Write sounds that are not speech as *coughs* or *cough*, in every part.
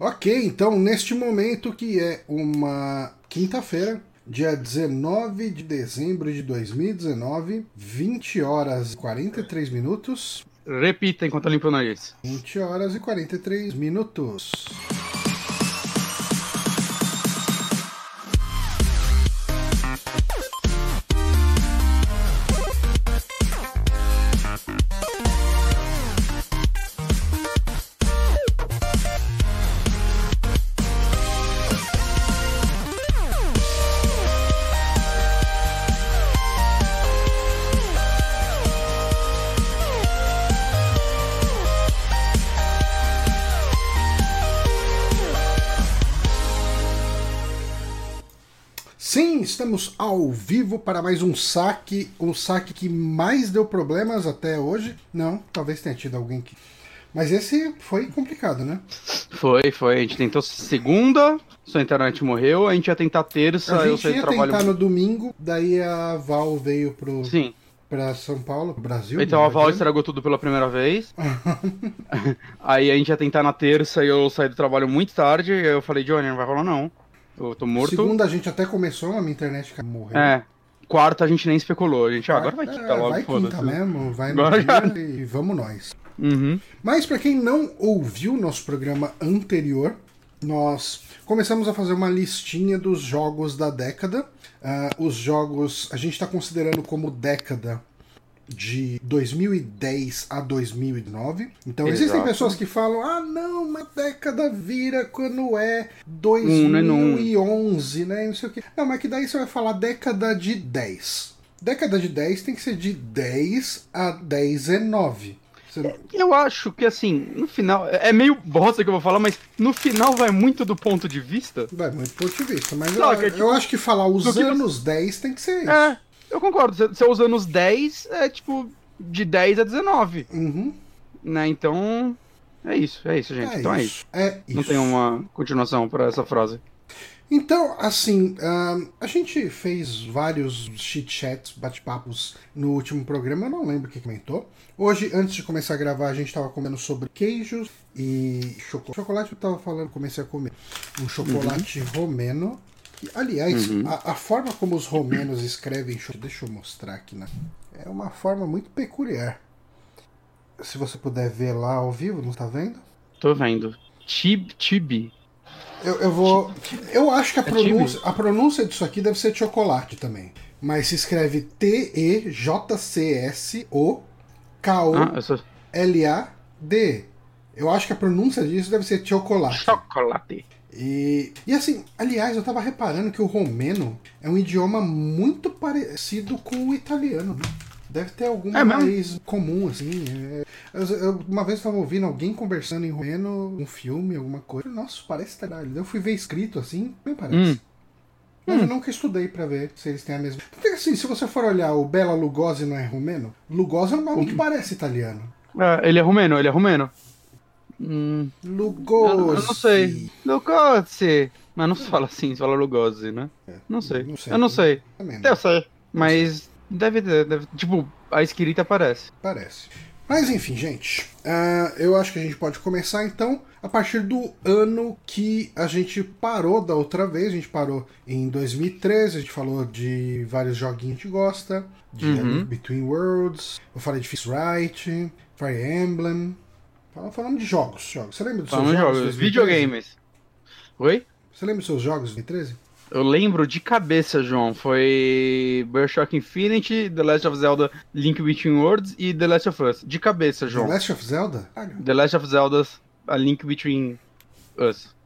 Ok, então neste momento que é uma quinta-feira, dia 19 de dezembro de 2019, 20 horas e 43 minutos. Repita enquanto eu limpo o nariz. 20 horas e 43 minutos. Ao vivo para mais um saque, o saque que mais deu problemas até hoje. Não, talvez tenha tido alguém que. Mas esse foi complicado, né? Foi, foi. A gente tentou segunda, sua internet morreu. A gente ia tentar terça, A eu gente saí do ia trabalho. tentar no domingo, daí a Val veio pro, Sim. pra São Paulo, Brasil. Então a Val verdade. estragou tudo pela primeira vez. *laughs* aí a gente ia tentar na terça e eu saí do trabalho muito tarde. E aí eu falei, Johnny, não vai rolar não. Eu tô morto. Segunda a gente até começou, a minha internet morreu. É. Quarta a gente nem especulou. A gente, ah, agora vai É, quinta logo, Vai quinta mesmo, vai no Agora já- e vamos nós. Uhum. Mas para quem não ouviu nosso programa anterior, nós começamos a fazer uma listinha dos jogos da década. Ah, os jogos a gente está considerando como década de 2010 a 2009. Então existem Exato. pessoas que falam: ah, não, uma década vira quando é Um, né, não. 2011, né? Não sei o quê. Não, mas que daí você vai falar década de 10. Década de 10 tem que ser de 10 a 10 é 9. Você- Eu acho que assim, no final. É é meio bosta que eu vou falar, mas no final vai muito do ponto de vista. Vai muito ponto de vista, mas eu, que é tipo- eu acho que falar os do que você- anos 10 tem que ser isso. É, eu concordo. Se você usando os 10, é tipo de 10 a 19, Uhum, né? Então. É isso, é isso, gente. é então é isso. isso. É Não isso. tem uma continuação pra essa frase. Então, assim, ahn, a gente fez vários chit-chats, bate-papos no último programa, eu não lembro o que comentou. Hoje, antes de começar a gravar, a gente tava comendo sobre queijos e chocolate. Chocolate eu tava falando, comecei a comer um chocolate romeno. Aliás, Uhum. a, a forma como os romenos escrevem deixa eu mostrar aqui, né? É uma forma muito peculiar. Se você puder ver lá ao vivo, não tá vendo? Tô vendo. Tib, tibi. Eu, eu vou. Eu acho que a É pronúncia, a pronúncia disso aqui deve ser chocolate também. Mas se escreve Ah, T-E-J-C-S-O-K-O-L-A-D. Eu acho que a pronúncia disso deve ser chocolate. chocolate. E, e assim, aliás, eu tava reparando que o romeno é um idioma muito parecido com o italiano. né? Deve ter algum É mais comum, assim. é. Eu- eu- uma vez eu tava ouvindo alguém conversando em romeno, um filme, alguma coisa. Nossa, parece italiano. Eu fui ver escrito assim, bem parece. Hum. Mas eu nunca estudei pra ver se eles têm a mesma. Porque assim, se você for olhar o Bela Lugosi não é romeno, Lugosi é um nome que parece italiano. Ah, ele é romeno, ele é romeno. Hum, Lugosi. eu, eu não sei. Lugosi. Mas não se fala assim, se fala Lugosi, né? Não sei. É, não sei. Eu não sei. Também não. Eu sei. Mas deve ter, deve, tipo, a escrita aparece. Parece. Mas enfim, gente. ah, eu acho que a gente pode começar então a partir do ano que a gente parou da outra vez. A gente parou em 2013. A gente falou de vários joguinhos que a gente gosta. De Uhum. Between Worlds. Eu falei de Fist Right. Fire Emblem. Fal- Falando de jogos. jogos. Você lembra dos seus Falando de jogos? jogos, 2013? videogames. Oi? Você lembra dos seus jogos de 2013? Eu lembro de cabeça, João. Foi Bioshock Infinity, The Last of Zelda Link Between Worlds e The Last of Us. De cabeça, The João. Last of Zelda? Ah, The Last of Zelda A Link Between Us.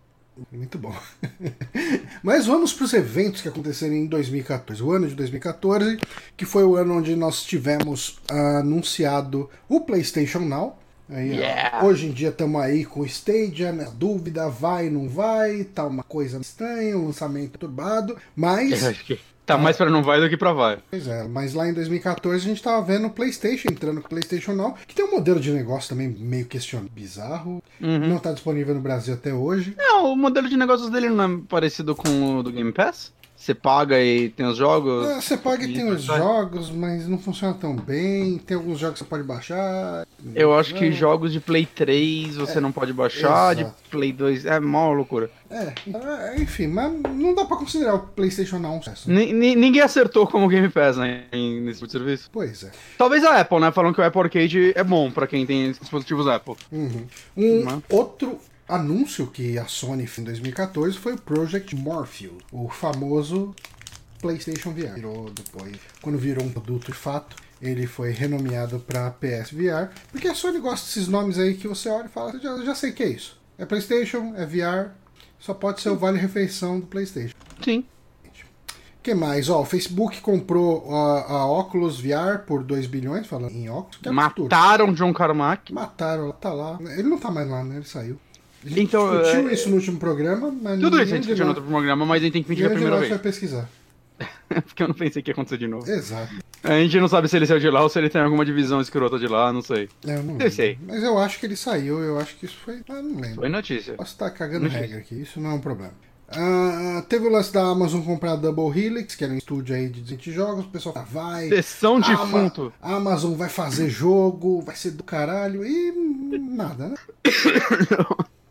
Muito bom. *laughs* Mas vamos para os eventos que aconteceram em 2014. O ano de 2014, que foi o ano onde nós tivemos anunciado o PlayStation Now. Aí, Yeah. Hoje em dia estamos aí com o Stadia, na dúvida, vai, não vai, tá uma coisa estranha, um lançamento turbado, mas, *laughs* tá mais pra não vai do que pra vai. pois é, mas lá em 2014 a gente estava vendo o PlayStation entrando com o PlayStation Now, que tem um modelo de negócio também meio questionável, bizarro, Uhum. não está disponível no Brasil até hoje. Não, o modelo de negócios dele não é parecido com o do Game Pass? Você paga e tem os jogos? Ah, Você paga e tem os jogos, mas não funciona tão bem. Tem alguns jogos que você pode baixar. Eu acho que jogos de Play 3 você não pode baixar, de exato. Play 2 é mó loucura. É, é, enfim, mas não dá pra considerar o PlayStation não um sucesso. Ni- ni- ninguém acertou como Game Pass né, em- nesse tipo de serviço. Pois é. Talvez a Apple, né? Falando que o Apple Arcade é bom pra quem tem dispositivos Apple. Uhum. Um Uhum. outro anúncio que a Sony fez em 2014 foi o Project Morpheus, o famoso PlayStation VR. Virou depois, quando virou um produto de fato, ele foi renomeado para PS VR, porque a Sony gosta desses nomes aí que você olha e fala, já, já sei que é isso. É PlayStation, é VR, só pode ser o vale refeição do PlayStation. Sim. que mais? Ó, o Facebook comprou a, a Oculus VR por 2 bilhões, falando em óculos. É. Mataram John Carmack. Mataram, tá lá. Ele não tá mais lá, né? Ele saiu. A gente Então, discutiu é- isso no último programa, mas Tudo isso a gente de discutiu no outro programa, mas a gente tem que fingir a ninguém de primeira vez. vai pesquisar. *laughs* Porque eu não pensei que ia acontecer de novo. Exato. A gente não sabe se ele saiu de lá ou se ele tem alguma divisão escrota de lá, não sei. É, eu não Eu sei. Mas eu acho que ele saiu, eu acho que isso foi. Ah, não lembro. Foi notícia. Posso estar cagando Notícia. regra aqui, isso não é um problema. Ah, teve o lance da Amazon comprar a Double Helix, que era um estúdio aí de 20 jogos, o pessoal fala, vai. Sessão Ama- defunto. A Amazon vai fazer jogo, vai ser do caralho, e nada, né? *coughs* *coughs*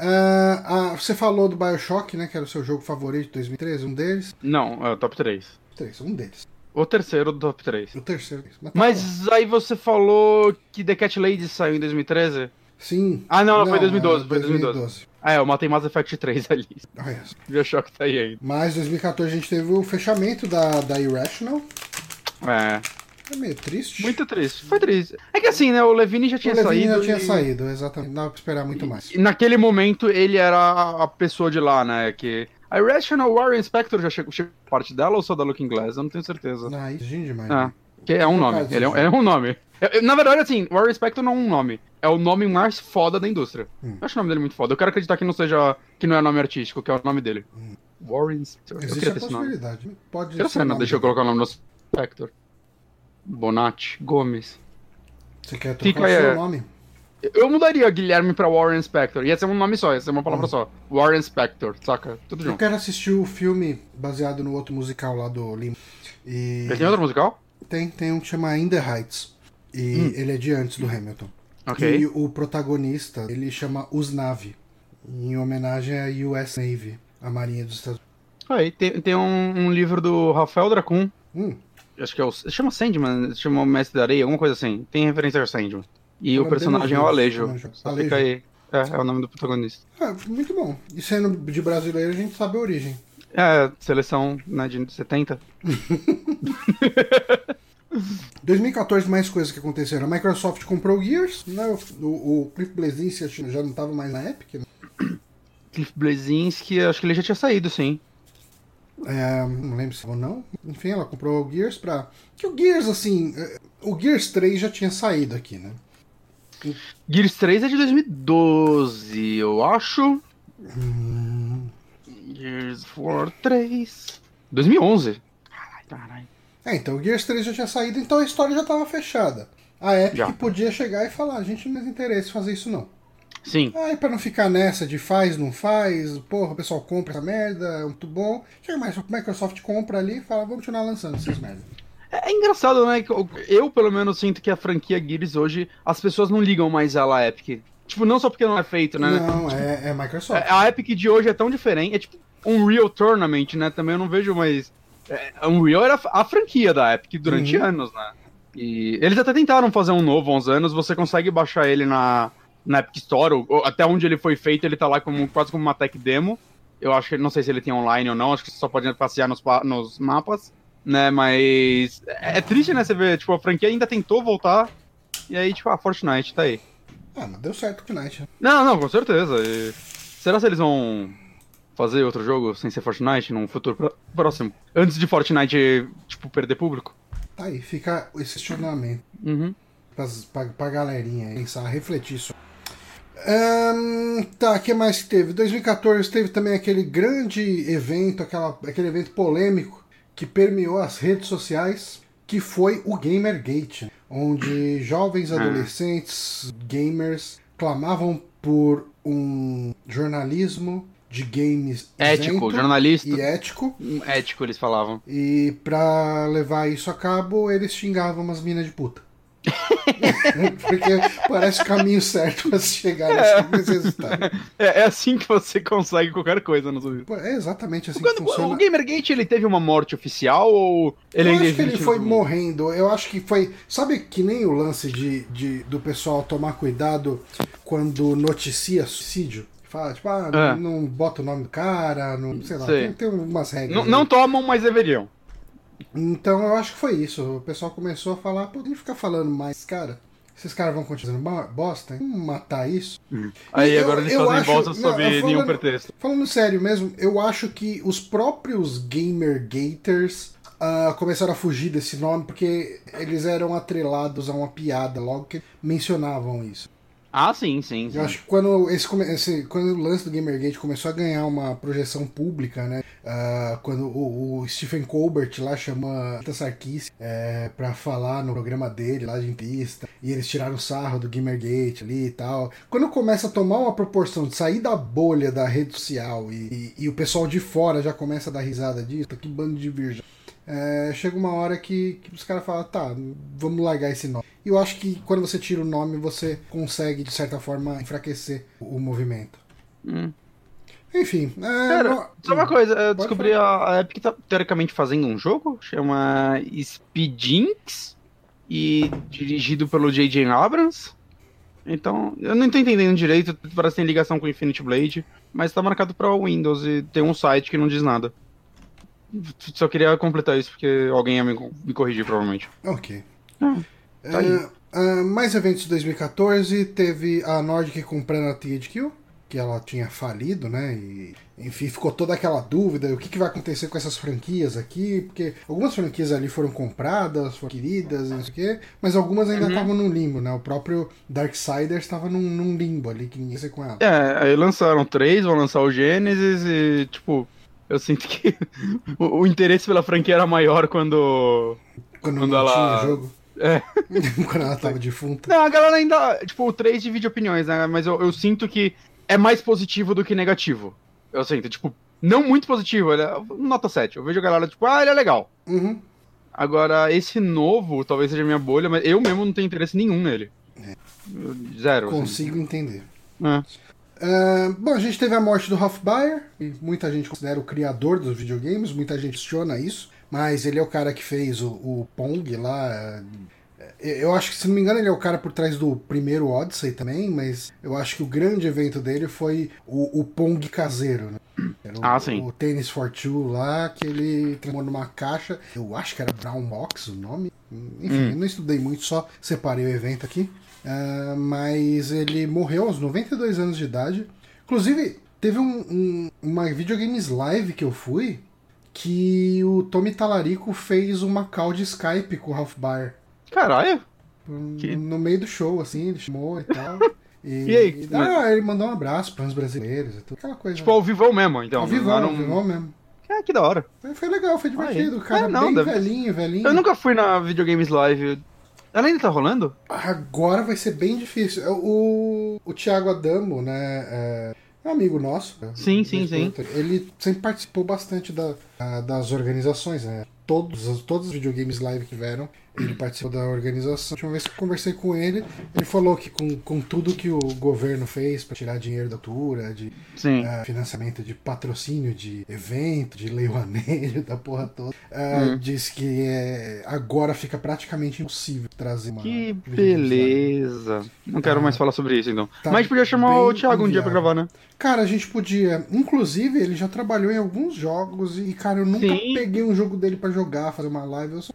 Ah, ah, você falou do Bioshock, né? Que era o seu jogo favorito de 2013, um deles. Não, é o top 3. Três, um deles. O terceiro do top 3. O terceiro. tá bom. Mas aí você falou que The Cat Lady saiu em 2013? Sim. Ah, não, não, foi é 2012, foi 2012. Ah, é, eu matei Mass Effect 3 ali. Olha só. Bioshock tá aí ainda. Mas 2014 a gente teve o fechamento da, da Irrational. É, É meio triste. muito triste. Foi triste. É que assim, né, o Levine já o tinha Levine saído. já tinha e- saído, exatamente. Não dava pra esperar muito mais. E naquele momento ele era a- pessoa de lá, né? Que. A Irrational Warren Spector já chegou, chegou parte dela ou só da Looking Glass? Eu não tenho certeza. Ah, isso, gente, demais. Ah, que é um nome. Ele é, um- é um nome. É- é- na verdade, assim, Warren Spector não é um nome. É o nome mais foda da indústria. Hum. Eu acho o nome dele muito foda. Eu quero acreditar que não seja. que não é nome artístico, que é o nome dele. Warren Spector. Eu Hum. Existe a possibilidade. Pode Eu ser. o nome deixa eu colocar o nome no Spector. Bonatti Gomes. Você quer Fica trocar o seu é. nome? Eu mudaria Guilherme pra Warren Spector. Ia ser um nome só, ia ser uma palavra Hum. só. Warren Spector, saca? Tudo Eu junto. quero assistir o filme baseado no outro musical lá do Lim. E Ele tem outro musical? tem, tem um que chama In the Heights. E ele é de antes do Hamilton. Hum. Ok. E o protagonista, ele chama Usnavi. Em homenagem à US Navy, a Marinha dos Estados Aí, tem, tem um, um livro do Rafael Dracun. Unidos. Hum, Acho que é o. Chama Sandman, chama o Mestre da Areia, alguma coisa assim. Tem referência ao Sandman. E o personagem é o Alejo. Só Alejo. fica aí. É, é o nome do protagonista. ah, muito bom. E sendo de brasileiro, a gente sabe a origem. É, seleção né, de 70. 2014, *laughs* mais coisas que aconteceram. A Microsoft comprou o Gears, né? O, o Cliff Blazinski já não estava mais na Epic. né? Cliff Blazinski, acho que ele já tinha saído, sim. É, não lembro se ou não. Enfim, ela comprou o Gears pra. Que o Gears, assim. é, O Gears 3 já tinha saído aqui, né? Gears 3 é de 2012, eu acho. Gears 4 3. 2011. Caralho, caralho. É, então o Gears 3 já tinha saído, então a história já estava fechada. A Epic Já. podia chegar e falar: a gente não tem interesse em fazer isso, não. Sim. Aí, pra não ficar nessa de faz, não faz, porra, o pessoal compra essa merda, é muito bom. Chega mais, a Microsoft compra ali e fala: vamos continuar lançando essas merdas. É é engraçado, né? que eu- pelo menos, sinto que a franquia Gears hoje, as pessoas não ligam mais ela à Epic. Tipo, não só porque não é feito, né? Não, é, é Microsoft. A Epic de hoje é tão diferente. É tipo um Real Tournament, né? Também eu não vejo mais. É, Unreal era a franquia da Epic durante Uhum. anos, né? E eles até tentaram fazer um novo há uns anos. Você consegue baixar ele na, na Epic Store. ou- ou até onde ele foi feito, ele tá lá como, quase como uma tech demo. Eu acho que não sei se ele tem online ou não. Acho que você só pode passear nos, nos mapas. Né? Mas. É, é triste, né? Você ver, tipo, a franquia ainda tentou voltar. E aí, tipo, a Fortnite tá aí. Ah, mas deu certo com o Knight. né? Não, não, com certeza. E será se eles vão fazer outro jogo sem ser Fortnite num futuro pró- próximo? Antes de Fortnite, tipo, perder público? Tá aí, fica esse questionamento Uhum. pras- pra, pra galerinha pensar, refletir isso. Ahn, tá, o que mais que teve? 2014 teve também aquele grande evento, aquela, aquele evento polêmico que permeou as redes sociais, que foi o Gamergate, onde jovens adolescentes gamers clamavam por um jornalismo de games Ético, jornalista. e ético. Um Ético, eles falavam. E pra levar isso a cabo, eles xingavam umas minas de puta. *laughs* Porque parece o caminho certo pra se chegar nesse, nesse resultado. É, é assim que você consegue qualquer coisa vida. Pô, É exatamente assim Quando- que funciona. o Gamergate, ele teve uma morte oficial ou ele eu acho que ele foi no- morrendo. Eu acho que foi. Sabe que nem o lance de, de- do pessoal tomar cuidado quando noticia suicídio? Fala, tipo, ah, É. não bota o nome do cara, não, sei lá, Sei. tem, tem umas regras. Não, aí. não tomam, mas deveriam. Então eu acho que foi isso. O pessoal começou a falar, tem que ficar falando mais, cara. Esses caras vão continuar bosta, hein? vamos matar isso. Aí Eu- agora eles fazem acho- bosta não, falando- nenhum pretexto. Falando sério mesmo, eu acho que os próprios Gamer Gators ah, começaram a fugir desse nome porque eles eram atrelados a uma piada logo que mencionavam isso. Ah, sim, sim. sim. Eu acho que quando, esse, esse- quando o lance do Gamergate começou a ganhar uma projeção pública, né? ah, quando o, o Stephen Colbert lá chamou a Rita Sarkis é, pra falar no programa dele lá de pista, e eles tiraram sarro do Gamergate ali e tal. Quando começa a tomar uma proporção de sair da bolha da rede social e, e- e o pessoal de fora já começa a dar risada disso, que bando de virgem. É, chega uma hora que, que os caras falam, tá, vamos largar esse nome. E eu acho que quando você tira o nome, você consegue, de certa forma, enfraquecer o, movimento. Hum. Enfim. é, no- só uma coisa, eu Pode descobri a, a Epic tá teoricamente fazendo um jogo, chama Speedinks, e dirigido pelo J.J. Abrams. Então, eu não tô entendendo direito, parece que tem ligação com Infinity Blade, mas tá marcado pra Windows e tem um site que não diz nada. Só queria completar isso porque alguém ia me, me corrigir, provavelmente. Ok. Ah, É, tá aí. ah, mais eventos de 2014, teve a Nordic comprando a THQ, que ela tinha falido, né? E, enfim, ficou toda aquela dúvida, o que, que vai acontecer com essas franquias aqui, porque algumas franquias ali foram compradas, foram adquiridas, não sei o quê, mas algumas ainda Uhum. estavam num limbo, né? O próprio Darksiders estava num, num limbo ali, que ninguém sei com ela. É, aí lançaram três, vão lançar o Genesis e, tipo, eu sinto que *laughs* o, o interesse pela franquia era maior quando. Quando, quando não ela- tinha jogo. *laughs* É. *laughs* quando ela tava defunta. Não, a galera ainda. Tipo, o 3 divide opiniões, né? Mas eu, eu sinto que é mais positivo do que negativo. Eu sinto, tipo, não muito positivo, ele é nota 7. Eu vejo a galera, tipo, ah, ele é legal. Uhum. Agora, esse novo, talvez seja minha bolha, mas eu mesmo não tenho interesse nenhum nele. Eu- Zero. assim. Consigo entender. É. Bom, a gente teve a morte do Hofbauer, e muita gente considera o criador dos videogames, muita gente questiona isso, mas ele é o cara que fez o, o Pong lá. é, Eu acho que, se não me engano, ele é o cara por trás do primeiro Odyssey também, mas eu acho que o grande evento dele foi o, o Pong caseiro, né? Era o, Ah, sim. o Tennis for Two lá, que ele transformou numa caixa, eu acho que era Brown Box o nome. Enfim, Hum. eu não estudei muito, só separei o evento aqui. Ah, mas ele morreu aos 92 anos de idade. Inclusive, teve um, um- uma videogames live que eu fui que o Tommy Talarico fez uma call de Skype com o Ralph Baer. Caralho. No, Que- no meio do show, assim, ele chamou e tal. *laughs* E, E aí? ah, ele mandou um abraço para os brasileiros e tudo. Aquela coisa. Tipo, ao vivão mesmo, então. ao vivão, era ao vivão mesmo. Ah, que da hora. Foi, legal, foi divertido. Ah, O é? cara É, não, bem deve- velhinho, velhinho. Eu nunca fui na Videogames Live. Ela ainda tá rolando? Agora vai ser bem difícil. O, o Thiago Adamo, né? É um amigo nosso. Sim, sim, sim. Ele sempre participou bastante da, das organizações, né? Todos, os- todos os videogames live que tiveram, ele participou da organização. A última vez que eu conversei com ele, ele falou que com, com tudo que o governo fez para tirar dinheiro da cultura, de ah, financiamento de patrocínio de evento, de leiloaneio, *laughs* da porra toda. ah, Hum. Diz que é, agora fica praticamente impossível trazer uma. Que beleza. Não quero mais falar sobre isso, então. Tá Mas a gente podia chamar o Thiago um dia pra gravar, né? Cara, a gente podia. Inclusive, ele já trabalhou em alguns jogos e, cara, eu nunca Sim. peguei um jogo dele pra jogar, fazer uma live. Eu só...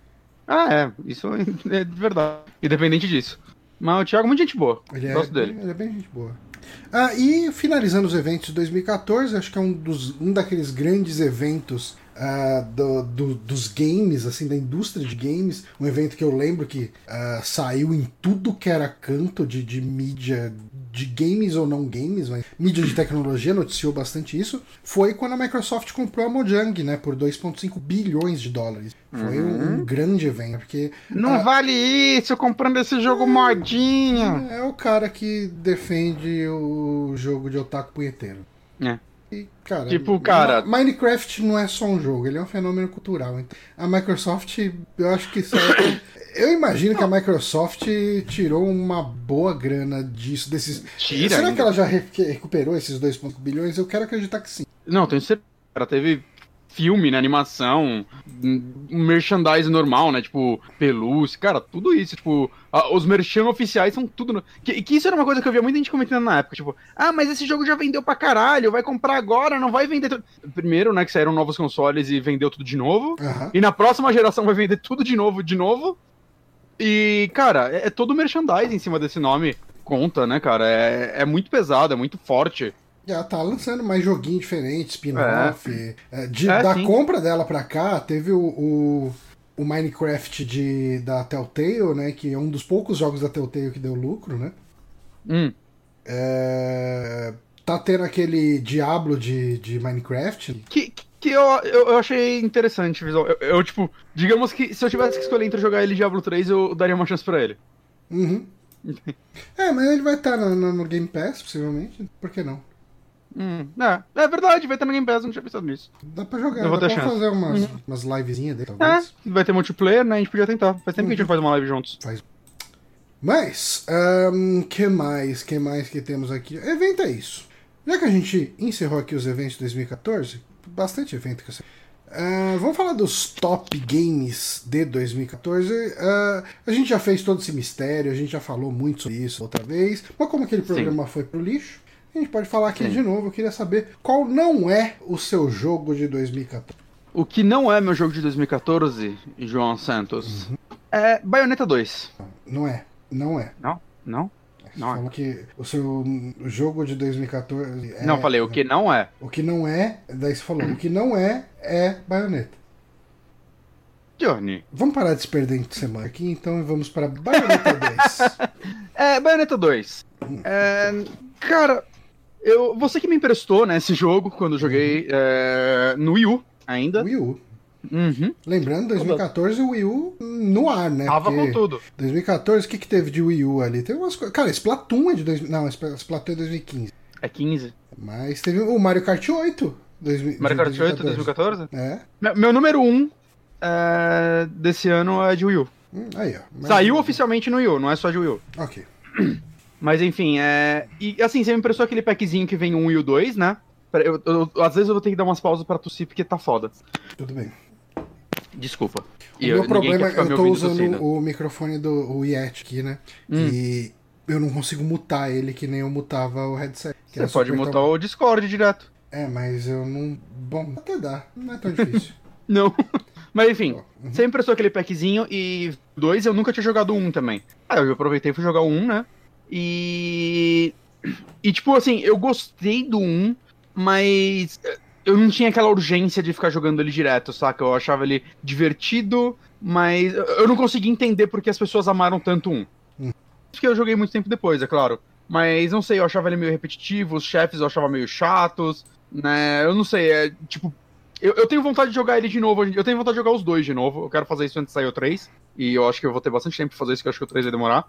Ah, é. Isso é de verdade. Independente disso. Mas o Thiago é muito gente boa. Ele, é, Gosto dele. ele é bem gente boa. Ah, e finalizando os eventos de 2014, acho que é um, dos, um daqueles grandes eventos ah, do- do- dos games, assim, da indústria de games. Um evento que eu lembro que ah, saiu em tudo que era canto de, de mídia, de games ou não games, mas mídia de tecnologia noticiou bastante isso. Foi quando a Microsoft comprou a Mojang, né, por 2,5 bilhões de dólares. Foi um, um grande evento, porque Não vale isso comprando esse jogo modinha. é o cara que defende o jogo de otaku punheteiro. É. E, cara, Tipo, cara- Minecraft não é só um jogo, ele é um fenômeno cultural. Então, a Microsoft, eu acho que isso é... *coughs* Eu imagino que a Microsoft tirou uma boa grana disso, desses. Tira Será ainda. que ela já re- recuperou esses 2,5 bilhões? Eu quero acreditar que sim. Não, tenho certeza. Ela teve filme, né, animação, um merchandise normal, né, tipo, pelúcia, cara, tudo isso, tipo, a- os merchan oficiais são tudo... No... Que, que isso era uma coisa que eu via muita gente comentando na época, tipo, ah, mas esse jogo já vendeu pra caralho, vai comprar agora, não vai vender... tudo." Primeiro, né, que saíram novos consoles e vendeu tudo de novo, Aham. e na próxima geração vai vender tudo de novo, de novo, e, cara, é, é todo merchandise em cima desse nome, conta, né, cara, é, é muito pesado, é muito forte. Já tá lançando mais joguinho diferente, spin-off. É, de- É, da sim. compra dela pra cá, teve o, o, o Minecraft de, da Telltale, né? Que é um dos poucos jogos da Telltale que deu lucro, né? Hum. É, tá tendo aquele Diablo de, de Minecraft. Que, que- eu, eu, eu achei interessante visual. Eu, eu, tipo, digamos que se eu tivesse que escolher entre jogar ele e Diablo 3, eu daria uma chance pra ele. Uhum. *laughs* É, mas ele vai estar no, no- no Game Pass, possivelmente. Por que não? Hum, é, é verdade, vai ter no Game Pass, eu não tinha pensado nisso. Dá pra jogar, Eu vou dá ter pra chance. fazer umas, Uhum. umas livezinhas dele, É, talvez. vai ter multiplayer, né? A gente podia tentar. Faz tempo que a gente não faz uma live juntos. Mas, ahn, que mais? que mais que temos aqui? Evento é isso. Já que a gente encerrou aqui os eventos de 2014, bastante evento que eu sei. Ah, vamos falar dos top games de 2014. Ah, a gente já fez todo esse mistério, a gente já falou muito sobre isso outra vez. Mas como aquele programa foi pro lixo, a gente pode falar aqui Sim. de novo. Eu queria saber qual não é o seu jogo de 2014. O que não é meu jogo de 2014, João Santos, é Bayonetta 2. Não é, não é. Não? Não? Você Não é. falou que o seu jogo de 2014 é... Não, falei, o que não é. O que não é, daí você falou, o que não é, é baioneta. Johnny. Vamos parar de se perder em semana aqui, então, e vamos para Bayonetta 2. *laughs* É, Bayonetta 2. É, cara, eu, você que me emprestou, né, esse jogo, quando eu joguei é, no Wii U ainda. Wii U. Uhum. Lembrando, 2014 o Wii U no ar, né? Tava Porque com tudo. 2014, o que, que teve de Wii U ali? Teve umas coisas. Cara, Splatoon é de. Dois... Não, Splatoon é 2015. É 15. Mas teve o Mario Kart 8. 2000... Mario Kart 8 2014? É. Meu, meu número 1 é, desse ano é de Wii U. Hum, Aí, ó. Mas- Saiu oficialmente no Wii U, não é só de Wii U. Ok. *clears throat* Mas enfim, é. E assim, você me emprestou aquele packzinho que vem um Wii U 2, né? Pera, Eu, eu- às vezes eu vou ter que dar umas pausas pra tossir porque tá foda. Tudo bem. Desculpa. O meu problema é que eu tô usando tossindo. o microfone do o Yeti aqui, né? Hum. E eu não consigo mutar ele que nem eu mutava o headset. Você pode mutar tão- o Discord direto. É, mas eu não. Bom, até dá. Não é tão difícil. *laughs* Não. Mas enfim, Uhum. você me emprestou aquele packzinho e dois eu nunca tinha jogado um também. Aí eu aproveitei e fui jogar o um, né? E. E tipo assim, eu gostei do um, mas eu não tinha aquela urgência de ficar jogando ele direto, saca? Eu achava ele divertido, mas eu não conseguia entender porque as pessoas amaram tanto um. Hum. Porque eu joguei muito tempo depois, é claro. Mas não sei, eu achava ele meio repetitivo, os chefes eu achava meio chatos, né? Eu não sei, é tipo. Eu, eu tenho vontade de jogar ele de novo. Eu tenho vontade de jogar os dois de novo. Eu quero fazer isso antes de sair o 3. E eu acho que eu vou ter bastante tempo pra fazer isso, que eu acho que o 3 vai demorar.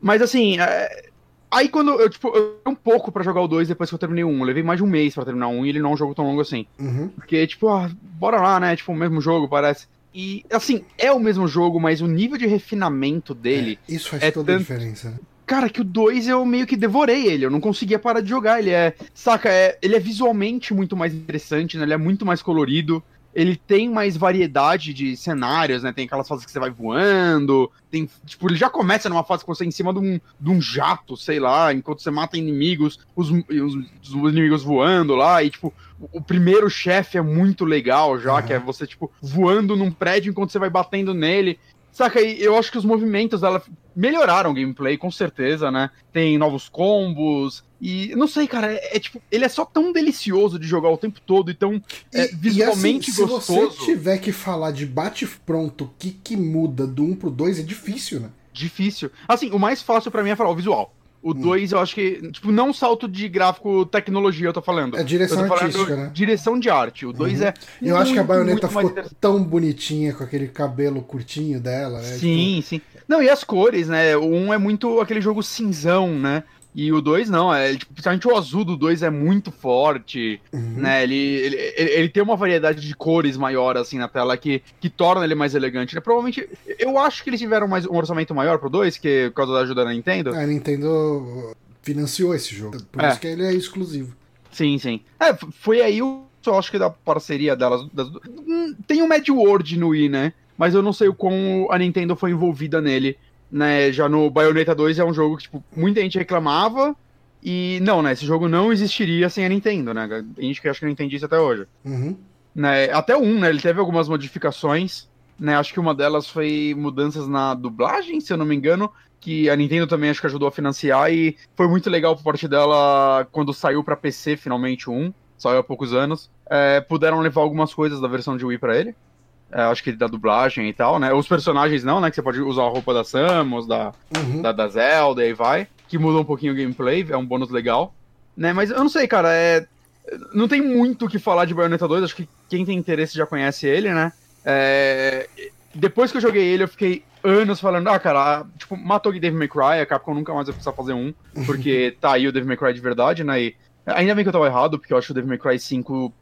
Mas assim, é, aí quando eu, tipo, eu um pouco pra jogar o 2 depois que eu terminei o 1. Eu levei mais de um mês pra terminar o 1 e ele não é um jogo tão longo assim. Uhum. Porque, tipo, ah, bora lá, né? Tipo, o mesmo jogo, parece. E, assim, é o mesmo jogo, mas o nível de refinamento dele. É, isso faz é toda a tanto- diferença. né? Cara, que o 2 eu meio que devorei ele, eu não conseguia parar de jogar. Ele é. Saca, é, ele é visualmente muito mais interessante, né? Ele é muito mais colorido. Ele tem mais variedade de cenários, né? Tem aquelas fases que você vai voando. Tem. Tipo, ele já começa numa fase que você é em cima de um, de um jato, sei lá, enquanto você mata inimigos, os, os, os inimigos voando lá. E, tipo, o, primeiro chefe é muito legal já, Aham. que é você, tipo, voando num prédio enquanto você vai batendo nele. Saca, e eu acho que os movimentos dela melhoraram o gameplay, com certeza, né? Tem novos combos. E não sei, cara, é, é tipo, ele é só tão delicioso de jogar o tempo todo e tão é, visualmente se gostoso. você tiver que falar de bate-pronto, o que, que muda do 1 pro 2 é difícil, né? Difícil. Assim, o mais fácil pra mim é falar o visual. O 2, eu acho que. Tipo, não salto de gráfico tecnologia, eu tô falando. É direção falando artística, né? Direção de arte. O 2 Uhum. é. Eu acho que a muito, baioneta muito ficou tão bonitinha com aquele cabelo curtinho dela, né? Sim, sim. Não, e as cores, né? O 1 é muito aquele jogo cinzão, né? E o 2 não, é, tipo, principalmente o azul do 2 é muito forte, Uhum. né? Ele, ele, ele, ele tem uma variedade de cores maior, assim, na tela que, que torna ele mais elegante, né? Provavelmente, eu acho que eles tiveram mais, um orçamento maior pro 2, que por causa da ajuda da Nintendo. A Nintendo financiou esse jogo, por É. isso que ele é exclusivo. Sim, sim. É, foi aí o. Eu acho que da parceria delas. das- Hum, tem o Mad World no Wii, né? Mas eu não sei o quão a Nintendo foi envolvida nele. Né? Já no Bayonetta 2 é um jogo que, tipo, muita gente reclamava. E não, né? Esse jogo não existiria sem a Nintendo, né? Tem gente que acha que não entende isso até hoje. Uhum. Né? Até 1, né? Ele teve algumas modificações. Né? Acho que uma delas foi mudanças na dublagem, se eu não me engano. Que a Nintendo também acho que ajudou a financiar. E foi muito legal por parte dela quando saiu pra PC finalmente 1. Saiu há poucos anos. É, puderam levar algumas coisas da versão de Wii pra ele. É, acho que da dublagem e tal, né? Os personagens não, né? Que você pode usar a roupa da Samus, da, Uhum. da, da Zelda e aí vai. Que muda um pouquinho o gameplay, é um bônus legal. Né, mas eu não sei, cara, é... Não tem muito o que falar de Bayonetta 2, acho que quem tem interesse já conhece ele, né? É, Depois que eu joguei ele, eu fiquei anos falando, ah, cara, tipo, matou o Devil May Cry, a Capcom nunca mais vai precisar fazer um, porque *laughs* tá aí o Devil May Cry de verdade, né? E ainda bem que eu tava errado, porque eu acho o Devil May Cry 5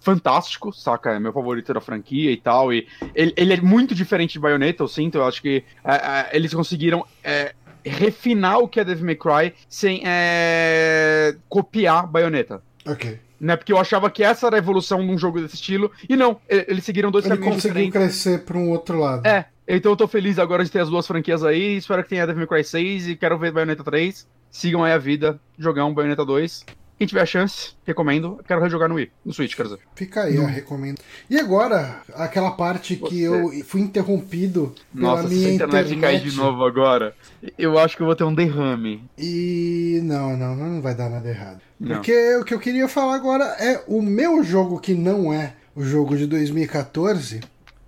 fantástico, saca? É meu favorito da franquia e tal. E ele, ele é muito diferente de Bayonetta, eu sinto. Eu acho que é, é, eles conseguiram é, refinar o que é Devil May Cry sem é, copiar Bayonetta. Ok. Né? Porque eu achava que essa era a evolução de um jogo desse estilo. E não, eles seguiram dois Ele caminhos conseguiu diferentes. crescer para um outro lado. É, então eu tô feliz agora de ter as duas franquias aí. Espero que tenha Devil May Cry 6 e quero ver Bayonetta 3. Sigam aí a vida, jogar um Bayonetta 2. Quem tiver a chance, recomendo. Quero rejogar no Wii, no Switch, quer dizer. Fica aí, eu recomendo. E agora, aquela parte que Você. eu fui interrompido pela Nossa, se minha a internet, internet. cair de novo agora, eu acho que eu vou ter um derrame. E não, não, não vai dar nada errado. Não. Porque o que eu queria falar agora é o meu jogo que não é o jogo de 2014.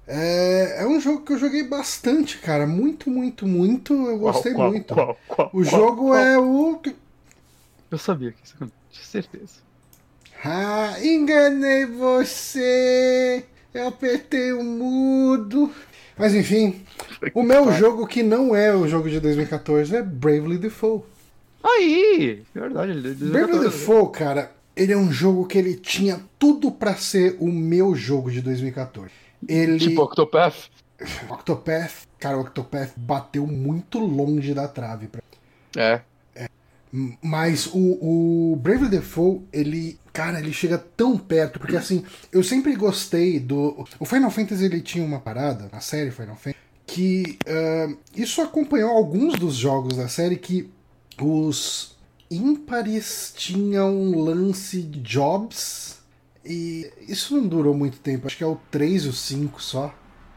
É, é um jogo que eu joguei bastante, cara. Muito, muito, muito. Eu gostei Qual, qual, muito. qual, qual, o jogo é o. Eu sabia que isso tinha certeza. Ah, enganei você! Eu apertei o mudo. Mas enfim, o meu jogo que não é o jogo de 2014 é Bravely Default. Aí, verdade, é Bravely Default, cara, ele é um jogo que ele tinha tudo pra ser o meu jogo de 2014. Ele. Tipo Octopath. Octopath, cara, o Octopath bateu muito longe da trave. pra- É. Mas o, o Default, ele, cara, ele chega tão perto, porque assim, eu sempre gostei do. O Final Fantasy ele tinha uma parada, a série Final Fantasy, que ah, isso acompanhou alguns dos jogos da série que os ímpares tinham um lance de jobs, e isso não durou muito tempo, acho que é o 3 e o 5 só.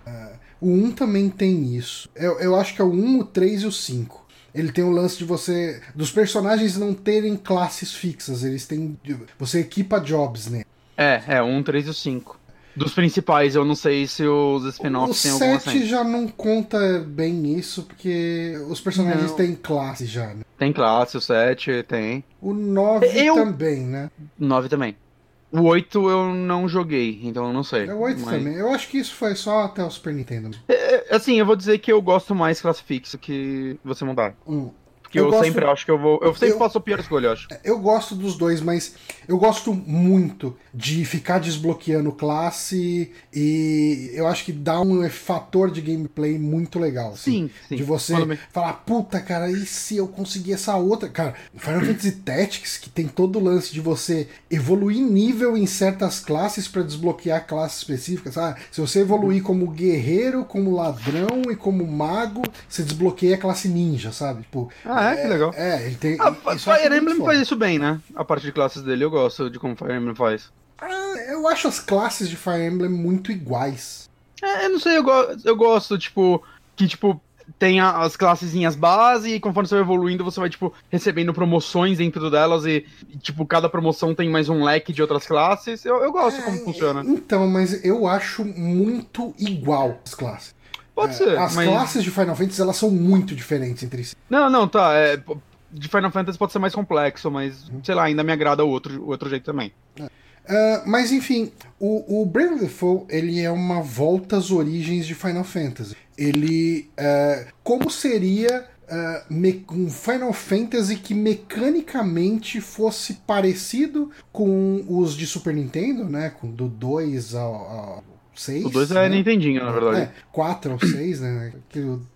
Ah, o 1 também tem isso. Eu, eu acho que é o 1, o 3 e o 5. Ele tem o lance de você. dos personagens não terem classes fixas. Eles têm. Você equipa jobs, né? É, é, um, três e o cinco. Dos principais, eu não sei se os O spin-offs têm alguma 7 já não conta bem isso, porque os personagens Não. têm classe já, né? Tem classe, o 7 tem. O 9 Eu- também, né? O 9 também. O 8 eu não joguei, então eu não sei. É o 8 Mas- também. Eu acho que isso foi só até o Super Nintendo. É, assim, eu vou dizer que eu gosto mais classe fixa que você mudar. Hum. Eu eu, gosto- sempre acho que eu vou. Eu sempre Eu- faço a pior escolha, eu acho. Eu gosto dos dois, mas eu gosto muito de ficar desbloqueando classe e eu acho que dá um fator de gameplay muito legal. assim. Sim, sim. De você falar, puta, cara, e se eu conseguir essa outra? Cara, Final Fantasy Tactics, que tem todo o lance de você evoluir nível em certas classes pra desbloquear classes específicas, sabe? Se você evoluir como guerreiro, como ladrão e como mago, você desbloqueia a classe ninja, sabe? Tipo, Ah, é? Que legal. é, ele tem. Ah, Fire muito Emblem faz isso bem, né? A parte de classes dele eu gosto de como Fire Emblem faz. Ah, eu acho as classes de Fire Emblem muito iguais. É, eu não sei, eu, go- eu gosto, tipo, que, tipo, tem a- as classezinhas base e conforme você vai evoluindo, você vai, tipo, recebendo promoções dentro delas e, e, tipo, cada promoção tem mais um leque de outras classes. Eu, eu gosto como funciona. Então, mas eu acho muito igual as classes. Pode É, ser, As mas... classes de Final Fantasy elas são muito diferentes entre si. Não, não, tá, é, de Final Fantasy pode ser mais complexo, mas, sei lá, ainda me agrada o outro, o outro jeito também. Ah, mas enfim, o, o Bravely Default ele é uma volta às origens de Final Fantasy. Ele, é, como seria uh, um Final Fantasy que mecanicamente fosse parecido com os de Super Nintendo, né? Com do 2 ao, ao 6. O 2 é né? Nintendinho, na verdade. É, 4 ao 6, né?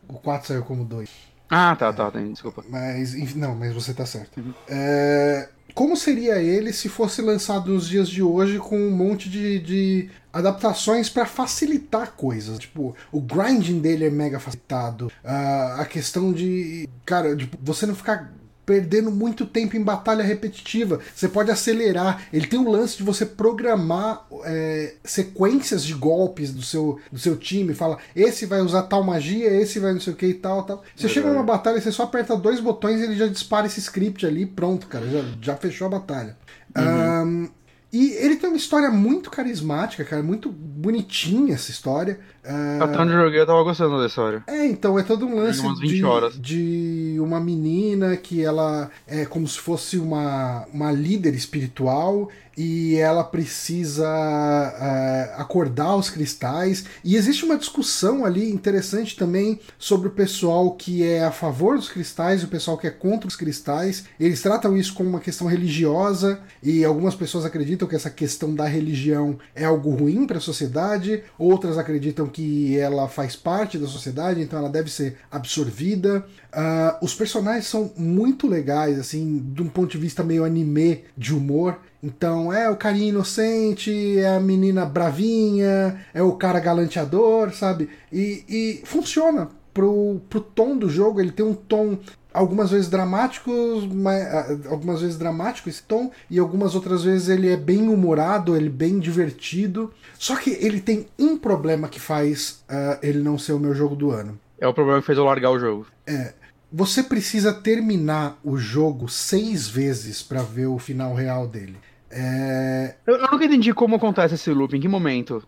O 4 saiu como 2. Ah, tá, tá, tem, desculpa. Mas, enfim, não, mas você tá certo. Uhum. É, como seria ele se fosse lançado nos dias de hoje com um monte de, de adaptações para facilitar coisas? Tipo, o grinding dele é mega facilitado. Uh, a questão de, cara, de você não ficar perdendo muito tempo em batalha repetitiva. Você pode acelerar. Ele tem o lance de você programar é, sequências de golpes do seu, do seu time. Fala, esse vai usar tal magia, esse vai não sei o que e tal, tal. Você é chega numa batalha, você só aperta dois botões e ele já dispara esse script ali pronto, cara. Já, já fechou a batalha. Uhum. Um, e ele tem uma história muito carismática, cara, muito bonitinha essa história. Uh... Até onde eu joguei eu tava gostando da história. É, então, é todo um lance de, de, uma menina que ela é como se fosse uma, uma líder espiritual e ela precisa uh, acordar os cristais. E existe uma discussão ali interessante também sobre o pessoal que é a favor dos cristais e o pessoal que é contra os cristais. Eles tratam isso como uma questão religiosa e algumas pessoas acreditam que essa questão da religião é algo ruim para a sociedade, outras acreditam que ela faz parte da sociedade, então ela deve ser absorvida. Uh, os personagens são muito legais, assim, de um ponto de vista meio anime de humor. Então é o carinha inocente, é a menina bravinha, é o cara galanteador, sabe? E, e funciona pro, pro tom do jogo, ele tem um tom algumas vezes dramático, mas, ah, algumas vezes dramático esse tom, e algumas outras vezes ele é bem humorado, ele é bem divertido. Só que ele tem um problema que faz uh, ele não ser o meu jogo do ano. É o problema que fez eu largar o jogo. É. Você precisa terminar o jogo seis vezes para ver o final real dele. É... Eu, eu nunca entendi como acontece esse loop, em que momento?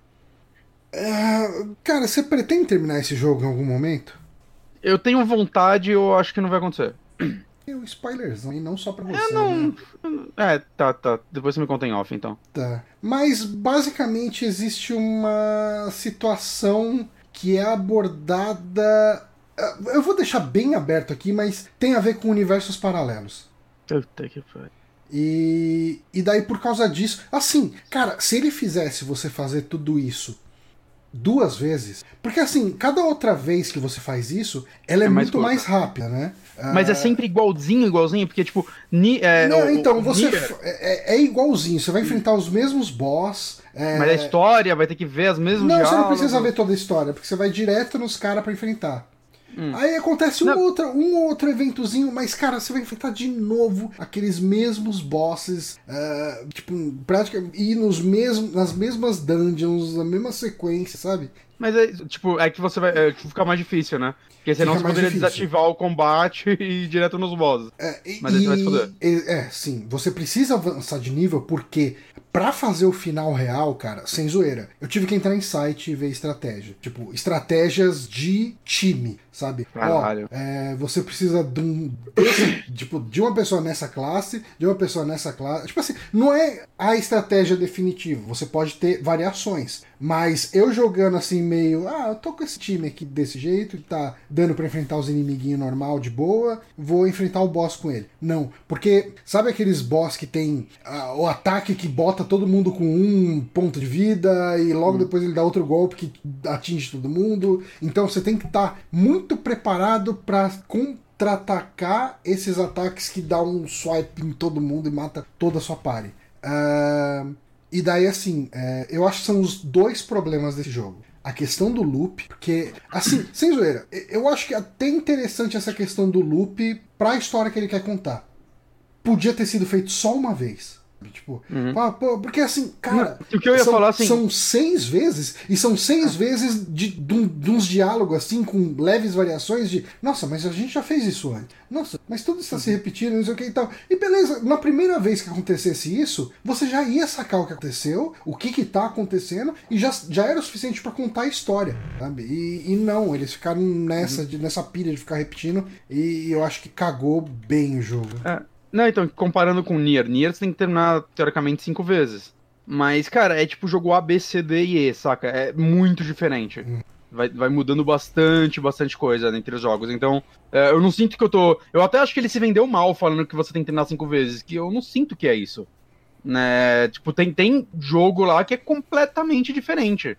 É... Cara, você pretende terminar esse jogo em algum momento? Eu tenho vontade, eu acho que não vai acontecer. Tem um spoilerzão, e não só pra você. Eu não. Né? É, tá, tá. Depois você me conta em off, então. Tá. Mas basicamente existe uma situação que é abordada. Eu vou deixar bem aberto aqui, mas tem a ver com universos paralelos. Puta que pariu. E, e daí, por causa disso. Assim, cara, se ele fizesse você fazer tudo isso duas vezes. Porque assim, cada outra vez que você faz isso, ela é, é mais muito curta. mais rápida, né? Mas é sempre igualzinho, igualzinho, porque tipo. Ni, é, não, o, então, você. É, é, igualzinho, você vai enfrentar os mesmos boss. É... Mas a história vai ter que ver as mesmas Não, diálogos. você não precisa ver toda a história, porque você vai direto nos caras para enfrentar. Hum. Aí acontece um outro, um outro eventozinho, mas, cara, você vai enfrentar de novo aqueles mesmos bosses, uh, tipo, praticamente, ir nos mesmos, nas mesmas dungeons, na mesma sequência, sabe? Mas é, tipo, é que você vai é, tipo, ficar mais difícil, né? Porque senão Fica você poderia difícil. desativar o combate *laughs* e ir direto nos bosses. É, e, Mas aí você vai se foder. É, sim. Você precisa avançar de nível porque para fazer o final real, cara, sem zoeira, eu tive que entrar em site e ver estratégia. Tipo, estratégias de time, sabe? Caralho. Ó, é, você precisa de um. tipo, de uma pessoa nessa classe, de uma pessoa nessa classe. Tipo assim, não é a estratégia definitiva. Você pode ter variações. Mas eu jogando assim, meio. Ah, eu tô com esse time aqui desse jeito, que tá dando para enfrentar os inimiguinhos normal, de boa, vou enfrentar o boss com ele. Não. Porque, sabe aqueles boss que tem ah, o ataque que bota todo mundo com um ponto de vida e logo hum. depois ele dá outro golpe que atinge todo mundo. Então você tem que estar tá muito preparado para contra-atacar esses ataques que dá um swipe em todo mundo e mata toda a sua party. Uh, e daí, assim, uh, eu acho que são os dois problemas desse jogo a questão do loop, porque, assim, *clears throat* sem zoeira, eu acho que é até interessante essa questão do loop pra história que ele quer contar. Podia ter sido feito só uma vez. Tipo, uhum. porque assim, cara, o que eu ia são, falar assim, são seis vezes, e são seis ah. vezes de, de, de, uns diálogos assim, com leves variações de nossa, mas a gente já fez isso antes. Nossa, mas tudo está se uhum. repetindo, não sei o que e tal. E beleza, na primeira vez que acontecesse isso, você já ia sacar o que aconteceu, o que que tá acontecendo, e já, já era o suficiente para contar a história, sabe? E, e não, eles ficaram nessa, uhum. de, nessa pilha de ficar repetindo, e eu acho que cagou bem o jogo. É. Não, então, comparando com Nier, Nier você tem que terminar, teoricamente, cinco vezes. Mas, cara, é tipo jogo A, B, C, D e E, saca? É muito diferente. Hum. Vai, vai mudando bastante, bastante coisa entre os jogos. Então, é, eu não sinto que eu tô. Eu até acho que ele se vendeu mal falando que você tem que treinar cinco vezes, que eu não sinto que é isso. Né? Tipo, tem, tem jogo lá que é completamente diferente.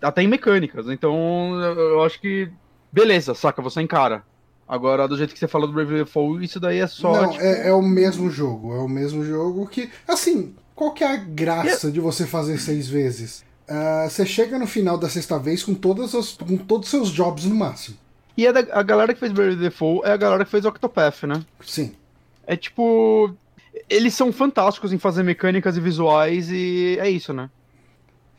Até em mecânicas. Então, eu acho que. Beleza, saca, você encara. Agora, do jeito que você falou do Bravely Default, isso daí é só. Não, tipo... é, é, o mesmo jogo. É o mesmo jogo que. Assim, qual que é a graça de você fazer seis vezes? Uh, você chega no final da sexta vez com, todas as, com todos os seus jobs no máximo. E é da, a galera que fez Bravely Default é a galera que fez Octopath, né? Sim. É tipo. Eles são fantásticos em fazer mecânicas e visuais e é isso, né?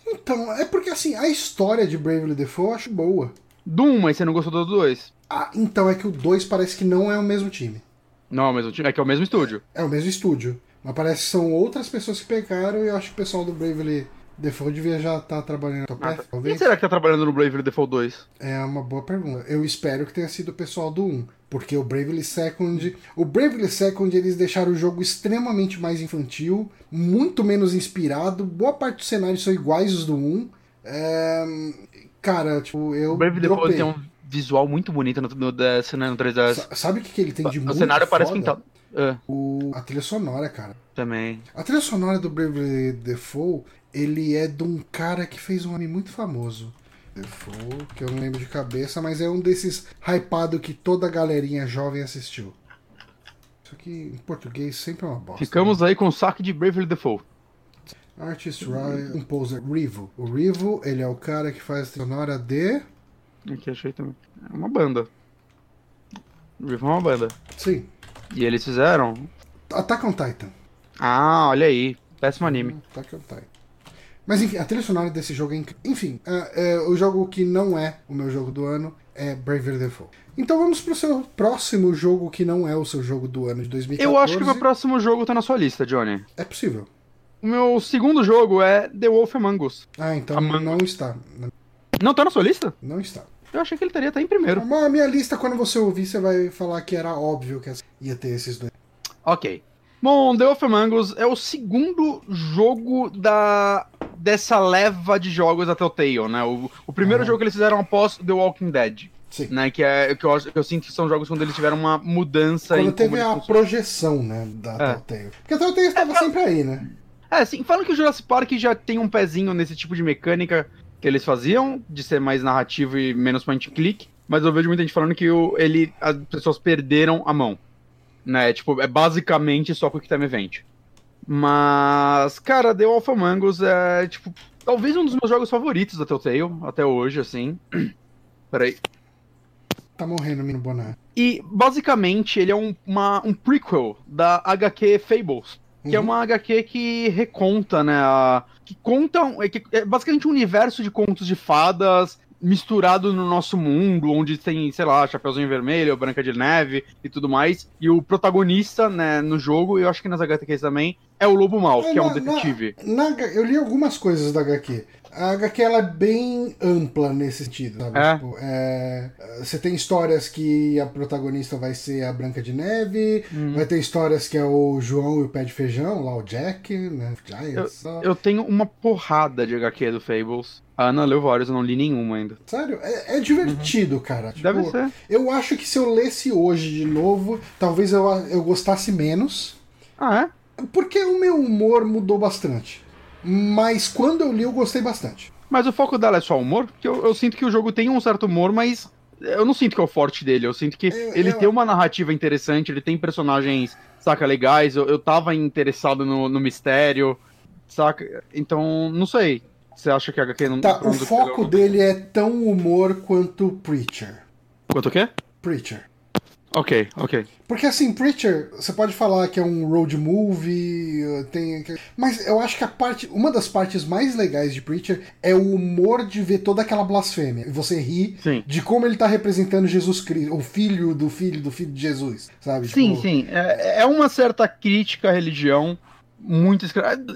Então, é porque assim, a história de Bravely Default eu acho boa. Do 1, mas você não gostou do 2? Ah, então é que o 2 parece que não é o mesmo time. Não é o mesmo time, é que é o mesmo estúdio. É o mesmo estúdio. Mas parece que são outras pessoas que pegaram e eu acho que o pessoal do Bravely Default devia já estar tá trabalhando no ah, talvez. Quem será que tá trabalhando no Bravely Default 2? É uma boa pergunta. Eu espero que tenha sido o pessoal do 1. Porque o Bravely Second. O Bravely Second eles deixaram o jogo extremamente mais infantil, muito menos inspirado. Boa parte dos cenários são iguais os do 1. É... Cara, tipo, eu. O Bravely Default tem um visual muito bonito no, no, né, no 3DS. Sabe o que, que ele tem de o muito O cenário foda? parece pintado. É. O, a trilha sonora, cara. Também. A trilha sonora do Bravely Default, ele é de um cara que fez um anime muito famoso. Default, que eu não lembro de cabeça, mas é um desses hypado que toda a galerinha jovem assistiu. Isso aqui em português sempre é uma bosta. Ficamos né? aí com o saque de Bravely Default. Artist, Ryan, Composer, Rivo. O Rivo, ele é o cara que faz a sonora de... Aqui achei também. É uma banda. Rivo é uma banda. Sim. E eles fizeram... Attack on Titan. Ah, olha aí. Péssimo anime. Attack on Titan. Mas enfim, a trilha sonora desse jogo é incrível. Enfim, é, é, o jogo que não é o meu jogo do ano é Bravely Default. Então vamos pro seu próximo jogo que não é o seu jogo do ano de 2014. Eu acho que o meu próximo jogo tá na sua lista, Johnny. É possível. O meu segundo jogo é The Wolf Among Us. Ah, então Among... não está. Não tá na sua lista? Não está. Eu achei que ele teria até em primeiro. A minha lista, quando você ouvir, você vai falar que era óbvio que ia ter esses dois. Ok. Bom, The Wolf Among Us é o segundo jogo da dessa leva de jogos da Telltale, né? O, o primeiro jogo que eles fizeram após The Walking Dead. Sim. Né, que é que eu, que eu sinto que são jogos quando eles tiveram uma mudança quando teve a projeção, né, da é. Telltale. Porque a Telltale estava é, sempre aí, né? É, sim, falando que o Jurassic Park já tem um pezinho nesse tipo de mecânica que eles faziam, de ser mais narrativo e menos point click, mas eu vejo muita gente falando que o, ele, as pessoas perderam a mão. Né? Tipo, é basicamente só Quick Time Event. Mas, cara, The Wolf Among Us é, tipo, talvez um dos meus jogos favoritos da Telltale, até hoje, assim. *clears throat* Peraí. Tá morrendo, menino Boné. E, basicamente, ele é um, uma, um prequel da HQ Fables. Que é uhum. é uma HQ que reconta, né? A, que conta. É, que, é basicamente um universo de contos de fadas misturado no nosso mundo, onde tem, sei lá, Chapeuzinho Vermelho, Branca de Neve e tudo mais. E o protagonista, né, no jogo, eu acho que nas HQs também, é o Lobo Mal, é, que na, é um detetive. Na, na, eu li algumas coisas da HQ. A HQ ela é bem ampla nesse sentido, sabe? É. Tipo, é, você tem histórias que a protagonista vai ser a Branca de Neve, hum. vai ter histórias que é o João e o Pé de Feijão, lá o Jack, né? Giants. Eu, eu tenho uma porrada de HQ do Fables. A Ana leu vários, eu não li nenhuma ainda. Sério? É, é divertido, uhum. cara. Tipo, Deve ser. Eu acho que se eu lesse hoje de novo, talvez eu, eu gostasse menos. Ah, é? Porque o meu humor mudou bastante. Mas quando eu li, eu gostei bastante. Mas o foco dela é só humor? Porque eu, eu sinto que o jogo tem um certo humor, mas eu não sinto que é o forte dele. Eu sinto que eu, ele eu... tem uma narrativa interessante, ele tem personagens, saca, legais. Eu, eu tava interessado no, no mistério, saca? Então, não sei. Você acha que a HQ não Tá, o foco dele é tão humor quanto Preacher. Quanto o quê? Preacher. Ok, ok. Porque assim, Preacher, você pode falar que é um road movie, tem. Mas eu acho que a parte. Uma das partes mais legais de Preacher é o humor de ver toda aquela blasfêmia. E você ri sim. de como ele tá representando Jesus Cristo, o filho do filho do filho de Jesus, sabe? Sim, tipo... sim. É, é uma certa crítica à religião muito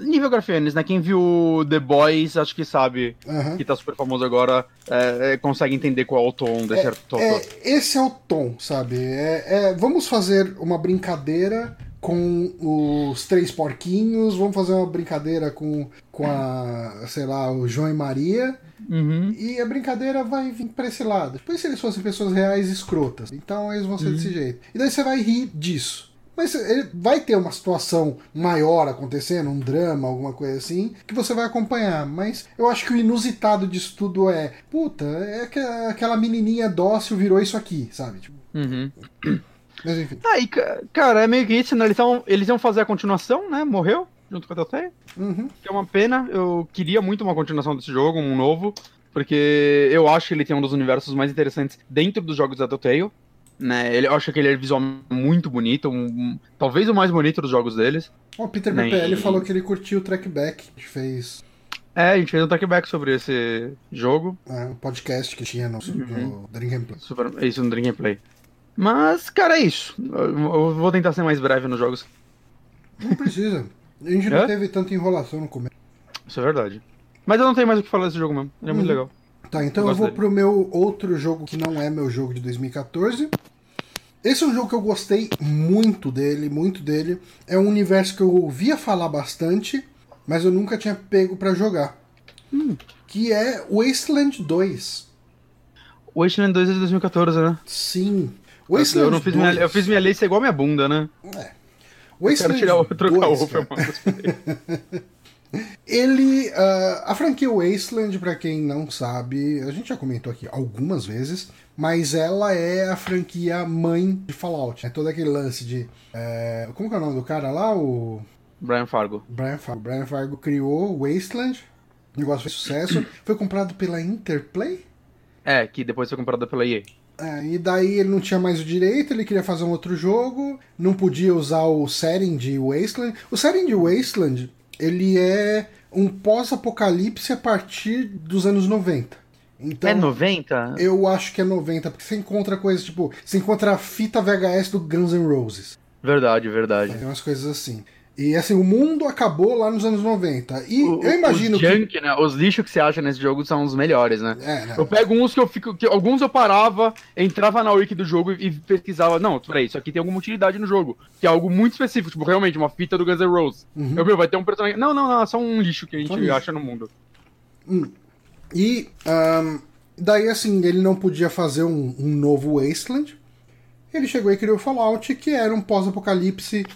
nível Grafianes, né? Quem viu The Boys, acho que sabe uhum. que tá super famoso agora, é, é, consegue entender qual é o tom desse é, tom. É, esse é o tom, sabe? É, é, vamos fazer uma brincadeira com os três porquinhos, vamos fazer uma brincadeira com, com a, sei lá, o João e Maria. Uhum. E a brincadeira vai vir pra esse lado. Depois, se eles fossem pessoas reais escrotas, então eles vão ser desse jeito. E daí você vai rir disso. Mas ele vai ter uma situação maior acontecendo, um drama, alguma coisa assim, que você vai acompanhar. Mas eu acho que o inusitado disso tudo é, puta, é que aquela menininha dócil virou isso aqui, sabe? Tipo, Uhum. mas enfim. Ah, e, ca- cara, é meio que isso, né? Eles, tão, eles iam fazer a continuação, né? Morreu, junto com a Telltale. Uhum. Que é uma pena. Eu queria muito uma continuação desse jogo, um novo. Porque eu acho que ele tem um dos universos mais interessantes dentro dos jogos da Telltale. Né? Ele, eu acho que ele é visualmente muito bonito. um- um- talvez o mais bonito dos jogos deles. O Peter Nem- BPL falou que ele curtiu o trackback que a gente fez É, a gente fez um trackback sobre esse jogo. né, o podcast que tinha no, no Dream Gameplay. Super, isso no Dream Gameplay. Mas, cara, é isso. Eu, eu vou tentar ser mais breve nos jogos. Não precisa. A gente não É? teve tanta enrolação no começo. Isso é verdade. Mas eu não tenho mais o que falar desse jogo mesmo. Ele é muito Uhum. legal. Tá, então Eu eu vou dele. pro meu outro jogo que não é meu jogo de 2014. Esse é um jogo que eu gostei muito dele, muito dele. É um universo que eu ouvia falar bastante, mas eu nunca tinha pego pra jogar. Hum. Que é Wasteland 2. O Wasteland 2 é de 2014, né? Sim. Eu, Wasteland não fiz minha, 2. eu fiz minha lista igual minha bunda, né? Eu quero Wasteland tirar o trocar 2, o cara. mano. *laughs* Ele. ah, a franquia Wasteland, pra quem não sabe, a gente já comentou aqui algumas vezes, mas ela é a franquia mãe de Fallout. É todo aquele lance de. é, como que é o nome do cara lá? O Brian Fargo. Brian Fargo. Brian Fargo criou Wasteland. O negócio fez sucesso. *clears throat* Foi comprado pela Interplay. É, que depois foi comprada pela EA. É, e daí ele não tinha mais o direito, ele queria fazer um outro jogo, não podia usar o setting de Wasteland. O setting de Wasteland, ele é um pós-apocalipse a partir dos anos 90. Então, é 90? eu acho que é 90, porque você encontra coisas tipo, você encontra a fita VHS do Guns N' Roses. Verdade, verdade. Tem umas coisas assim. E assim, o mundo acabou lá nos anos 90. E O- eu imagino os que. junk, né? Os lixos que você acha nesse jogo são os melhores, né? É, né? Eu pego uns que eu fico. Que alguns eu parava, entrava na wiki do jogo e, pesquisava. Não, peraí, isso aqui tem alguma utilidade no jogo. Que é algo muito específico, tipo, realmente, uma fita do Guns N' Roses. Uhum. Eu, meu, vai ter um personagem. Não, não, não, é só um lixo que a gente acha no mundo. E ahn, daí, assim, ele não podia fazer um, um novo Wasteland. Ele chegou e criou o Fallout, que era um pós-apocalipse.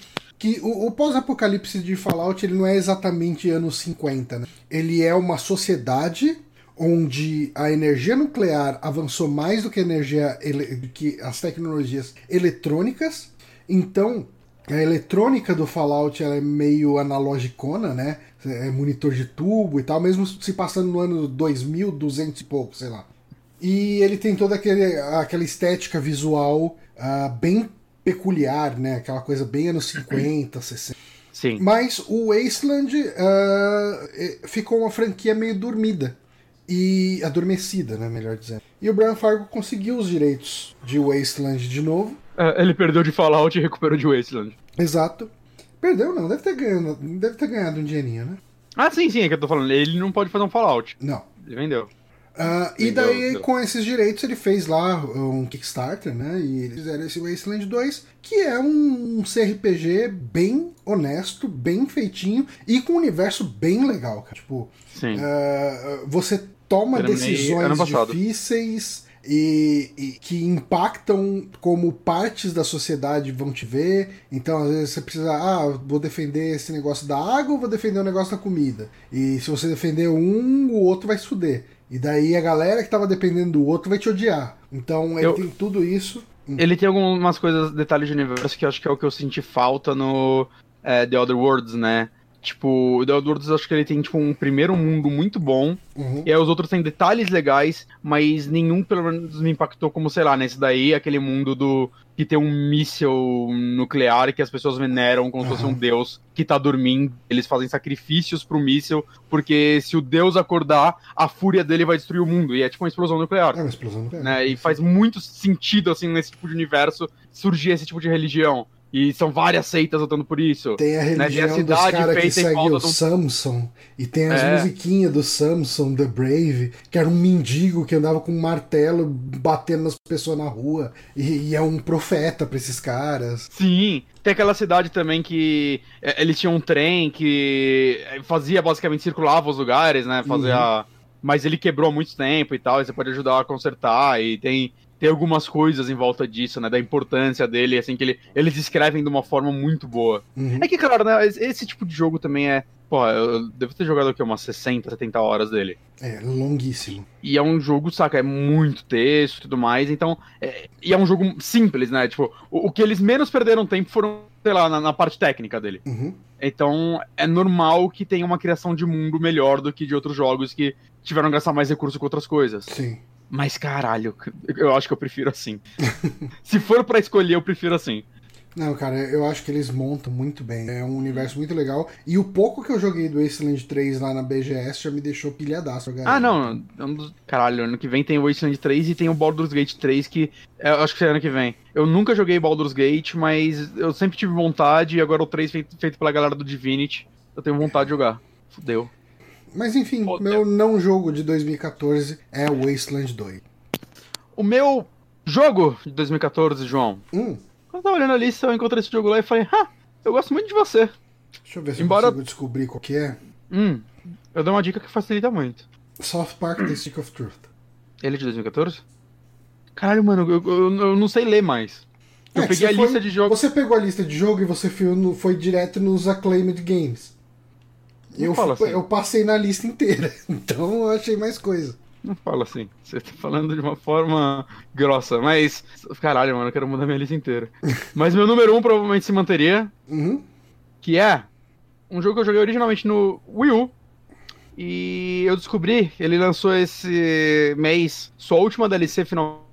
Que o, o pós-apocalipse de Fallout ele não é exatamente anos 50, né? Ele é uma sociedade onde a energia nuclear avançou mais do que energia do que as tecnologias eletrônicas. Então, a eletrônica do Fallout é meio analogicona, né? É monitor de tubo e tal, mesmo se passando no ano 2200 e pouco, sei lá. E ele tem toda aquele, aquela estética visual ah, bem peculiar, né? Aquela coisa bem anos 50, 60. *laughs* Sim. Mas o Wasteland eh, ficou uma franquia meio dormida. E adormecida, né? Melhor dizendo. E o Brian Fargo conseguiu os direitos de Wasteland de novo. É, ele perdeu de Fallout e recuperou de Wasteland. Exato. Perdeu, não. Deve ter ganhado, deve ter ganhado um dinheirinho, né? Ah, sim, sim, é que eu tô falando. Ele não pode fazer um Fallout. Não. Ele vendeu. Ah, e daí, com esses direitos, ele fez lá um Kickstarter, né? E eles fizeram esse Wasteland 2, que é um CRPG bem honesto, bem feitinho e com um universo bem legal, cara. Tipo, ah, você toma Terminei decisões difíceis e, e que impactam como partes da sociedade vão te ver. Então, às vezes, você precisa, ah, vou defender esse negócio da água ou vou defender o negócio da comida. E se você defender um, o outro vai se fuder. E daí a galera que tava dependendo do outro vai te odiar. Então ele Eu- tem tudo isso. Ele tem algumas coisas, detalhes de universo que eu acho que é o que eu senti falta no é, The Other Worlds, né? Tipo, o The Other Worlds acho que ele tem, tipo, um primeiro mundo muito bom, Uhum. e aí os outros têm detalhes legais, mas nenhum, pelo menos, me impactou como, sei lá, nesse daí, aquele mundo do que tem um míssil nuclear que as pessoas veneram como se fosse um deus que tá dormindo. Eles fazem sacrifícios pro míssil, porque se o deus acordar, a fúria dele vai destruir o mundo, e é tipo uma explosão nuclear. É uma explosão nuclear. né? E faz muito sentido, assim, nesse tipo de universo, surgir esse tipo de religião. E são várias seitas lutando por isso. Tem a né? Tem religião a dos caras que volta o um- Samson. E tem as É. musiquinhas do Samson, The Brave, que era um mendigo que andava com um martelo batendo nas pessoas na rua. E, e é um profeta pra esses caras. Sim, tem aquela cidade também que é, eles tinham um trem que é, fazia basicamente circulava os lugares, né? Fazia. Mas ele quebrou há muito tempo e tal, e você pode ajudar a consertar, e tem, tem algumas coisas em volta disso, né? Da importância dele, assim, que ele, eles escrevem de uma forma muito boa. Uhum. É que, claro, né? Esse tipo de jogo também é. Pô, eu devo ter jogado aqui umas 60, 70 horas dele. É, longuíssimo. E é um jogo, saca, é muito texto e tudo mais, então. é- e é um jogo simples, né? Tipo, o, o que eles menos perderam tempo foram, sei lá, na, na parte técnica dele. Uhum. Então é normal que tenha uma criação de mundo melhor do que de outros jogos que tiveram que gastar mais recurso com outras coisas. Sim. Mas caralho, eu acho que eu prefiro assim. *laughs* Se for pra escolher, eu prefiro assim. Não, cara, eu acho que eles montam muito bem. É um universo muito legal. E o pouco que eu joguei do Wasteland 3 lá na BGS já me deixou pilhadaço. galera. Ah, não. é Caralho, ano que vem tem o Wasteland 3 e tem o Baldur's Gate 3, que é, eu acho que é ano que vem. Eu nunca joguei Baldur's Gate, mas eu sempre tive vontade, e agora o 3 feito, feito pela galera do Divinity, eu tenho vontade de jogar. Fudeu. Mas enfim, Pô, meu não jogo de 2014 é Wasteland 2. O meu jogo de 2014, João. Hum, Quando eu tava olhando a lista, eu encontrei esse jogo lá e falei, ah, eu gosto muito de você. deixa eu ver se Embora- eu consigo descobrir qual que é. Hum, eu dou uma dica que facilita muito. South Park The Stick of Truth. Ele é de 2014? Caralho, mano, eu, eu- eu não sei ler mais. Eu É, peguei a você foi- lista de jogos. Você pegou a lista de jogo e você foi, no- foi direto nos Acclaimed Games. Eu, fala assim. eu passei na lista inteira, *laughs* então eu achei mais coisa. Não fala assim. Você tá falando de uma forma grossa, mas. Caralho, mano, eu quero mudar minha lista inteira. *laughs* Mas meu número um provavelmente se manteria, Uhum. que é um jogo que eu joguei originalmente no Wii U. E eu descobri, ele lançou esse mês sua última DLC final.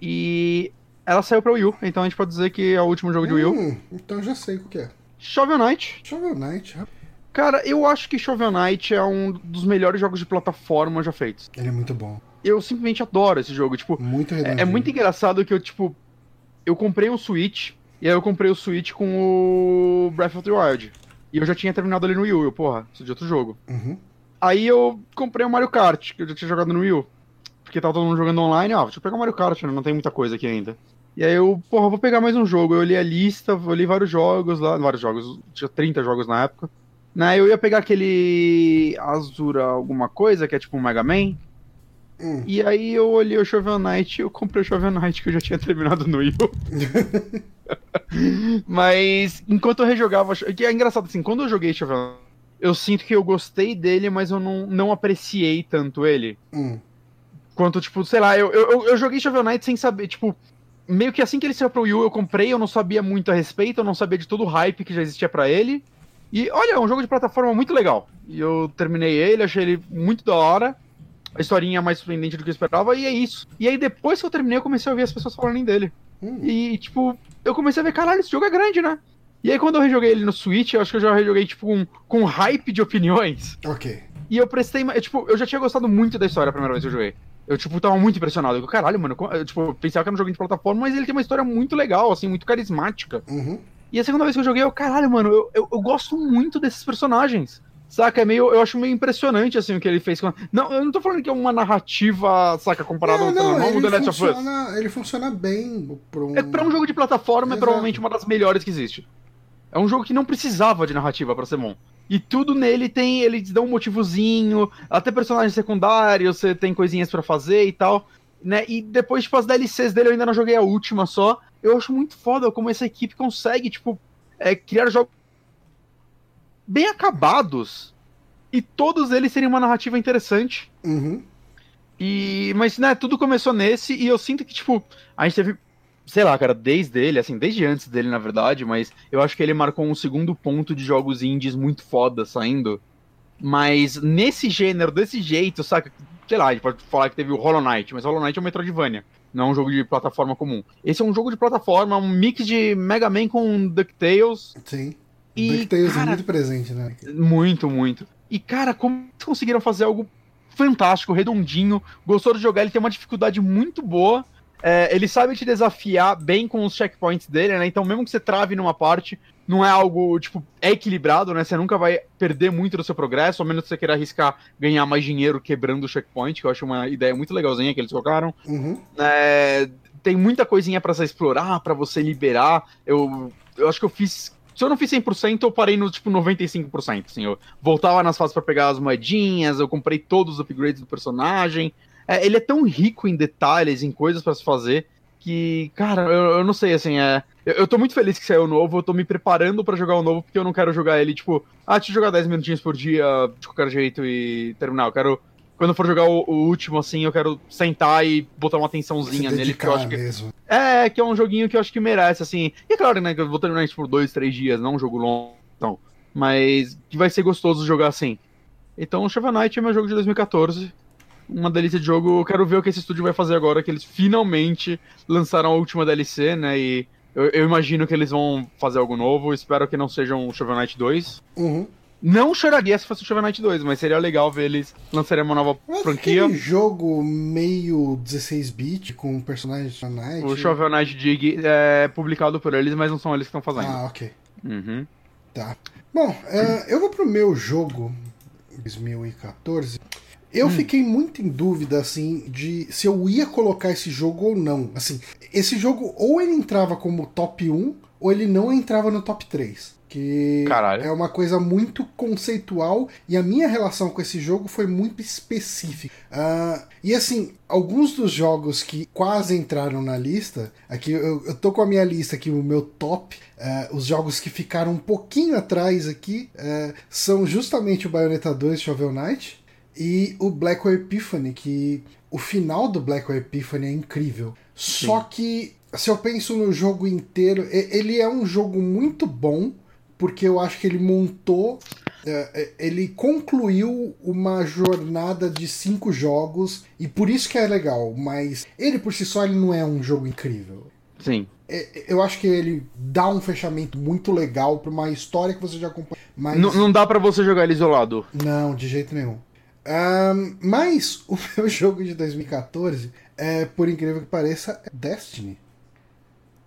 E ela saiu pra Wii U, então a gente pode dizer que é o último jogo de Wii U. Hum, então eu já sei qual que é. Shovel Knight. Shovel Knight, rapaz. Cara, eu acho que Shovel Knight é um dos melhores jogos de plataforma já feitos. ele é muito bom. Eu simplesmente adoro esse jogo. Tipo, Muito É, é muito engraçado que eu, tipo, eu comprei um Switch, e aí eu comprei o Switch com o Breath of the Wild. E eu já tinha terminado ali no Wii U, eu, porra, isso de outro jogo. Uhum. Aí eu comprei o Mario Kart, que eu já tinha jogado no Wii U. Porque tava todo mundo jogando online, ó, deixa eu pegar o Mario Kart, né? não tem muita coisa aqui ainda. E aí eu, porra, vou pegar mais um jogo. Eu olhei a lista, olhei vários jogos lá, vários jogos, tinha 30 jogos na época. Né, eu ia pegar aquele Azura alguma coisa, que é tipo um Mega Man. Hum. E aí eu olhei o Shovel Knight e eu comprei o Shovel Knight que eu já tinha *laughs* terminado no Wii. *laughs* Mas enquanto eu rejogava. Que é engraçado assim, quando eu joguei Shovel Knight, eu sinto que eu gostei dele, mas eu não, não apreciei tanto ele. Hum. Quanto, tipo, sei lá, eu, eu, eu joguei Shovel Knight sem saber, tipo. Meio que assim que ele saiu pro Wii U, eu comprei, eu não sabia muito a respeito, eu não sabia de todo o hype que já existia pra ele. E olha, é um jogo de plataforma muito legal. E eu terminei ele, achei ele muito da hora. A historinha é mais surpreendente do que eu esperava, e é isso. E aí depois que eu terminei, eu comecei a ouvir as pessoas falarem dele. Hum. E, tipo, eu comecei a ver, caralho, esse jogo é grande, né? E aí quando eu rejoguei ele no Switch, eu acho que eu já rejoguei, tipo, com, com hype de opiniões. Ok. E eu prestei. ma- Tipo, eu já tinha gostado muito da história a primeira vez que eu joguei. Eu, tipo, tava muito impressionado. Eu, caralho, mano. eu, tipo, eu pensava que era um jogo de plataforma, mas ele tem uma história muito legal, assim, muito carismática. Uhum. E a segunda vez que eu joguei, eu, caralho, mano, eu, eu, eu gosto muito desses personagens. Saca? É meio, eu acho meio impressionante, assim, o que ele fez com. Não, eu não tô falando que é uma narrativa, saca, comparada ao Não, não, ele The Last of Us. funciona, ele funciona bem pra um... É, pra um jogo de plataforma, é Exato. provavelmente uma das melhores que existe. É um jogo que não precisava de narrativa pra ser bom. E tudo nele tem, eles dão um motivozinho, até personagens secundários, você tem coisinhas pra fazer e tal. Né? E depois, tipo, as DLCs dele eu ainda não joguei a última só. Eu acho muito foda como essa equipe consegue, tipo, é, criar jogos bem acabados. E todos eles terem uma narrativa interessante. Uhum. E, mas, né, tudo começou nesse e eu sinto que, tipo, a gente teve, sei lá, cara, desde ele, assim, desde antes dele, na verdade, mas eu acho que ele marcou um segundo ponto de jogos indies muito foda saindo. Mas nesse gênero, desse jeito, saca? Sei lá, a gente pode falar que teve o Hollow Knight, mas Hollow Knight é um Metroidvania, não é um jogo de plataforma comum. Esse é um jogo de plataforma, um mix de Mega Man com DuckTales. Sim. E, DuckTales é cara, muito presente, né? muito, muito. E, cara, como eles conseguiram fazer algo fantástico, redondinho, gostou de jogar, ele tem uma dificuldade muito boa. é, ele sabe te desafiar bem com os checkpoints dele, né? Então, mesmo que você trave numa parte, não é algo, tipo, é equilibrado, né? Você nunca vai perder muito do seu progresso, ao menos você queira arriscar ganhar mais dinheiro quebrando o checkpoint, que eu acho uma ideia muito legalzinha que eles colocaram. Uhum. É, tem muita coisinha para você explorar, para você liberar. Eu, eu acho que eu fiz. Se eu não fiz 100%, eu parei no tipo 95%. Assim, eu voltava nas fases para pegar as moedinhas, eu comprei todos os upgrades do personagem. É, ele é tão rico em detalhes, em coisas para se fazer, que, cara, eu, eu não sei, assim, é. Eu, eu tô muito feliz que saiu o novo, eu tô me preparando para jogar o novo, porque eu não quero jogar ele, tipo, ah, deixa eu jogar 10 minutinhos por dia de qualquer jeito e terminar. Eu quero. Quando eu for jogar o, o último, assim, eu quero sentar e botar uma atençãozinha nele, porque eu acho que. mesmo. É, que é um joguinho que eu acho que merece, assim. E é claro, né, que eu vou terminar isso por dois, três dias, não um jogo longo, então. Mas que vai ser gostoso jogar assim. Então, Shovel Knight é meu jogo de 2014 uma delícia de jogo. Eu quero ver o que esse estúdio vai fazer agora, que eles finalmente lançaram a última DLC, né? E eu, eu imagino que eles vão fazer algo novo. Espero que não seja um Shovel Knight 2. Uhum. Não choraria se fosse o Shovel Knight 2, mas seria legal ver eles lançarem uma nova Mas franquia. aquele jogo meio 16-bit com personagens de Knight. O Shovel Knight Dig é publicado por eles, mas não são eles que estão fazendo. Ah, ok. Uhum. Tá. Bom, é, eu vou pro meu jogo 2014. Eu fiquei muito em dúvida, assim, de se eu ia colocar esse jogo ou não. Assim, esse jogo ou ele entrava como top 1 ou ele não entrava no top 3. Que Caralho. é uma coisa muito conceitual e a minha relação com esse jogo foi muito específica. Ah, e assim, alguns dos jogos que quase entraram na lista, aqui eu, eu tô com a minha lista aqui, o meu top, ah, os jogos que ficaram um pouquinho atrás aqui ah, são justamente o Bayonetta 2 Shovel Knight e o Black Epiphany, que o final do Black Epiphany é incrível. Só que se eu penso no jogo inteiro, ele é um jogo muito bom, porque eu acho que ele montou, é, é, ele concluiu uma jornada de cinco jogos, e por isso que é legal, mas ele por si só ele não é um jogo incrível. Sim. É, Eu acho que ele dá um fechamento muito legal para uma história que você já acompanha. Mas... N- Não dá pra você jogar ele isolado. Não, de jeito nenhum. Ahn, mas o *laughs* meu jogo de 2014, é, por incrível que pareça, é Destiny.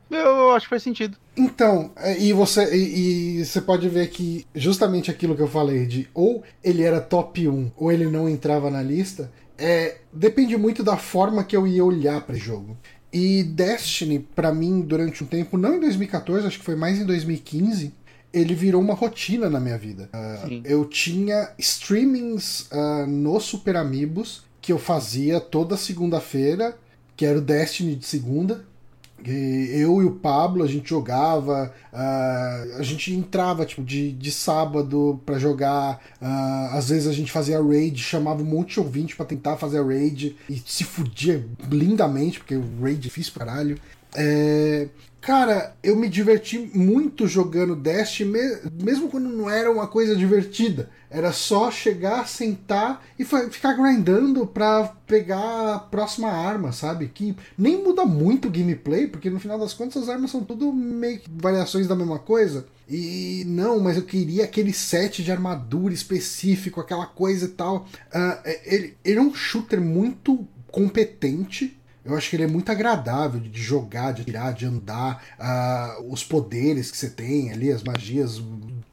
Eu acho que faz sentido. Então, é, e você, e, e você pode ver que justamente aquilo que eu falei de ou ele era top 1 ou ele não entrava na lista, é, depende muito da forma que eu ia olhar para esse jogo. E Destiny, pra mim, durante um tempo, não em 2014, acho que foi mais em 2015, ele virou uma rotina na minha vida. Sim. eu tinha streamings ah, no Super Amigos que eu fazia toda segunda-feira, que era o Destiny de segunda. E eu e o Pablo, a gente jogava, ah, a gente entrava tipo, de, de sábado pra jogar, ah, às vezes a gente fazia raid, chamava um monte de ouvinte pra tentar fazer a raid e se fudia lindamente, porque o raid é difícil pra caralho. É, Cara, eu me diverti muito jogando Destiny, me- mesmo quando não era uma coisa divertida. Era só chegar, sentar e ficar grindando pra pegar a próxima arma, sabe? Que nem muda muito o gameplay, porque no final das contas as armas são tudo meio que variações da mesma coisa. E não, mas eu queria aquele set de armadura específico, aquela coisa e tal. É- ele, ele é um shooter muito competente. Eu acho que ele é muito agradável de jogar, de tirar, de andar, ah, os poderes que você tem ali, as magias,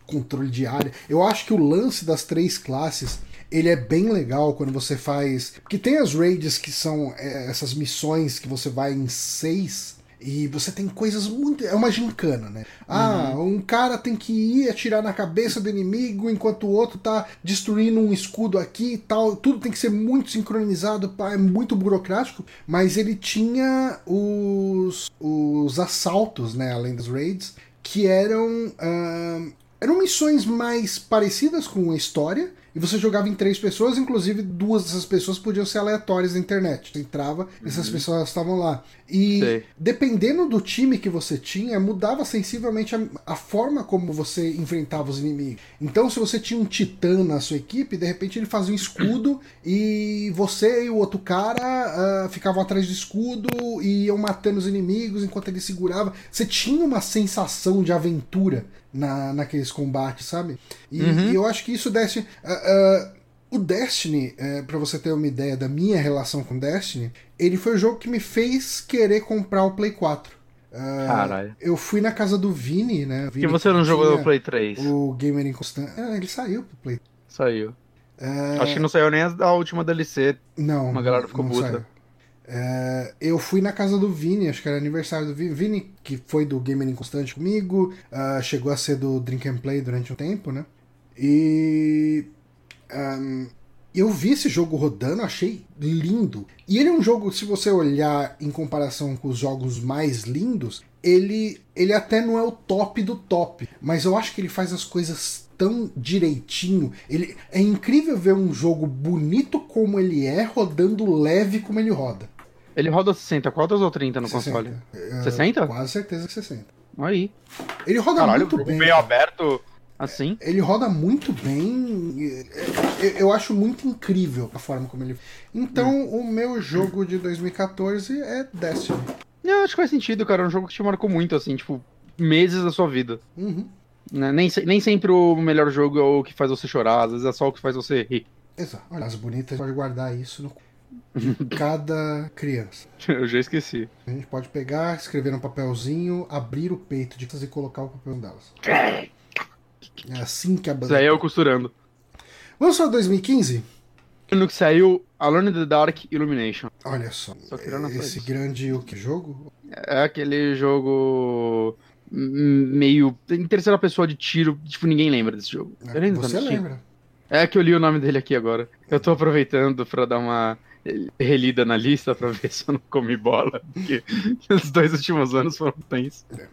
controle de área. Eu acho que o lance das três classes ele é bem legal quando você faz. Porque tem as raids que são é, essas missões que você vai em seis. E você tem coisas muito. É uma gincana, né? Ah, um cara tem que ir atirar na cabeça do inimigo enquanto o outro tá destruindo um escudo aqui e tal. Tudo tem que ser muito sincronizado, é muito burocrático. Mas ele tinha os, os assaltos, né? Além das raids, que eram. ahn, eram missões mais parecidas com a história. E você jogava em três pessoas, inclusive duas dessas pessoas podiam ser aleatórias na internet. Você entrava e essas pessoas estavam lá. E Sei. dependendo do time que você tinha, mudava sensivelmente a, a forma como você enfrentava os inimigos. Então, se você tinha um titã na sua equipe, de repente ele fazia um escudo *clears throat* e você e o outro cara ah, ficavam atrás do escudo e iam matando os inimigos enquanto ele segurava. Você tinha uma sensação de aventura na, naqueles combates, sabe? E, e eu acho que isso desce. ah, ah, O Destiny, é, para você ter uma ideia da minha relação com Destiny, ele foi o jogo que me fez querer comprar o Play 4. Uh, Caralho. Eu fui na casa do Vini, né? Por que você não jogou no Play 3? O Gamer Inconstant. Ah, ele saiu pro Play. Saiu. É... Acho que não saiu nem a última DLC. Não. Uma galera ficou puta. É, eu fui na casa do Vini, acho que era aniversário do Vini, Vini que foi do Gamer Inconstante comigo, uh, chegou a ser do Drink and Play durante um tempo, né? E um, eu vi esse jogo rodando, achei lindo. E ele é um jogo, se você olhar em comparação com os jogos mais lindos, ele, ele até não é o top do top. Mas eu acho que ele faz as coisas tão direitinho. Ele é incrível ver um jogo bonito como ele é, rodando leve como ele roda. Ele roda 60 quadros ou 30 no 60. console? É, 60? Quase certeza que 60. Aí. Ele roda Caralho, muito bem. meio aberto Assim? Ele roda muito bem. Eu acho muito incrível a forma como ele. Então, hum. o meu jogo de 2014 é Destiny. Eu acho que faz sentido, cara. É um jogo que te marcou muito, assim, tipo, meses da sua vida. Uhum. Né? Nem, nem sempre o melhor jogo é o que faz você chorar, às vezes é só o que faz você rir. Exato. Olha, as bonitas pode guardar isso no cada criança. *laughs* Eu já esqueci. A gente pode pegar, escrever um papelzinho, abrir o peito de e colocar o papel delas. É assim que a banda. Isso aí é eu costurando. Vamos para 2015? No que saiu Alone in the Dark Illumination. Olha só. só esse grande o que jogo? É aquele jogo meio em terceira pessoa de tiro, tipo, ninguém lembra desse jogo. É, você lembra? É que eu li o nome dele aqui agora. Eu tô aproveitando pra dar uma relida na lista pra ver *laughs* se eu não comi bola, porque os dois últimos anos foram tensos. É.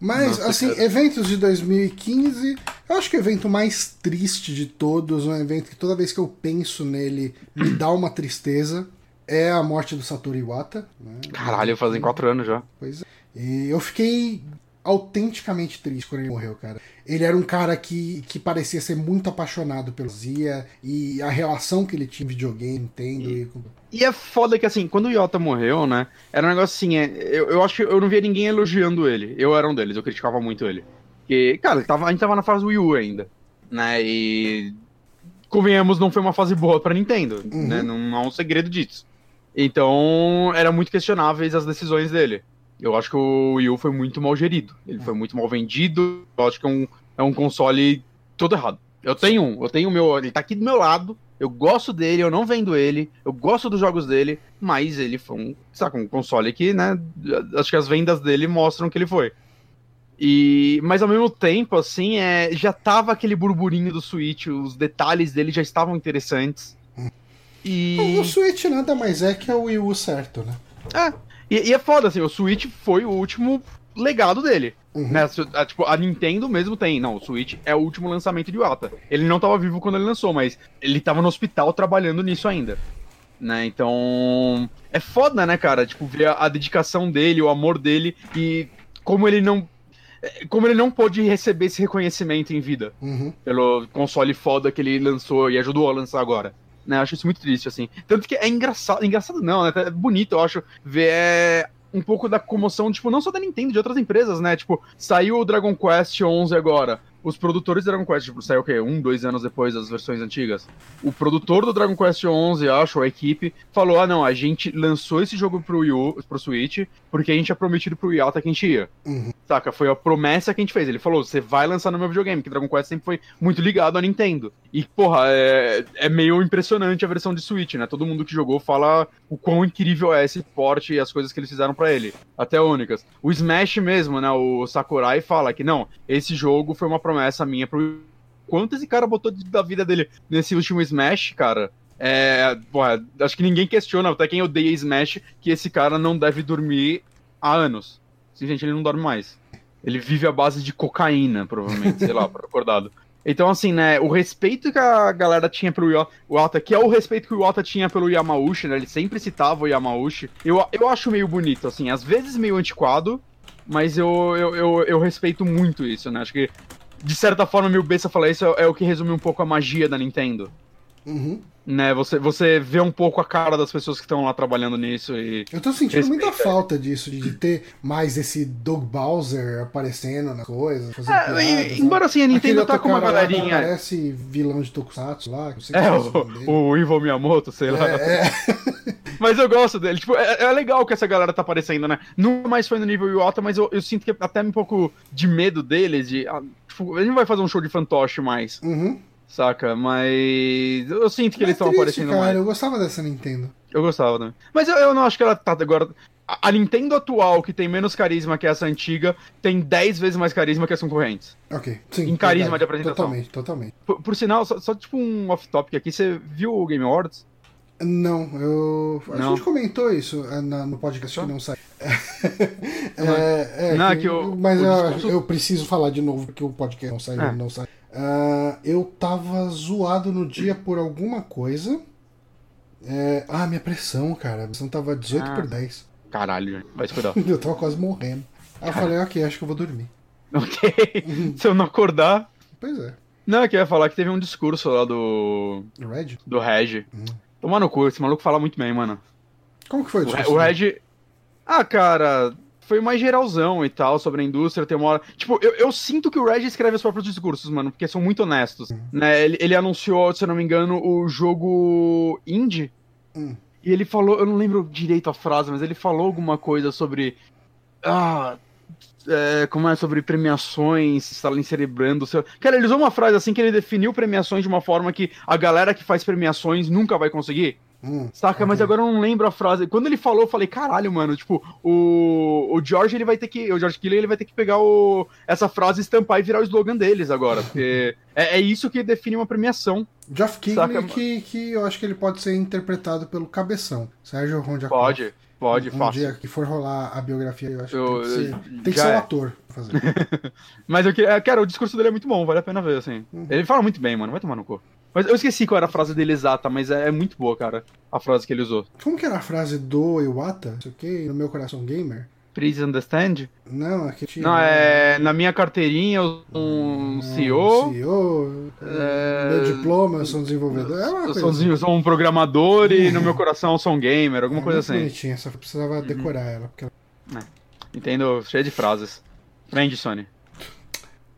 Mas, Nossa, assim, cara. eventos de 2015, eu acho que o evento mais triste de todos, um evento que toda vez que eu penso nele me *clears throat* dá uma tristeza, é a morte do Satoru Iwata. Né? Caralho, fazem quatro anos já. Pois é. E eu fiquei autenticamente triste quando ele morreu, cara. Ele era um cara que, que parecia ser muito apaixonado pelo Zia e a relação que ele tinha em videogame, Nintendo e... e... é foda que assim, quando o Yota morreu, né, era um negócio assim, é, eu, eu acho que eu não via ninguém elogiando ele. Eu era um deles, eu criticava muito ele. Porque, cara, tava, a gente tava na fase Wii U ainda, né, e... Convenhamos, não foi uma fase boa pra Nintendo, uhum. né, não, não é um segredo disso. Então, era muito questionáveis as decisões dele. Eu acho que o Wii U foi muito mal gerido. Ele foi muito mal vendido. Eu acho que é um, é um console todo errado. Eu tenho um, eu tenho o meu. Ele tá aqui do meu lado. Eu gosto dele, eu não vendo ele, eu gosto dos jogos dele, mas ele foi um, saca, um console que, né, acho que as vendas dele mostram que ele foi. E, mas ao mesmo tempo, assim, é, já tava aquele burburinho do Switch, os detalhes dele já estavam interessantes. E... O Switch nada mais é que é o Wii U certo, né? É, e, e, é foda, assim, o Switch foi o último legado dele. Uhum. Né? A, tipo, a Nintendo mesmo tem. Não, o Switch é o último lançamento de Wata. Ele não tava vivo quando ele lançou, mas ele tava no hospital trabalhando nisso ainda. Né? Então. É foda, né, cara? Tipo, ver a, a dedicação dele, o amor dele e como ele não como ele não pôde receber esse reconhecimento em vida uhum. pelo console foda que ele lançou e ajudou a lançar agora né? Eu acho isso muito triste, assim. Tanto que é engraçado, engraçado não, né? É bonito, eu acho, ver é, um pouco da comoção, tipo, não só da Nintendo, de outras empresas, né? Tipo, saiu o Dragon Quest 11 agora os produtores do Dragon Quest, tipo, saiu o quê? Um, dois anos depois das versões antigas. O produtor do Dragon Quest 11, acho, a equipe, falou: ah, não, a gente lançou esse jogo pro Wii U, pro Switch, porque a gente tinha prometido pro Wii Alta que a gente ia. Uhum. Saca? Foi a promessa que a gente fez. Ele falou: você vai lançar no meu videogame, que Dragon Quest sempre foi muito ligado à Nintendo. E, porra, é, é meio impressionante a versão de Switch, né? Todo mundo que jogou fala o quão incrível é esse porte e as coisas que eles fizeram para ele. Até únicas. O Smash mesmo, né? O Sakurai fala que não, esse jogo foi uma promessa minha pro. Quanto esse cara botou da vida dele nesse último Smash, cara? É, porra, acho que ninguém questiona, até quem odeia Smash, que esse cara não deve dormir há anos. Simplesmente ele não dorme mais. Ele vive à base de cocaína, provavelmente, sei lá, *laughs* acordado. Então, assim, né, o respeito que a galera tinha pelo Iwata, que é o respeito que o Iwata tinha pelo Yamauchi, né, ele sempre citava o Yamauchi, eu, eu acho meio bonito, assim, às vezes meio antiquado, mas eu, eu, eu, eu respeito muito isso, né, acho que de certa forma, mil Bessa falar isso é, é, o que resume um pouco a magia da Nintendo. Uhum. Né, você, você vê um pouco a cara das pessoas que estão lá trabalhando nisso e. Eu tô sentindo muita Respeita. falta disso, de, ter mais esse Doug Bowser aparecendo nas coisas, fazendo É, piadas, e- né? embora assim, a Aquele Nintendo tá com uma cara lá galerinha. Parece vilão de Tokusatsu lá, eu sei É, esqueci o o, o Ivo Miyamoto, sei lá. É, é. *laughs* Mas eu gosto dele. Tipo, é, é legal que essa galera tá aparecendo, né? Nunca mais foi no nível Iwata, mas eu, eu sinto que até um pouco de medo deles, de. ah, tipo, ele não vai fazer um show de fantoche mais, Uhum. Saca? Mas. Eu sinto que Mas eles estão triste, aparecendo cara, mais. eu gostava dessa Nintendo. Eu gostava também. Mas eu, eu não acho que ela tá agora. A a Nintendo atual, que tem menos carisma que essa antiga, tem 10 vezes mais carisma que as concorrentes. Ok, sim. Em carisma verdade. de apresentação. Totalmente, totalmente. Por, por sinal, só, só tipo um off-topic aqui, você viu o Game Awards? Não, eu. A Não. gente comentou isso na- no podcast Só? que não sai. *laughs* é, é, Não, é que o- mas o eu, discurso- eu preciso falar de novo porque o podcast não sai, É. não sai. Ah, eu tava zoado no dia por alguma coisa. É, ah, minha pressão, cara. A pressão tava 18 Ah. por 10. Caralho, vai se cuidar. *laughs* Eu tava quase morrendo. Aí eu falei, ok, acho que eu vou dormir. ok. Se eu não acordar. Pois é. Não, é que eu ia falar que teve um discurso lá do. Red? do Reg. Hum. Tomar no cu, esse maluco fala muito bem, mano. Como que foi o O, Re- discurso o dele? Reg. Ah, cara. Foi mais geralzão e tal, sobre a indústria, tem uma hora... Tipo, eu, eu sinto que o Reg escreve os próprios discursos, mano, porque são muito honestos. Hum. Né? Ele, ele anunciou, se eu não me engano, o jogo indie. Hum. E ele falou, eu não lembro direito a frase, mas ele falou alguma coisa sobre. Ah. É, como é sobre premiações, está lá encerebrando o seu. Cara, ele usou uma frase assim que ele definiu premiações de uma forma que a galera que faz premiações nunca vai conseguir. Hum, Saca? Mas agora eu não lembro a frase. Quando ele falou, eu falei, caralho, mano, tipo, o, o George, ele vai ter que. O George Killer, ele vai ter que pegar o, essa frase, estampar e virar o slogan deles agora. Porque é, é isso que define uma premiação. Geoff Keighley, mano. que, que eu acho que ele pode ser interpretado pelo cabeção. Sérgio Rondiakoff. Pode, pode, um fácil. dia que for rolar a biografia, eu acho Eu- que tem que ser, eu- tem que ser é. ator pra fazer. *laughs* Mas eu queria. Cara, o discurso dele é muito bom, vale a pena ver, assim. Uhum. Ele fala muito bem, mano, vai tomar no cu. Mas eu esqueci qual era a frase dele exata, mas é, é muito boa, cara, a frase que ele usou. Como que era a frase do Iwata? Isso aqui, no meu coração gamer? Please understand? Não, aqui tinha. Não, é. Na minha carteirinha, eu sou um CEO. CEO. É, Meu diploma, eu sou um desenvolvedor. É uma Eu coisa sou, assim. sou um programador e no meu coração eu sou um gamer, alguma É coisa assim. bonitinha, eu precisava decorar ela. Porque... ela- Entendo, cheio de frases. Vende, Sony.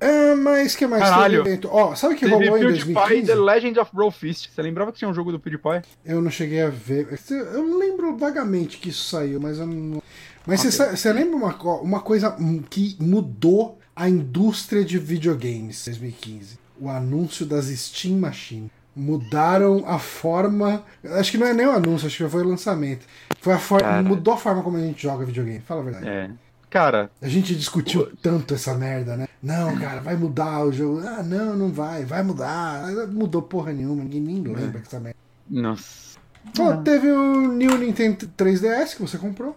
É, mas que mais Caralho. teve? Ó, sabe o que Teve rolou em PewDiePie 2015? The Legend of Brofist. Você lembrava que tinha um jogo do PewDiePie? Eu não cheguei a ver. Eu lembro vagamente que isso saiu, mas eu não. Mas você lembra uma, uma coisa que mudou a indústria de videogames em 2015? O anúncio das Steam Machine. Mudaram a forma. Acho que não é nem o anúncio, acho que foi o lançamento. Foi a forma. Cara. Mudou a forma como a gente joga videogame. Fala a verdade. É. Cara, A gente discutiu tanto essa merda, né? Não, cara, vai mudar o jogo. Ah, não, não vai, vai mudar. Mudou porra nenhuma, ninguém nem lembra É. que essa merda. nossa. Pô, teve o New Nintendo 3DS que você comprou.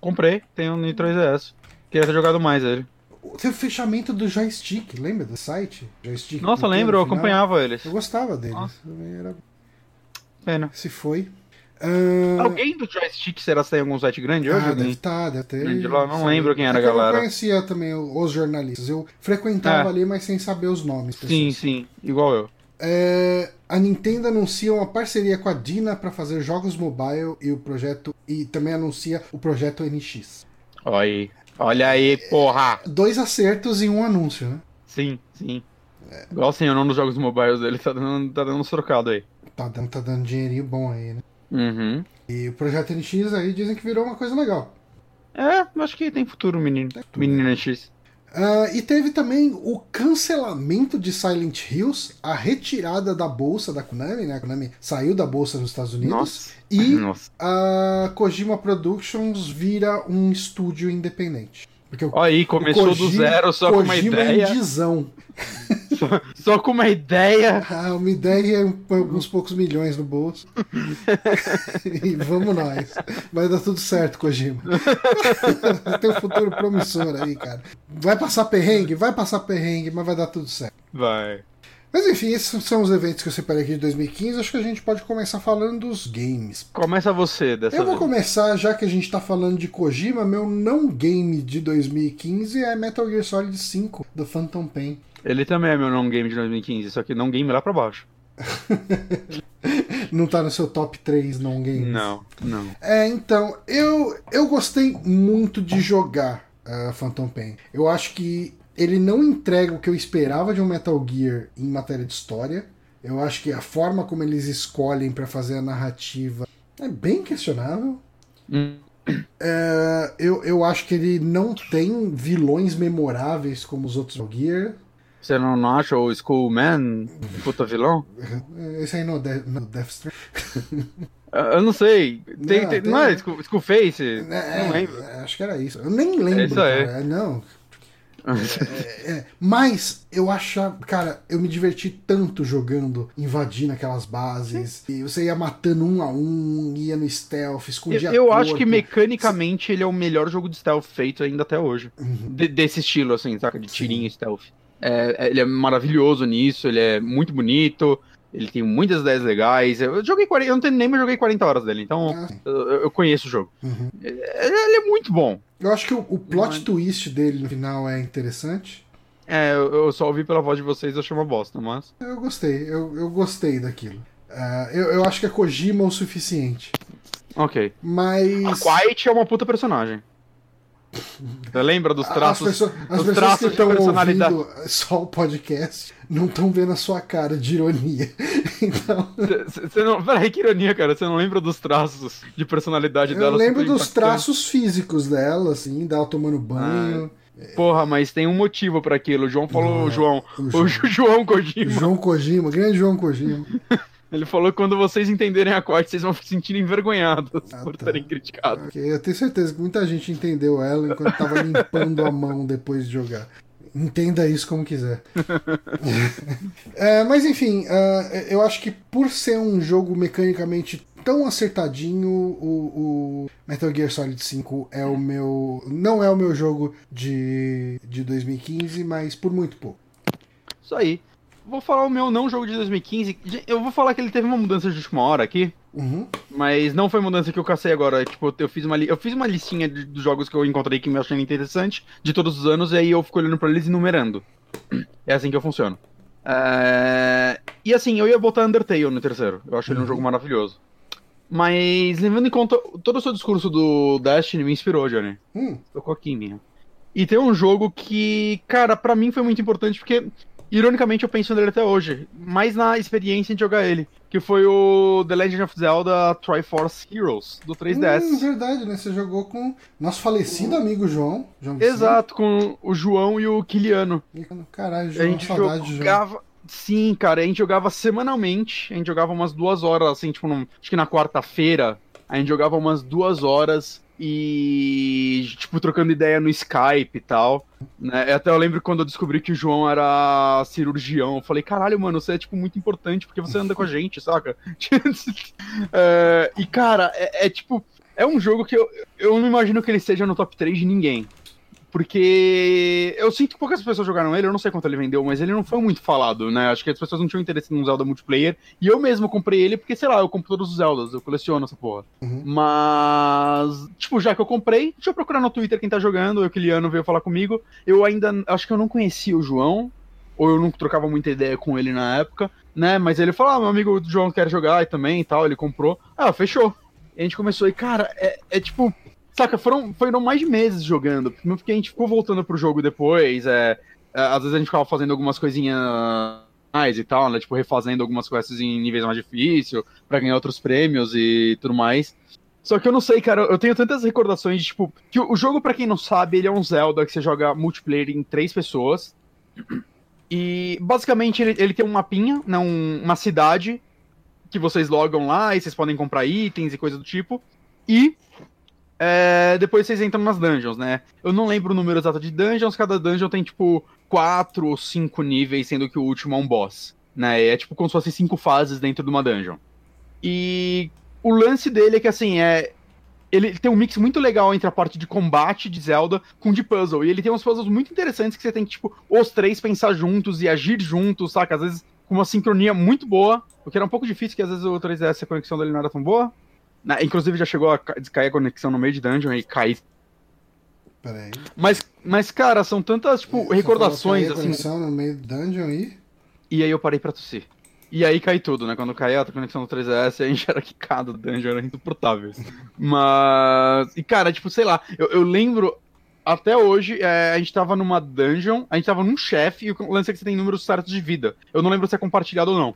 Comprei, tem um Nitro 3DS. Queria ter jogado mais ele. Teve o fechamento do joystick, lembra do site? Joystick. Nossa, lembro, eu acompanhava eles. Eu gostava dele. Nossa. Também Era... Pena. Se foi. Ah, Alguém do joystick será que tem algum site grande hoje? ah, Alguém? deve estar, deve ter. Grande lá, não Sei. lembro quem era É a Eu galera. não conhecia também os jornalistas. Eu frequentava É. ali, mas sem saber os nomes. das Sim, pessoas. sim, igual eu. É, a Nintendo anuncia uma parceria com a Dina para fazer jogos mobile e o projeto e também anuncia o projeto NX. Olha aí. Olha aí, porra! Dois acertos em um anúncio, né? Sim, sim. Igual assim, o nome dos jogos mobiles dele tá dando, tá dando uns trocados aí. Tá dando, tá dando dinheirinho bom aí, né? Uhum. E o projeto NX aí dizem que virou uma coisa legal. É, acho que tem futuro, menino. Menino X. Ah, e teve também o cancelamento de Silent Hills, a retirada da bolsa da Konami, né? A Konami saiu da bolsa nos Estados Unidos. Nossa. E *laughs* Nossa. a Kojima Productions vira um estúdio independente. Porque o aí, começou do Kojima- zero só com uma Kojima é ideia. indizão. *laughs* Só, só com uma ideia. Ah, uma ideia e alguns poucos milhões no bolso. *laughs* e vamos nós. Vai dar tudo certo, Kojima. *laughs* Tem um futuro promissor aí, cara. Vai passar perrengue? Vai passar perrengue, mas vai dar tudo certo. Vai. Mas enfim, esses são os eventos que eu separei aqui de 2015. Acho que a gente pode começar falando dos games. Começa você dessa Eu vou vez. começar, já que a gente tá falando de Kojima, meu não game de 2015 é Metal Gear Solid 5, do Phantom Pain. Ele também é meu não game de 2015, só que não game lá pra baixo. *laughs* não tá no seu top 3 não games. Não, não. É, então, eu, eu gostei muito de jogar uh, Phantom Pain. Eu acho que ele não entrega o que eu esperava de um Metal Gear em matéria de história. Eu acho que a forma como eles escolhem para fazer a narrativa é bem questionável. Hum. É, eu, eu acho que ele não tem vilões memoráveis como os outros Metal Gear. Você não, não acha o Skullman puta vilão? Esse aí no, De no Death Stranding. Eu não sei. Tem, não, tem, tem... não é Skullface? É, não lembro. É, acho que era isso. Eu nem lembro. É isso aí. Cara. Não. É, é, mas eu achava, cara, eu me diverti tanto jogando, invadindo aquelas bases. Sim. E você ia matando um a um, ia no stealth, escondia Eu, eu acho que mecanicamente ele é o melhor jogo de stealth feito ainda até hoje. Uhum. De, desse estilo, assim, saca? De tirinho stealth. É, ele é maravilhoso nisso, ele é muito bonito. Ele tem muitas ideias legais. Eu joguei 40, eu não tenho nem mais joguei 40 horas dele, então ah. eu, eu, conheço o jogo. Uhum. Ele, ele, é muito bom. Eu acho que o, o plot mas... twist dele no final é interessante. É, eu, eu, só ouvi pela voz de vocês, eu achei uma bosta, mas. Eu gostei, eu, eu gostei daquilo. Uh, eu, eu acho que é Kojima o suficiente. Ok. Mas. A Quiet é uma puta personagem. Você lembra dos traços? As, pessoas, as pessoas traços que estão ouvindo só o podcast não estão vendo a sua cara de ironia. *laughs* Então. Não. Peraí, que ironia, cara. Você não lembra dos traços de personalidade eu dela? Eu lembro dos traços físicos dela, assim, dela tomando banho. Ah. Porra, mas tem um motivo para aquilo. O João falou, não, João. O João, *laughs* o João Kojima. João Kojima, grande João Kojima. *laughs* Ele falou que quando vocês entenderem a corte, vocês vão se sentir envergonhados ah, por tá. terem criticado. Okay. Eu tenho certeza que muita gente entendeu ela enquanto tava *laughs* limpando a mão depois de jogar. Entenda isso como quiser. *laughs* é, mas enfim, uh, eu acho que por ser um jogo mecanicamente tão acertadinho, o, o, Metal Gear Solid 5 é o meu. Não é o meu jogo de, de 2015, mas por muito pouco. Isso aí. Vou falar o meu não jogo de 2015. Eu vou falar que ele teve uma mudança de última hora aqui. Uhum. Mas não foi mudança que eu cacei agora. Tipo, eu fiz uma, eu fiz uma listinha de, dos jogos que eu encontrei que me achei interessante de todos os anos, e aí eu fico olhando pra eles e numerando. É assim que eu funciono. É... E assim, eu ia botar Undertale no terceiro. Eu acho uhum. ele um uhum. jogo maravilhoso. Mas, levando em conta, todo o seu discurso do Destiny me inspirou, Johnny. Hum. Tocou aqui em mim. E tem um jogo que, cara, para mim foi muito importante porque Ironicamente, eu penso nele até hoje, mais na experiência de jogar ele, que foi o The Legend of Zelda Triforce Heroes, do 3DS. Hum, verdade, né? Você jogou com nosso falecido amigo João. João Exato, com o João e o Kiliano. Caralho, João, a gente jogava... Sim, cara, a gente jogava semanalmente, a gente jogava umas duas horas, assim, tipo, num... acho que na quarta-feira, a gente jogava umas duas horas e, tipo, trocando ideia no Skype e tal. Né? Até eu lembro quando eu descobri que o João era cirurgião. Eu falei, caralho, mano, você é, tipo, muito importante porque você anda com a gente, saca? *laughs* é, e, cara, é, é, tipo. É um jogo que eu, eu não imagino que ele esteja no top 3 de ninguém. Porque eu sinto que poucas pessoas jogaram ele, eu não sei quanto ele vendeu, mas ele não foi muito falado, né? Acho que as pessoas não tinham interesse num Zelda multiplayer. E eu mesmo comprei ele porque, sei lá, eu compro todos os Zeldas, eu coleciono essa porra. Uhum. Mas, tipo, já que eu comprei, deixa eu procurar no Twitter quem tá jogando. O Kiliano veio falar comigo. Eu ainda. Acho que eu não conhecia o João, ou eu não trocava muita ideia com ele na época, né? Mas ele falou: ah, meu amigo João quer jogar e também e tal. Ele comprou. Ah, fechou. E a gente começou. E, cara, é, é tipo Saca, foram, foram mais de meses jogando, porque a gente ficou voltando pro jogo depois, é, é, às vezes a gente ficava fazendo algumas coisinhas mais e tal, né, tipo, refazendo algumas quests em níveis mais difíceis, para ganhar outros prêmios e tudo mais. Só que eu não sei, cara, eu tenho tantas recordações de, tipo, que o jogo, para quem não sabe, ele é um Zelda que você joga multiplayer em três pessoas, e basicamente ele, ele tem um mapinha, né, um, uma cidade, que vocês logam lá e vocês podem comprar itens e coisa do tipo, e é, depois vocês entram nas dungeons, né? Eu não lembro o número exato de dungeons, cada dungeon tem tipo quatro ou cinco níveis, sendo que o último é um boss. Né? É tipo como se fossem cinco fases dentro de uma dungeon. E o lance dele é que assim, é. Ele tem um mix muito legal entre a parte de combate de Zelda com de puzzle. E ele tem uns puzzles muito interessantes que você tem que, tipo, os três pensar juntos e agir juntos, saca? Às vezes com uma sincronia muito boa, o que era um pouco difícil, que às vezes o 3DS a conexão dele não era tão boa. Na, inclusive já chegou a cair a conexão no meio de dungeon e cair. Peraí. Mas, mas, cara, são tantas, tipo, Você recordações, assim. conexão no meio de dungeon e. E aí eu parei pra tossir. E aí cai tudo, né? Quando cai a conexão do 3DS, a gente era quicado, o dungeon era insuportável. Mas. E cara, tipo, sei lá, eu, eu lembro. Até hoje, é, a gente tava numa dungeon, a gente tava num chefe, e o lance é que você tem números certos de vida. Eu não lembro se é compartilhado ou não.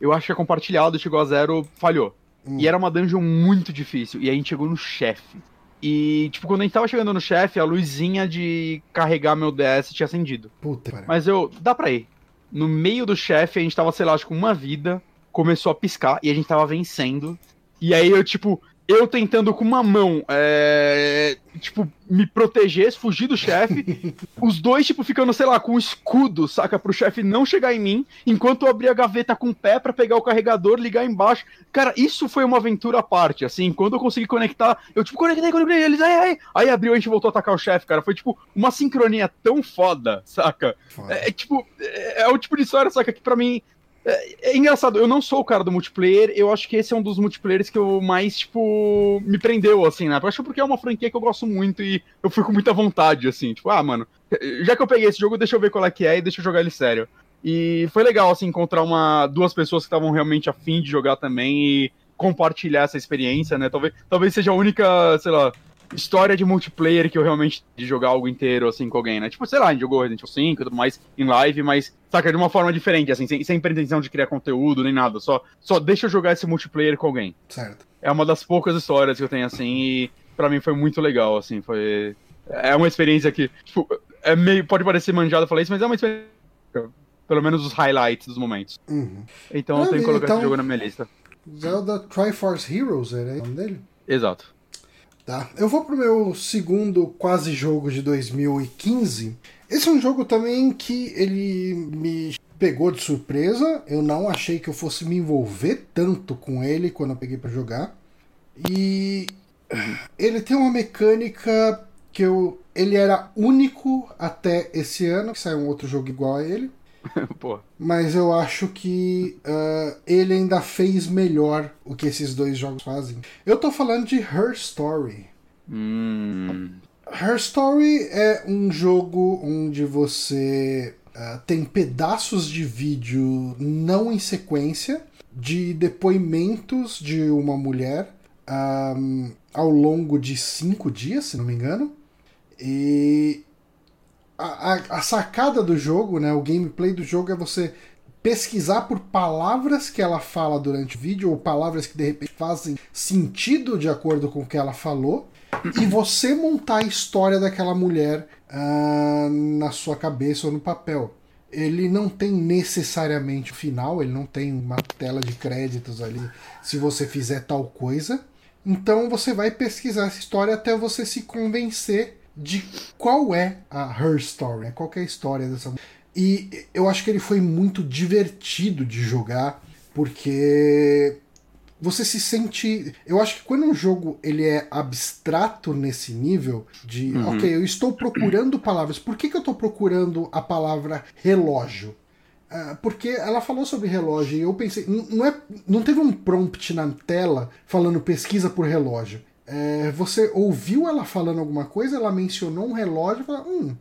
Eu acho que é compartilhado, chegou a zero, falhou. Hum. E era uma dungeon muito difícil. E a gente chegou no chefe. E, tipo, quando a gente tava chegando no chefe, a luzinha de carregar meu DS tinha acendido. Puta. Mas eu. Dá pra ir. No meio do chefe, a gente tava, sei lá, acho que uma vida. Começou a piscar e a gente tava vencendo. E aí eu, tipo, eu tentando com uma mão, é, tipo, me proteger, fugir do chefe. *laughs* os dois, tipo, ficando, sei lá, com um escudo, saca? Pro chefe não chegar em mim, enquanto eu abri a gaveta com o pé para pegar o carregador, ligar embaixo. Cara, isso foi uma aventura à parte, assim. Quando eu consegui conectar, eu, tipo, conectei, conectei, eles, aí, aí. Aí abriu e a gente voltou a atacar o chefe, cara. Foi, tipo, uma sincronia tão foda, saca? Foda. É, é, tipo, é, é o tipo de história, saca? Que pra mim é, é, engraçado, eu não sou o cara do multiplayer, eu acho que esse é um dos multiplayers que eu mais, tipo, me prendeu, assim, né? Eu acho porque é uma franquia que eu gosto muito e eu fui com muita vontade, assim, tipo, ah, mano, já que eu peguei esse jogo, deixa eu ver qual é que é e deixa eu jogar ele sério. E foi legal, assim, encontrar uma, duas pessoas que estavam realmente afim de jogar também e compartilhar essa experiência, né? Talvez, talvez seja a única, sei lá, história de multiplayer que eu realmente de jogar algo inteiro assim com alguém, né? Tipo, sei lá, a gente jogou Resident Evil 5 e tudo mais em live, mas saca de uma forma diferente, assim, sem, sem pretensão de criar conteúdo nem nada, só só deixa eu jogar esse multiplayer com alguém. Certo. É uma das poucas histórias que eu tenho assim e para mim foi muito legal, assim, foi é uma experiência que, tipo, é meio pode parecer manjado falar isso, mas é uma experiência pelo menos os highlights dos momentos. Uhum. Então eu tenho que colocar então, esse jogo na minha lista. Zelda Triforce Heroes, era o nome dele? Exato. Tá? Eu vou pro meu segundo quase jogo de 2015. Esse é um jogo também que ele me pegou de surpresa. Eu não achei que eu fosse me envolver tanto com ele quando eu peguei para jogar. E ele tem uma mecânica que eu ele era único até esse ano, que saiu um outro jogo igual a ele. *laughs* Mas eu acho que uh, ele ainda fez melhor o que esses dois jogos fazem. Eu tô falando de Her Story. Hum. Her Story é um jogo onde você uh, tem pedaços de vídeo não em sequência de depoimentos de uma mulher um, ao longo de cinco dias, se não me engano. E a, a, sacada do jogo, né, o gameplay do jogo é você pesquisar por palavras que ela fala durante o vídeo, ou palavras que de repente fazem sentido de acordo com o que ela falou, e você montar a história daquela mulher uh, na sua cabeça ou no papel. Ele não tem necessariamente o final, ele não tem uma tela de créditos ali se você fizer tal coisa. Então você vai pesquisar essa história até você se convencer de qual é a her story, né? qual é a história dessa E eu acho que ele foi muito divertido de jogar, porque você se sente. Eu acho que quando um jogo ele é abstrato nesse nível de, uhum. ok, eu estou procurando palavras. Por que, que eu estou procurando a palavra relógio? Uh, porque ela falou sobre relógio e eu pensei, não, é, não teve um prompt na tela falando pesquisa por relógio. É, você ouviu ela falando alguma coisa, ela mencionou um relógio e falou: Hum,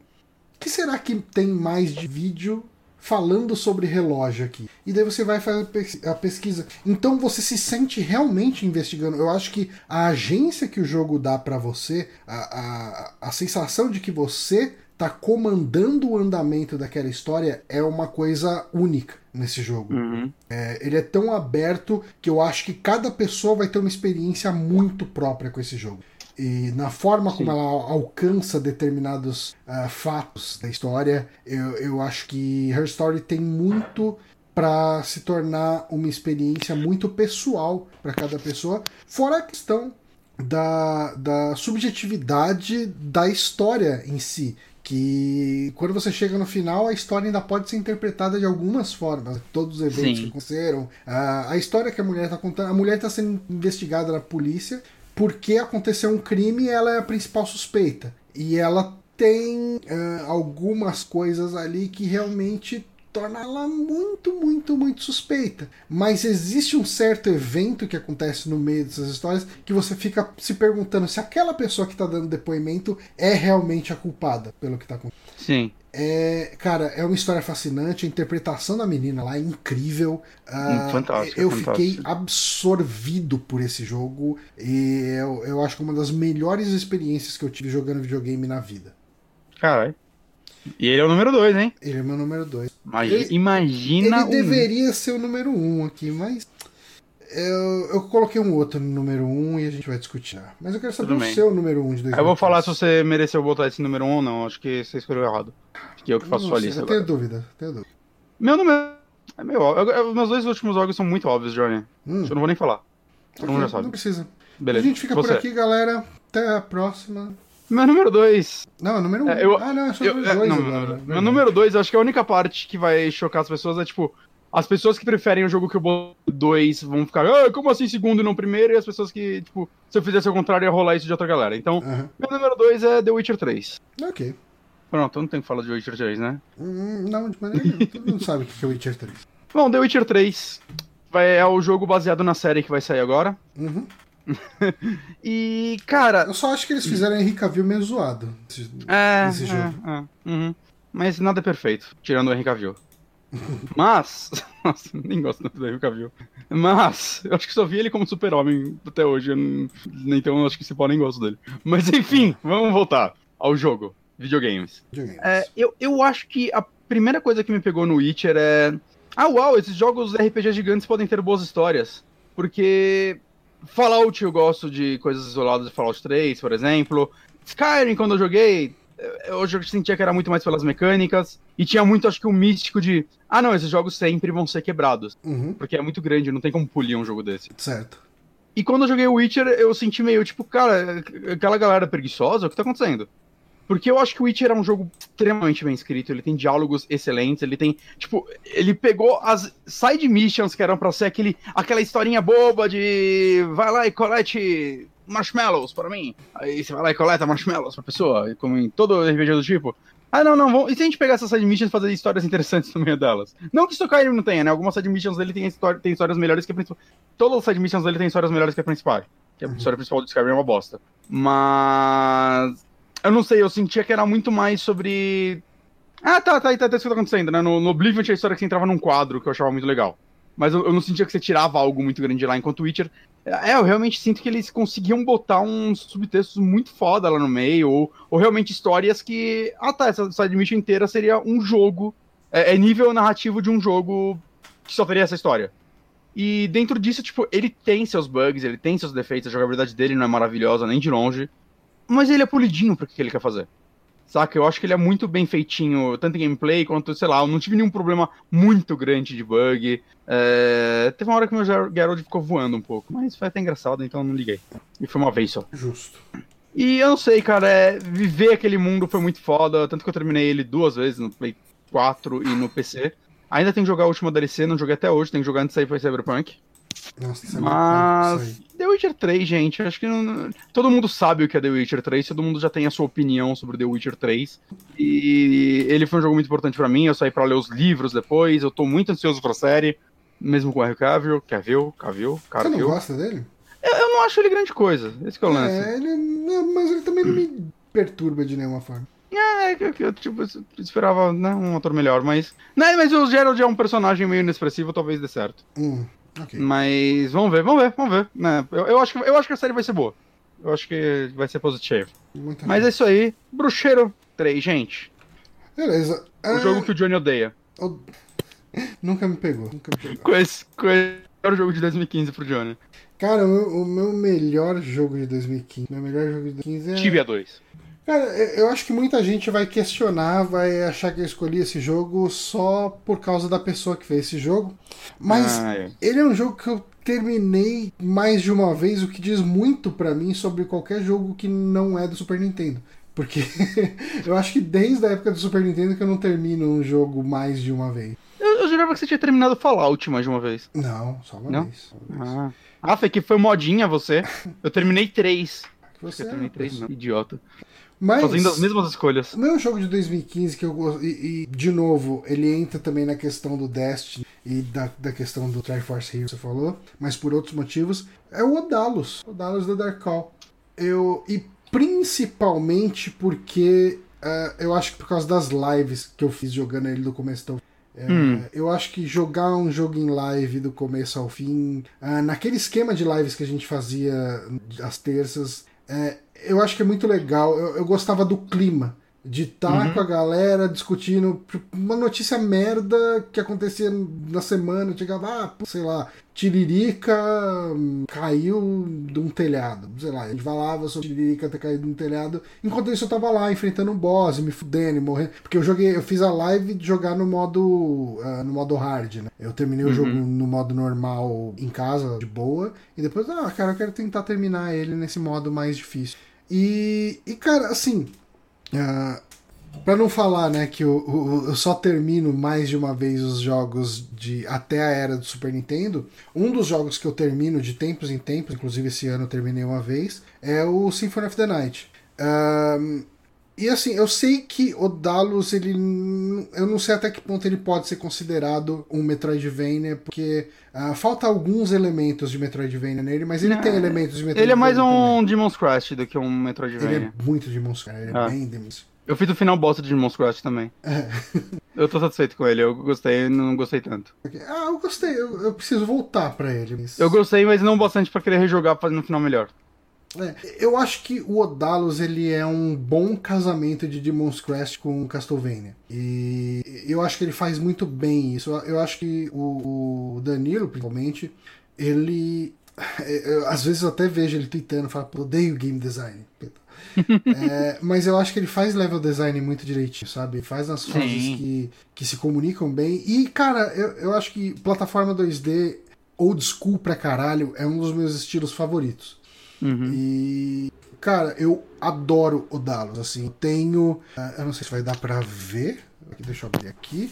que será que tem mais de vídeo falando sobre relógio aqui? E daí você vai fazer a pesquisa. Então você se sente realmente investigando. Eu acho que a agência que o jogo dá para você, a, a, a sensação de que você tá comandando o andamento daquela história é uma coisa única nesse jogo. Uhum. É, ele é tão aberto que eu acho que cada pessoa vai ter uma experiência muito própria com esse jogo. E na forma Sim. como ela alcança determinados uh, fatos da história, eu, eu acho que Her Story tem muito para se tornar uma experiência muito pessoal para cada pessoa, fora a questão da, da subjetividade da história em si que quando você chega no final, a história ainda pode ser interpretada de algumas formas. Todos os eventos Sim. que aconteceram. A, a história que a mulher está contando. A mulher está sendo investigada na polícia porque aconteceu um crime e ela é a principal suspeita. E ela tem uh, algumas coisas ali que realmente torna ela muito, muito, muito suspeita. Mas existe um certo evento que acontece no meio dessas histórias que você fica se perguntando se aquela pessoa que está dando depoimento é realmente a culpada pelo que está acontecendo. Sim. É, cara, é uma história fascinante. A interpretação da menina lá é incrível. Uh, fantástico. Eu fantástico. fiquei absorvido por esse jogo. E eu, eu acho que é uma das melhores experiências que eu tive jogando videogame na vida. Caralho. E ele é o número 2, hein? Ele é meu número 2. Imagina. Imagina Ele um- deveria ser o número 1 um aqui, mas. Eu, eu coloquei um outro no número 1 um e a gente vai discutir. Mas eu quero saber Tudo o bem. seu número 1 um de 2015. Eu vou falar se você mereceu botar esse número 1 um ou não. Acho que você escolheu errado. Acho que eu que faço Não sua sei, lista Eu agora. tenho dúvida, tenho dúvida. Meu número. É meio óbvio. Eu- eu- Meus dois últimos jogos são muito óbvios, Johnny. Hum, Eu não vou nem falar. Todo mundo já sabe. Não precisa. Beleza. A gente fica você. por aqui, galera. Até a próxima. Meu número 2. Não, número 1. Um. É, eu- ah, não, é só Eu, número é, 2 não, agora. meu- Verdade. meu número 2, acho que a única parte que vai chocar as pessoas é tipo. As pessoas que preferem o jogo que eu boto 2 vão ficar, ah, como assim segundo e não primeiro? E as pessoas que, tipo, se eu fizesse o contrário, ia rolar isso de outra galera. Então, Aham. meu número 2 é The Witcher 3. Ok. Pronto, eu não tenho que falar de Witcher 3, né? Hum, não, de maneira nenhuma. Todo mundo sabe o que é Witcher 3. Bom, The Witcher 3 vai, é o jogo baseado na série que vai sair agora. Uhum. *laughs* E, cara, Eu só acho que eles fizeram Henry Cavill meio zoado. Esse, É, esse é, jogo. é, uhum. Mas nada é perfeito, tirando o Henry Cavill. Mas, *laughs* nossa, nem gosto do Henry Cavill. Mas, eu acho que só vi ele como super-homem até hoje, eu não- então eu acho que esse pau nem gosto dele. Mas enfim, vamos voltar ao jogo, videogames. Videogames. É, eu, eu acho que a primeira coisa que me pegou no Witcher é. Ah, uau, esses jogos RPG gigantes podem ter boas histórias. Porque. Fallout eu gosto de coisas isoladas de Fallout 3, por exemplo. Skyrim, quando eu joguei, eu eu sentia que era muito mais pelas mecânicas. E tinha muito, acho que, o místico de. Ah, não, esses jogos sempre vão ser quebrados. Uhum, Porque é muito grande, não tem como polir um jogo desse. certo. E quando eu joguei o Witcher, eu senti meio tipo, cara, aquela galera preguiçosa, o que tá acontecendo? Porque eu acho que o Witcher é um jogo extremamente bem escrito, ele tem diálogos excelentes, ele tem, tipo, ele pegou as side missions que eram pra ser aquele, aquela historinha boba de vai lá e colete marshmallows para mim. Aí você vai lá e coleta marshmallows pra pessoa, como em todo RPG do tipo. Ah, não, não, vamos... e se a gente pegar essas side missions e fazer histórias interessantes no meio delas? Não que Skyrim não tenha, né? Algumas side missions dele tem, história, tem histórias melhores que a principal. Todas as side missions dele tem histórias melhores que a principal. Que a Uhum. história principal do Skyrim é uma bosta. Mas. Eu não sei, eu sentia que era muito mais sobre. Ah, tá, tá, tá, tá isso que tá acontecendo, né? No, no Oblivion tinha a história que você entrava num quadro que eu achava muito legal. Mas eu, eu não sentia que você tirava algo muito grande lá, enquanto o Witcher. É, eu realmente sinto que eles conseguiam botar uns subtextos muito foda lá no meio, ou, ou realmente histórias que. Ah tá, essa side mission inteira seria um jogo. É, é nível narrativo de um jogo que só teria essa história. E dentro disso, tipo, ele tem seus bugs, ele tem seus defeitos, a jogabilidade dele não é maravilhosa nem de longe. Mas ele é polidinho pro que ele quer fazer. Saca? Eu acho que ele é muito bem feitinho, tanto em gameplay quanto, sei lá, eu não tive nenhum problema muito grande de bug. É, Teve uma hora que meu Ger- Geralt ficou voando um pouco, mas foi até engraçado, então eu não liguei. E foi uma vez só. Justo. E eu não sei, cara, é... viver aquele mundo foi muito foda, tanto que eu terminei ele duas vezes no Play 4 e no PC. Ainda tem que jogar a última DLC, não joguei até hoje, tem que jogar antes de sair pra Cyberpunk. Nossa, isso é Mas. The Witcher 3, gente, acho que não- todo mundo sabe o que é The Witcher 3, todo mundo já tem a sua opinião sobre The Witcher 3. E ele foi um jogo muito importante pra mim, eu saí pra ler os livros depois, eu tô muito ansioso pra série, mesmo com o Henry Cavill, Cavill, Cavill, Você não Cavill. gosta dele? Eu, eu não acho ele grande coisa, esse que é o lance. É, ele, não, mas ele também não me perturba de nenhuma forma. É, que, que eu tipo, esperava né, um ator melhor, mas. Né, mas o Gerald é um personagem meio inexpressivo, talvez dê certo. Hum, ok. Mas vamos ver, vamos ver, vamos ver. Né? Eu, eu, acho que, eu acho que a série vai ser boa. Eu acho que vai ser positivo. Muito Mas é isso aí. Bruxeiro 3, gente. Beleza. O Ah, jogo que o Johnny odeia. eu- *laughs* Nunca me pegou, nunca me pegou. Com esse, esse era o jogo de 2015 pro Johnny. Cara, o meu, o meu melhor jogo de 2015. Meu melhor jogo de 2015 é. Tibia 2. Cara, eu acho que muita gente vai questionar, vai achar que eu escolhi esse jogo só por causa da pessoa que fez esse jogo. Mas Ah, é. ele é um jogo que eu terminei mais de uma vez, o que diz muito pra mim sobre qualquer jogo que não é do Super Nintendo. Porque *laughs* eu acho que desde a época do Super Nintendo que eu não termino um jogo mais de uma vez. Eu, eu jurava que você tinha terminado Fallout mais de uma vez. Não, só uma Não? vez. Só uma vez. Ah. Ah, foi que foi modinha você. Eu terminei três. Você eu terminei é três, não. Idiota. Mas Fazendo as mesmas escolhas. o meu jogo de 2015 que eu gosto. E, e, de novo, ele entra também na questão do Destiny e da, da questão do Triforce Heroes, você falou, mas por outros motivos, é o Odalos. Odalos da Dark Call. Eu, e principalmente porque uh, eu acho que por causa das lives que eu fiz jogando ele do começo ao é, Hum. Eu acho que jogar um jogo em live do começo ao fim, ah, naquele esquema de lives que a gente fazia às terças, é, eu acho que é muito legal. Eu, eu gostava do clima. De estar Uhum. com a galera discutindo uma notícia merda que acontecia na semana. Chegava, ah, sei lá, Tiririca hum, caiu de um telhado. Sei lá, ele falava sobre Tiririca ter caído de um telhado. Enquanto isso, eu tava lá enfrentando um boss, me fudendo, e morrendo. Porque eu joguei, eu fiz a live de jogar no modo, ah, no modo hard, né? Eu terminei o Uhum. jogo no modo normal em casa, de boa. E depois, ah, cara, eu quero tentar terminar ele nesse modo mais difícil. E, e cara, assim. ah, Pra não falar, né, que eu, eu- só termino mais de uma vez os jogos de até a era do Super Nintendo, um dos jogos que eu termino de tempos em tempos, inclusive esse ano eu terminei uma vez, é o Symphony of the Night. Ahn, e assim, eu sei que o Dalus, ele. Eu não sei até que ponto ele pode ser considerado um Metroidvania, porque ah, falta alguns elementos de Metroidvania nele, mas ele Não, tem elementos de Metroidvania. Ele é mais também. um Demon's Crash do que um Ele Metroidvania. é muito de monstro, ele é Ah. bem de monstro. Eu fiz o final bosta de Demon's Crash também. É. Eu tô satisfeito com ele, eu gostei, não gostei tanto. Ah, eu gostei, eu, eu preciso voltar pra ele. mas- Eu gostei, mas não bastante pra querer rejogar fazendo um final melhor. É, eu acho que o Odalos ele é um bom casamento de Demon's Crest com Castlevania. E eu acho que ele faz muito bem isso. Eu- acho que o, o Danilo, principalmente, ele. eu- às vezes eu até vejo ele tweetando, fala, "Pô, odeio game design. *laughs* É, mas eu acho que ele faz level design muito direitinho, sabe? Faz nas fases Sim. que, que se comunicam bem. E, cara, eu, eu acho que plataforma 2D old school pra caralho é um dos meus estilos favoritos. Uhum. E, cara, eu adoro o Dalos, assim, eu tenho, ah, eu não sei se vai dar pra ver, Aqui, deixa eu abrir aqui.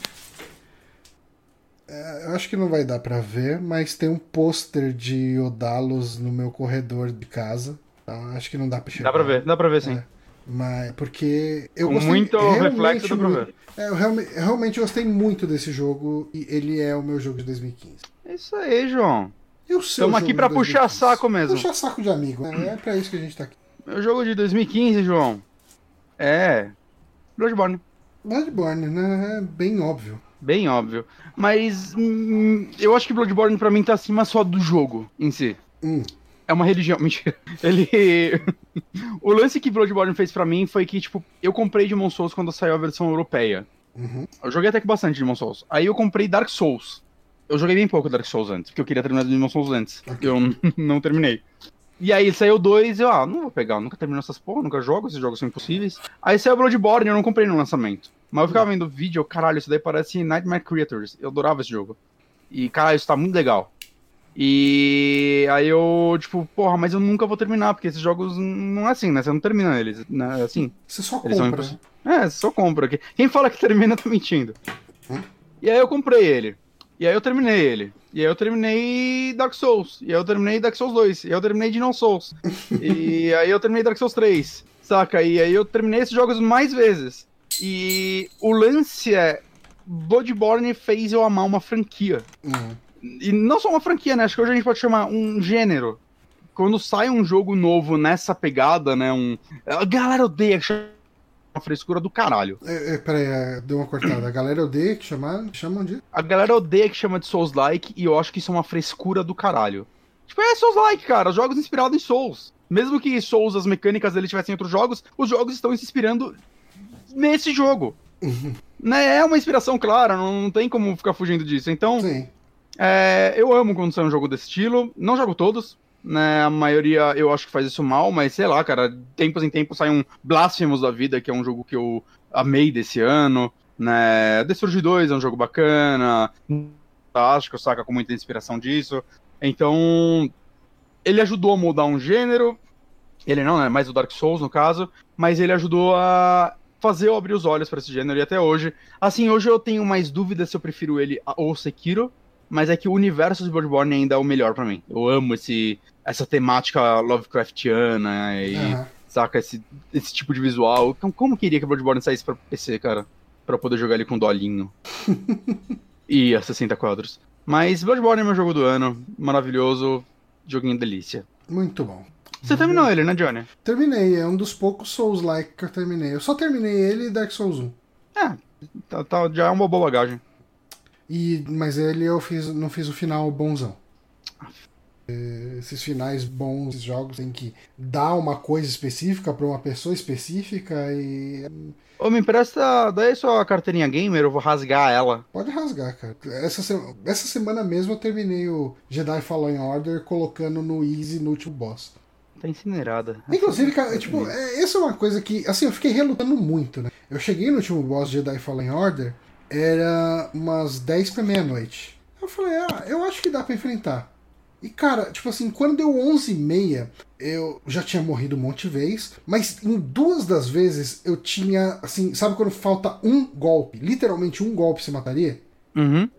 É, eu acho que não vai dar pra ver, mas tem um pôster de Odalos no meu corredor de casa. Então, acho que não dá pra chegar. Dá pra ver, dá pra ver sim. É. Mas porque eu Com gostei muito reflexo dá pra muito- ver. É, eu realmente, realmente gostei muito desse jogo e ele é o meu jogo de 2015. É isso aí, João. E o seu Estamos aqui pra puxar 2015? saco mesmo. Puxar saco de amigo, né? É pra isso que a gente tá aqui. Meu jogo de 2015, João. É. Bloodborne. Bloodborne, né? É bem óbvio. Bem óbvio. Mas hum, eu acho que Bloodborne pra mim tá acima só do jogo em si. Hum. É uma religião. *laughs* Mentira. Ele. *laughs* o lance que Bloodborne fez pra mim foi que, tipo, eu comprei Demon Souls quando saiu a versão europeia. Uhum. Eu joguei até que bastante Demon Souls. Aí eu comprei Dark Souls. Eu joguei bem pouco Dark Souls antes, porque eu queria terminar Demon Souls antes. Ok. Eu *laughs* não terminei. E aí saiu dois, eu, ah, não vou pegar, eu nunca termino essas porra, nunca jogo, esses jogos são impossíveis. Aí saiu Bloodborne, eu não comprei no lançamento. Mas eu ficava vendo vídeo, eu, caralho, isso daí parece Nightmare Creators. Eu adorava esse jogo. E, caralho, isso tá muito legal. E aí eu, tipo, porra, mas eu nunca vou terminar, porque esses jogos não é assim, né? Você não termina eles, né? Assim. Você só são compra. É, só compra. aqui. Quem fala que termina tá mentindo. Hum? E aí eu comprei ele. E aí eu terminei ele. E aí eu terminei Dark Souls. E aí eu terminei Dark Souls 2. E aí eu terminei Demon Souls. *laughs* e aí eu terminei Dark Souls 3. Saca? E aí eu terminei esses jogos mais vezes. E o lance é. Bloodborne fez eu amar uma franquia. Uhum. E não só uma franquia, né? Acho que hoje a gente pode chamar um gênero. Quando sai um jogo novo nessa pegada, né? Um. A galera odeia que uma frescura do caralho. É, é, peraí, é, deu uma cortada. A galera odeia que chamar, chamam de. A galera odeia que chama de Souls-like e eu acho que isso é uma frescura do caralho. Tipo, é Souls-like, cara. Jogos inspirados em Souls. Mesmo que Souls, as mecânicas dele tivessem em outros jogos, os jogos estão se inspirando nesse jogo. né? É uma inspiração clara, não, não tem como ficar fugindo disso. Então. É, eu amo quando sai um jogo desse estilo. Não jogo todos, né? A maioria eu acho que faz isso mal, mas sei lá, cara. Tempos em tempos sai um Blasphemous da vida, que é um jogo que eu amei desse ano. Né? The Surge 2 é um jogo bacana. Fantástico, saca com muita inspiração disso. Então, ele ajudou a mudar um gênero. Ele não, né? Mais o Dark Souls, no caso. Mas ele ajudou a fazer eu abrir os olhos pra esse gênero e até hoje. Assim, hoje eu tenho mais dúvidas se eu prefiro ele ou Sekiro, mas é que o universo de Bloodborne ainda é o melhor pra mim. Eu amo esse essa temática Lovecraftiana e Aham. saca esse, esse tipo de visual. Então, como queria que Bloodborne saísse pra PC, cara? Pra poder jogar ele com dolinho. *laughs* e a 60 quadros. Mas Bloodborne é meu jogo do ano. Maravilhoso. Joguinho delícia. Muito bom. Você terminou ele, né, Johnny? Terminei, é um dos poucos Souls-like que eu terminei. Eu só terminei ele e Dark Souls 1. É, tá, tá- já é uma boa bagagem. E, mas ele eu fiz, não fiz o final bonzão. É, Esses finais bons, esses jogos tem que dar uma coisa específica pra uma pessoa específica e Ô, me empresta, daí sua carteirinha gamer, eu vou rasgar ela. pode rasgar, cara. Essa, se- essa semana mesmo eu terminei o Jedi Fallen Order colocando no Easy no último boss. Tá incinerada. Inclusive, cara, tipo, é, essa é uma coisa que, assim, eu fiquei relutando muito, né? Eu cheguei no último boss de Jedi Fallen Order, era umas 10 pra meia-noite. Eu falei, ah, eu acho que dá pra enfrentar. E, cara, tipo assim, quando deu 11 e meia, eu já tinha morrido um monte de vez, mas em duas das vezes eu tinha, assim, sabe quando falta um golpe? Literalmente um golpe você mataria? Uhum.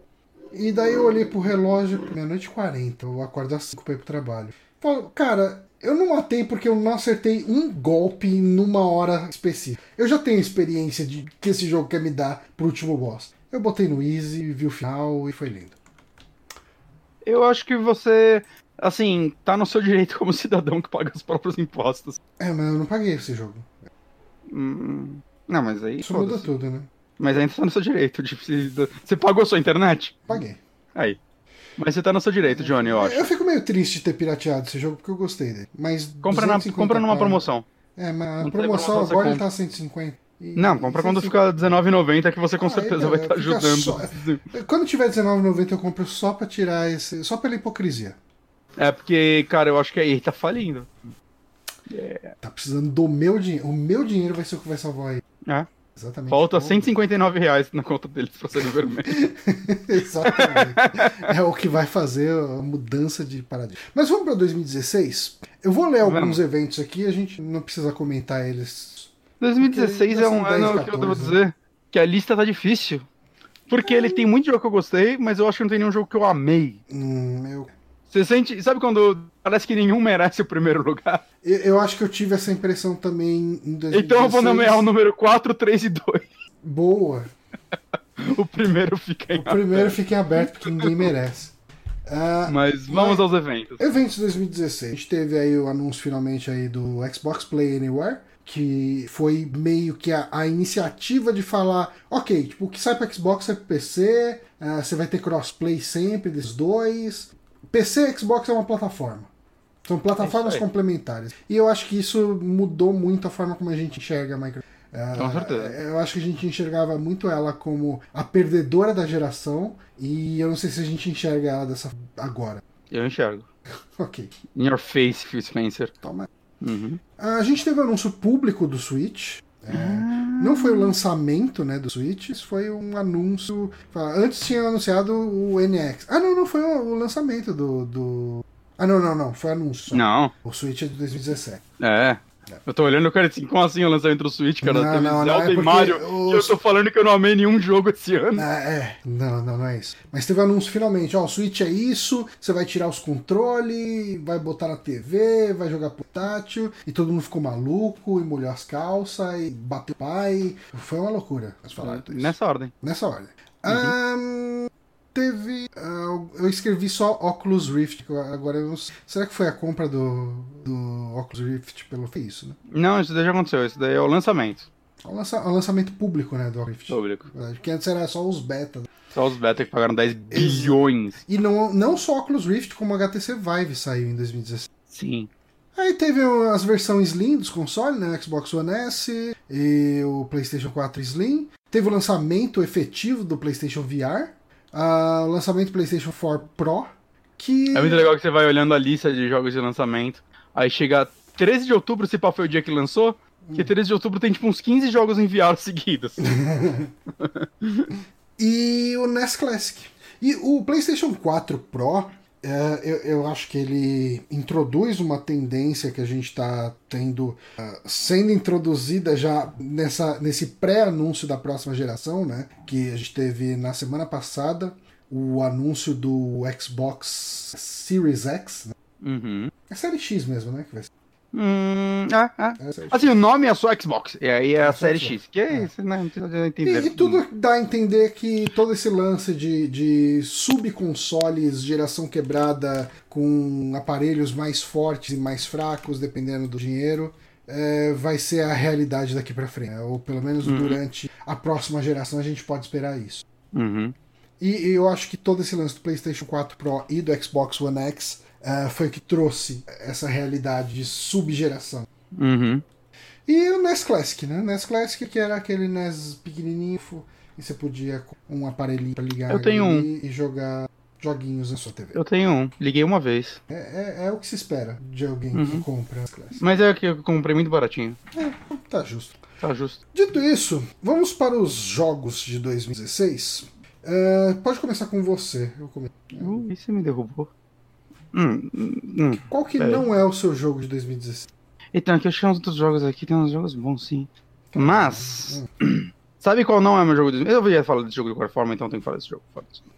E daí eu olhei pro relógio, meia-noite e 40, eu acordo às 5 pra ir pro trabalho. Falo, cara, eu não matei porque eu não acertei um golpe numa hora específica. Eu já tenho experiência de que esse jogo quer me dar pro último boss. Eu botei no easy, vi o final e foi lindo. Eu acho que você, assim, tá no seu direito como cidadão que paga os próprios impostos. É, mas eu não paguei esse jogo. Hum, Não, mas aí. Isso muda tudo, né? Mas ainda tá no seu direito. de- Você pagou a sua internet? Paguei. Aí. Mas você tá no seu direito, Johnny, eu acho. Eu fico meio triste de ter pirateado esse jogo porque eu gostei dele. Mas Compra, na, 250 compra numa promoção. É, mas a promoção promoção, agora ele tá 150. E- Não, compra quando 150. ficar R$19,90 que você com Ah, certeza então, vai estar fica ajudando. só- Quando tiver R$19,90 eu compro só pra tirar esse. Só pela hipocrisia. É porque, cara, eu acho que EA tá falindo. Tá precisando do meu dinheiro. O meu dinheiro vai ser o que vai salvar aí. É. Exatamente. Falta Oh, 159 reais na conta deles pra serem vermelho. *laughs* Exatamente. é o que vai fazer a mudança de paradigma. Mas vamos pra 2016. Eu vou ler alguns Vamos. eventos aqui, a gente não precisa comentar eles. 2016 é um ano 10, que eu devo 14, dizer que a lista tá difícil. Porque ele tem muito jogo que eu gostei, mas eu acho que não tem nenhum jogo que eu amei. Hum, eu, Você sente. Sabe quando parece que nenhum merece o primeiro lugar? eu, eu acho que eu tive essa impressão também em 2016. Então eu vou nomear o número 4, 3 e 2. Boa. *laughs* O primeiro fica em O primeiro fica em aberto porque ninguém merece. Ah, Mas vamos aos eventos. Eventos 2016. A gente teve aí o anúncio finalmente aí do Xbox Play Anywhere, que foi meio que a, a iniciativa de falar, ok, tipo, o que sai para Xbox sai para PC, ah, você vai ter crossplay sempre desses dois. PC e Xbox é uma plataforma. São plataformas É complementares. E eu acho que isso mudou muito a forma como a gente enxerga a Microsoft. Ah, Com certeza. Eu acho que a gente enxergava muito ela como a perdedora da geração, e eu não sei se a gente enxerga ela dessa agora. Eu enxergo. *laughs* Ok, In your face, Phil Spencer. toma. Uhum. A gente teve o anúncio público do Switch. É, Não foi o lançamento né, do Switch, isso foi um anúncio. Antes tinha anunciado o NX. Ah, não, não foi o, o lançamento do, do. Ah, não, não, não, foi anúncio. só. Não, O Switch é de 2017. é. Eu tô olhando, cara, assim, como assim o lançamento do Switch, cara? Não, não, não, é e porque Mario. os- eu tô falando que eu não amei nenhum jogo esse ano. Ah, é, não, não, não é isso. Mas teve anúncio finalmente, ó, o Switch é isso, você vai tirar os controles, vai botar na TV, vai jogar portátil, e todo mundo ficou maluco, e molhou as calças, e bateu o pai. Foi uma loucura, falaram isso. Nessa ordem. Nessa ordem. Ahn, teve. ah, eu escrevi só Oculus Rift. Agora eu não sei. Será que foi a compra do, do Oculus Rift pelo. Foi isso, né? Não, isso daí já aconteceu. Isso daí é o lançamento É o, lança- o lançamento público, né? Do Oculus Rift. público. Verdade, Porque antes era só os beta. Só os beta que pagaram 10 bilhões. E não, não só Oculus Rift, como o HTC Vive saiu em 2016. Sim. Aí teve as versões Slim dos consoles, né? Xbox One S e o PlayStation 4 Slim. Teve o lançamento efetivo do PlayStation VR. O lançamento do PlayStation 4 Pro. Que É muito legal que você vai olhando a lista de jogos de lançamento. Aí chega 13 de outubro, se pá foi o dia que lançou. Que 13 de outubro tem tipo uns 15 jogos em VR *laughs* seguidos. *laughs* e o NES Classic. E o PlayStation 4 Pro, é, eu, eu acho que ele introduz uma tendência que a gente está tendo ah, sendo introduzida já nessa, nesse pré-anúncio da próxima geração, né? Que a gente teve na semana passada o anúncio do Xbox Series X, né? Uhum. É série X mesmo, né? Que vai ser. Hum, é, é. É. Assim, o nome é só Xbox. E aí é a É série. X. Que é isso, né? Não entender. E, e tudo dá a entender que todo esse lance de, de subconsoles, geração quebrada, com aparelhos mais fortes e mais fracos, dependendo do dinheiro, é, vai ser a realidade daqui pra frente. né? Ou pelo menos Uhum. durante a próxima geração a gente pode esperar isso. Uhum. E, e eu acho que todo esse lance do PlayStation 4 Pro e do Xbox One X é, foi o que trouxe essa realidade de subgeração. Uhum. E o NES Classic, né? NES Classic que era aquele NES pequenininho e você podia com um aparelhinho pra ligar Eu tenho ali e jogar joguinhos na sua TV. Eu tenho um. Liguei uma vez. É, é, é o que se espera de alguém que Uhum. compra NES Classic. Mas é que eu comprei muito baratinho. Tá justo. Tá justo. Dito isso, vamos para os jogos de 2016. É, pode começar com você. Eu come- Uh, isso me derrubou. Hum, hum, hum. Qual que É. não é o seu jogo de 2016? Então, aqui eu achei uns outros jogos aqui, tem uns jogos bons sim. Mas, Hum. sabe qual não é meu jogo de... Eu ia falar desse jogo de qualquer forma, então eu tenho que falar desse jogo.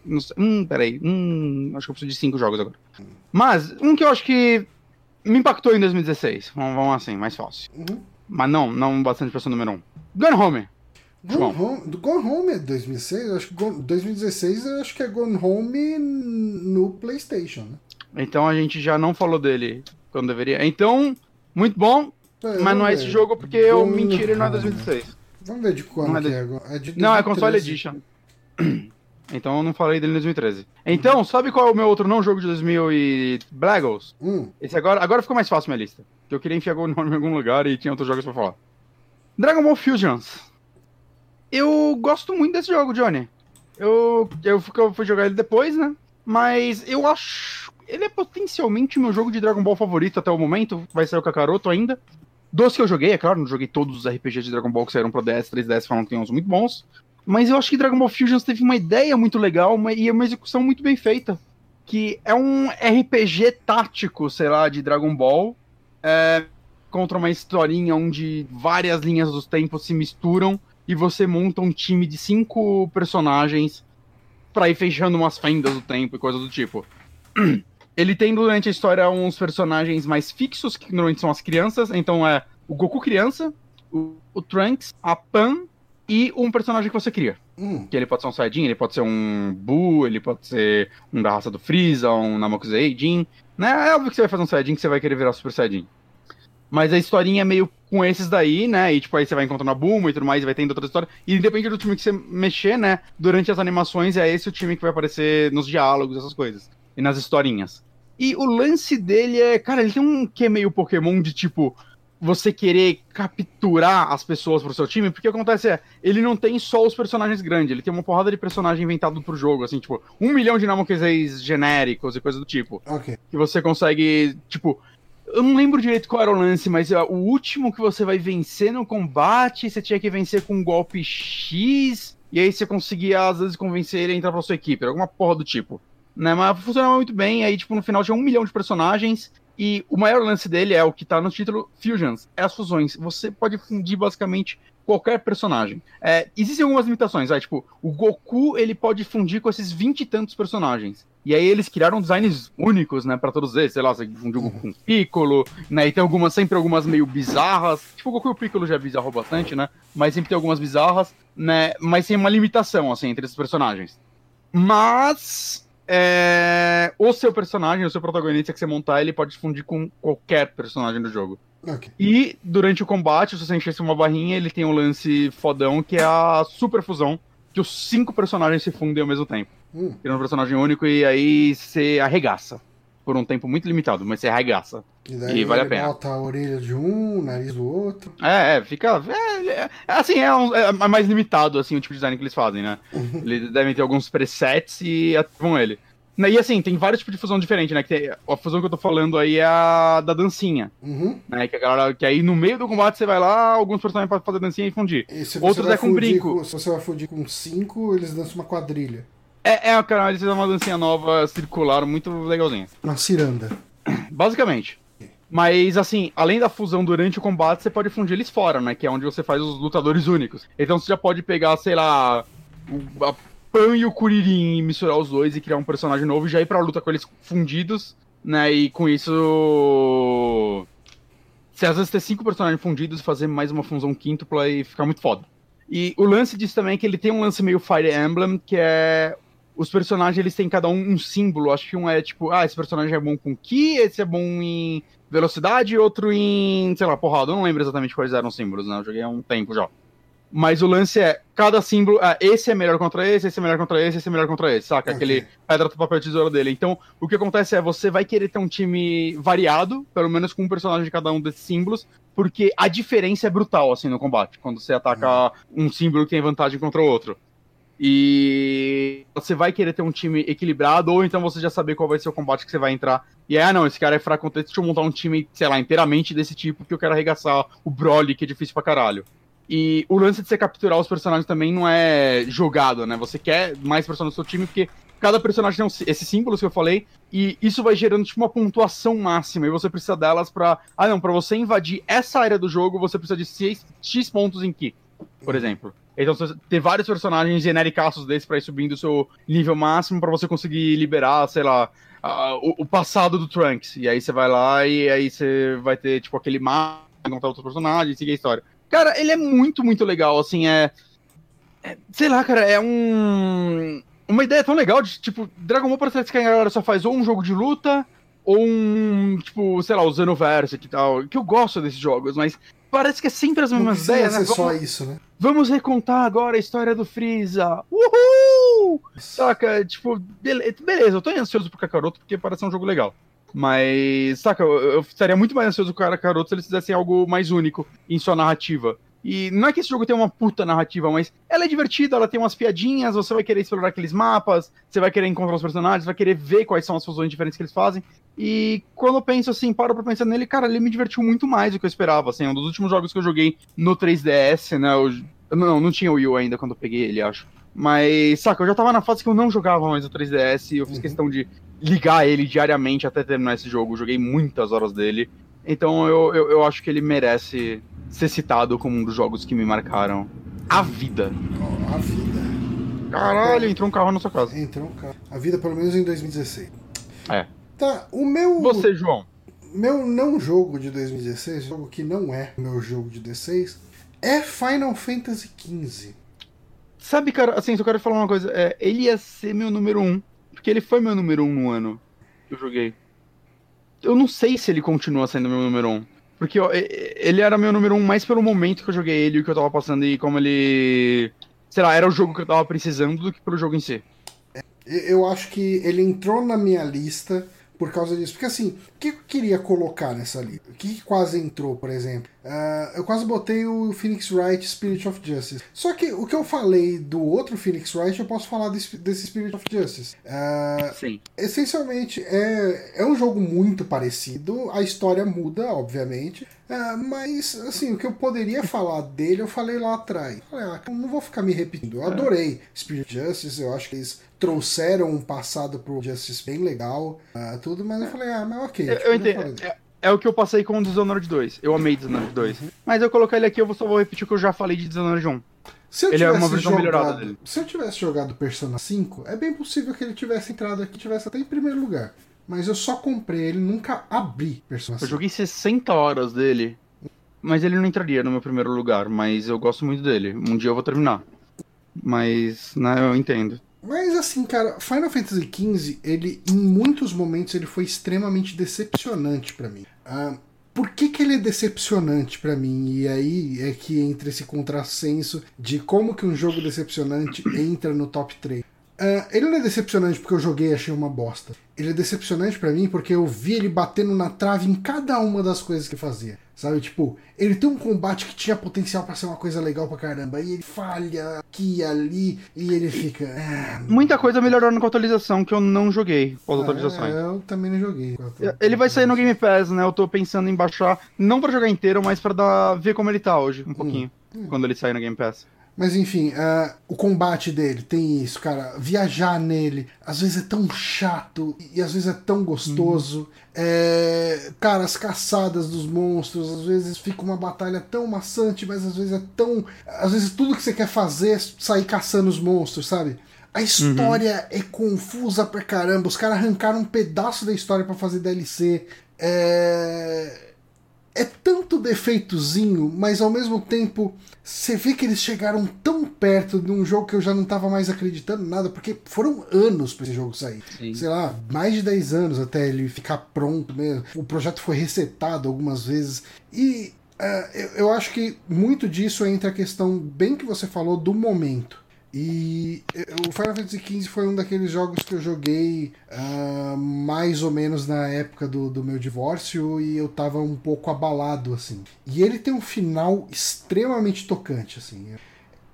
Não sei. Hum, peraí. Hum, acho que eu preciso de cinco jogos agora. Mas, um que eu acho que me impactou em 2016. Vamos, vamos assim, mais fácil. Uhum. Mas não, não bastante pra ser número um. Gun Home. Gone Home, Gone Home é 2016? Eu acho que Gone- 2016 eu acho que é Gone Home no PlayStation, né? Então a gente já não falou dele quando deveria. Então, muito bom, É, mas não é ver. esse jogo porque eu menti, ele não é Home. 2016. Vamos ver de quando Não é de- é agora. É de Não, é console 2013. edition. *clears throat* Então eu não falei dele em 2013. Então, sabe qual é o meu outro não jogo de 2000 e Blagos? Hum, Esse agora, agora ficou mais fácil minha lista. Que eu queria enfiar o nome em algum lugar e tinha outros jogos pra falar. Dragon Ball Fusions. Eu gosto muito desse jogo, Johnny. Eu, eu, eu fui jogar ele depois, né? Mas eu acho. Ele é potencialmente meu jogo de Dragon Ball favorito até o momento. Vai ser o Kakaroto ainda. Dos que eu joguei, é claro, não joguei todos os RPGs de Dragon Ball que saíram pra DS, 3DS, falam que tem uns muito bons. Mas eu acho que Dragon Ball Fusions teve uma ideia muito legal uma, e uma execução muito bem feita. Que é um RPG tático, sei lá, de Dragon Ball. é, contra uma historinha onde várias linhas dos tempos se misturam e você monta um time de cinco personagens pra ir fechando umas fendas do tempo e coisa do tipo. *clears throat* Ele tem durante a história uns personagens mais fixos, que normalmente são as crianças. Então é o Goku criança, o, o Trunks, a Pan e um personagem que você cria. hum. Que ele pode ser um Saiyajin, ele pode ser um Buu, ele pode ser um da raça do Freeza, um Namekusei Jin. Né? É óbvio que você vai fazer um Saiyajin que você vai querer virar Super Saiyajin. Mas a historinha é meio com esses daí, né? E tipo, aí você vai encontrando a Bulma e tudo mais, e vai tendo outra história. E independente do time que você mexer, né? Durante as animações, é esse o time que vai aparecer nos diálogos, essas coisas. E nas historinhas. E o lance dele é, cara, ele tem um que é meio Pokémon de tipo. Você querer capturar as pessoas pro seu time, porque o que acontece é, ele não tem só os personagens grandes, ele tem uma porrada de personagem inventado pro jogo, assim, tipo, um milhão de Namekuseis genéricos e coisa do tipo Ok. que você consegue, tipo, eu não lembro direito qual era o lance, mas ó, o último que você vai vencer no combate, você tinha que vencer com um golpe X, e aí você conseguia, às vezes, convencer ele a entrar pra sua equipe, alguma porra do tipo. Né, mas funcionava muito bem, aí, tipo, no final tinha um milhão de personagens, e o maior lance dele é o que tá no título Fusions, é as fusões. Você pode fundir basicamente qualquer personagem. É, existem algumas limitações, é, tipo, o Goku, ele pode fundir com esses 20 e tantos personagens. E aí eles criaram designs únicos, né, pra todos eles, sei lá, você fundiu o Goku com Piccolo, né, e tem algumas, sempre algumas meio bizarras, tipo, o Goku e o Piccolo já é bizarro bastante, né, mas sempre tem algumas bizarras, né, mas tem uma limitação, assim, entre esses personagens. Mas, é, o seu personagem, o seu protagonista que você montar, ele pode fundir com qualquer personagem do jogo. Ok. E durante o combate, se você enchesse uma barrinha, ele tem um lance fodão que é a super fusão, que os cinco personagens se fundem ao mesmo tempo. Hum. Vira um personagem único e aí você arregaça. Por um tempo muito limitado, mas você arregaça. E daí E vale a pena. bota a orelha de um, o nariz do outro. É, é, fica. É, é, assim, é, um- é mais limitado assim, o tipo de design que eles fazem, né? Eles devem ter alguns presets e ativam ele. E assim, tem vários tipos de fusão diferentes, né? Que tem- a fusão que eu tô falando aí é a da dancinha. Uhum. Né, que, a galera, que aí no meio do combate você vai lá, alguns personagens podem fazer dancinha e fundir. E Outros é com brinco. com- se você vai fundir com cinco, eles dançam uma quadrilha. É, é cara, eles fizeram uma dancinha nova, circular, muito legalzinha. Uma ciranda. Basicamente. Mas, assim, além da fusão durante o combate, você pode fundir eles fora, né? Que é onde você faz os lutadores únicos. Então você já pode pegar, sei lá, o- a Pan e o Kuririn e misturar os dois e criar um personagem novo e já ir pra luta com eles fundidos né? E com isso. Você às vezes ter cinco personagens fundidos e fazer mais uma fusão quíntupla e ficar muito foda. E o lance disso também é que ele tem um lance meio Fire Emblem, que é. Os personagens eles têm cada um um símbolo. Acho que um é tipo, ah, esse personagem é bom com Ki, esse é bom em velocidade, outro em, sei lá, porrada. Eu não lembro exatamente quais eram os símbolos, né? Eu joguei há um tempo já. Mas o lance é, cada símbolo, ah, esse é melhor contra esse, esse é melhor contra esse, esse é melhor contra esse, saca? Aquele pedra, papel, tesoura dele. Então, o que acontece é, você vai querer ter um time variado, pelo menos com um personagem de cada um desses símbolos, porque a diferença é brutal, assim, no combate, quando você ataca uhum. um símbolo que tem vantagem contra o outro. E você vai querer ter um time equilibrado, ou então você já saber qual vai ser o combate que você vai entrar. E aí, ah, não, esse cara é fraco, deixa eu montar um time, sei lá, inteiramente desse tipo, que eu quero arregaçar o Broly, que é difícil pra caralho. E o lance de você capturar os personagens também não é jogado, né? Você quer mais personagens no seu time, porque cada personagem tem um, esses símbolos que eu falei, e isso vai gerando tipo uma pontuação máxima, e você precisa delas para Ah, não, para você invadir essa área do jogo, você precisa de X, X pontos em Ki, por exemplo. Então ter vários personagens genericaços desses para ir subindo o seu nível máximo para você conseguir liberar, sei lá, uh, o, o, passado do Trunks. E aí você vai lá e aí você vai ter, tipo, aquele mapa, encontrar outros personagens, seguir a história. Cara, ele é muito, muito legal, assim, é, é. sei lá, cara, é um. Uma ideia tão legal de, tipo, Dragon Ball parece que a galera só faz ou um jogo de luta, ou um, tipo, sei lá, o Xenoverse e tal. Que eu gosto desses jogos, mas parece que é sempre as mesmas Não ideias, né? Vamos, só isso, né? Vamos recontar agora a história do Freeza. Uhul! Saca, tipo, beleza, eu tô ansioso pro Kakaroto porque parece um jogo legal. Mas, saca, eu, eu estaria muito mais ansioso com o Kakaroto se eles fizessem algo mais único em sua narrativa. E não é que esse jogo tem uma puta narrativa, mas ela é divertida, ela tem umas piadinhas, você vai querer explorar aqueles mapas, você vai querer encontrar os personagens, vai querer ver quais são as fusões diferentes que eles fazem. E quando eu penso assim, paro pra pensar nele, cara, ele me divertiu muito mais do que eu esperava. Assim, um dos últimos jogos que eu joguei no 3DS, né? Eu, não, não tinha o Wii U ainda quando eu peguei ele, acho. Mas, saca, eu já tava na fase que eu não jogava mais o 3DS e eu fiz uhum. questão de ligar ele diariamente até terminar esse jogo. joguei muitas horas dele. Então eu, eu, eu, acho que ele merece ser citado como um dos jogos que me marcaram a vida. A vida. Caralho, entrou um carro na sua casa. Entrou um carro. A vida, pelo menos em 2016. É. Tá, o meu. Você, João. Meu não jogo de 2016, jogo que não é meu jogo de D6, é Final Fantasy XV. Sabe, cara, assim, se eu quero falar uma coisa, é, ele ia ser meu número um, porque ele foi meu número um no ano que eu joguei. Eu não sei se ele continua sendo meu número um. Porque ó, ele era meu número um mais pelo momento que eu joguei ele, o que eu tava passando e como ele. Sei lá, era o jogo que eu tava precisando do que pelo jogo em si. Eu acho que ele entrou na minha lista por causa disso. Porque assim, o que eu queria colocar nessa lista? O que quase entrou, por exemplo? Uh, eu quase botei o Phoenix Wright Spirit of Justice. Só que o que eu falei do outro Phoenix Wright, eu posso falar desse, desse Spirit of Justice. Uh, Sim. Essencialmente, é, é um jogo muito parecido. A história muda, obviamente. Uh, mas, assim, o que eu poderia falar dele, eu falei lá atrás. Falei, ah, não vou ficar me repetindo. Eu adorei Spirit of Justice. Eu acho que eles trouxeram um passado pro Justice bem legal. tudo, mas eu falei, ah, mas ok. Eu, eu entendo é o que eu passei com o Dishonored 2. Eu amei Dishonored 2. Uhum. Mas eu colocar ele aqui, eu só vou repetir o que eu já falei de Dishonored 1. Se eu ele é uma versão melhorada dele. Se eu tivesse jogado Persona 5, é bem possível que ele tivesse entrado aqui, tivesse até em primeiro lugar. Mas eu só comprei ele, nunca abri Persona 5. Eu joguei 60 horas dele, mas ele não entraria no meu primeiro lugar. Mas eu gosto muito dele. Um dia eu vou terminar. Mas, né, eu entendo. Mas assim, cara, Final Fantasy XV, ele em muitos momentos ele foi extremamente decepcionante para mim. Uh, por que, que ele é decepcionante para mim? E aí é que entra esse contrassenso de como que um jogo decepcionante entra no top 3. Uh, ah, ele não é decepcionante porque eu joguei e achei uma bosta. Ele é decepcionante para mim porque eu vi ele batendo na trave em cada uma das coisas que fazia. Sabe, tipo, ele tem um combate que tinha potencial para ser uma coisa legal pra caramba. E ele falha aqui e ali. E ele fica. Ah, Muita coisa melhorando com a atualização que eu não joguei com as atualizações. É, eu também não joguei. Ele vai sair no Game Pass, né? Eu tô pensando em baixar, não para jogar inteiro, mas para dar ver como ele tá hoje, um pouquinho. Hum, hum. Quando ele sair no Game Pass. Mas enfim, uh, o combate dele tem isso, cara. Viajar nele, às vezes é tão chato e às vezes é tão gostoso. Hum. É, cara, as caçadas dos monstros, às vezes fica uma batalha tão maçante, mas às vezes é tão. Às vezes tudo que você quer fazer é sair caçando os monstros, sabe? A história é confusa pra caramba. Os caras arrancaram um pedaço da história pra fazer DLC. É. É tanto defeitozinho, mas ao mesmo tempo você vê que eles chegaram tão perto de um jogo que eu já não tava mais acreditando nada, porque foram anos pra esse jogo sair. Sim. Sei lá, mais de 10 anos até ele ficar pronto mesmo. O projeto foi resetado algumas vezes. E é, eu, eu acho que muito disso entra a questão, bem que você falou, do momento. E eh, o Final Fantasy XV foi um daqueles jogos que eu joguei ah, mais ou menos na época do, do meu divórcio e eu tava um pouco abalado, assim. E ele tem um final extremamente tocante, assim.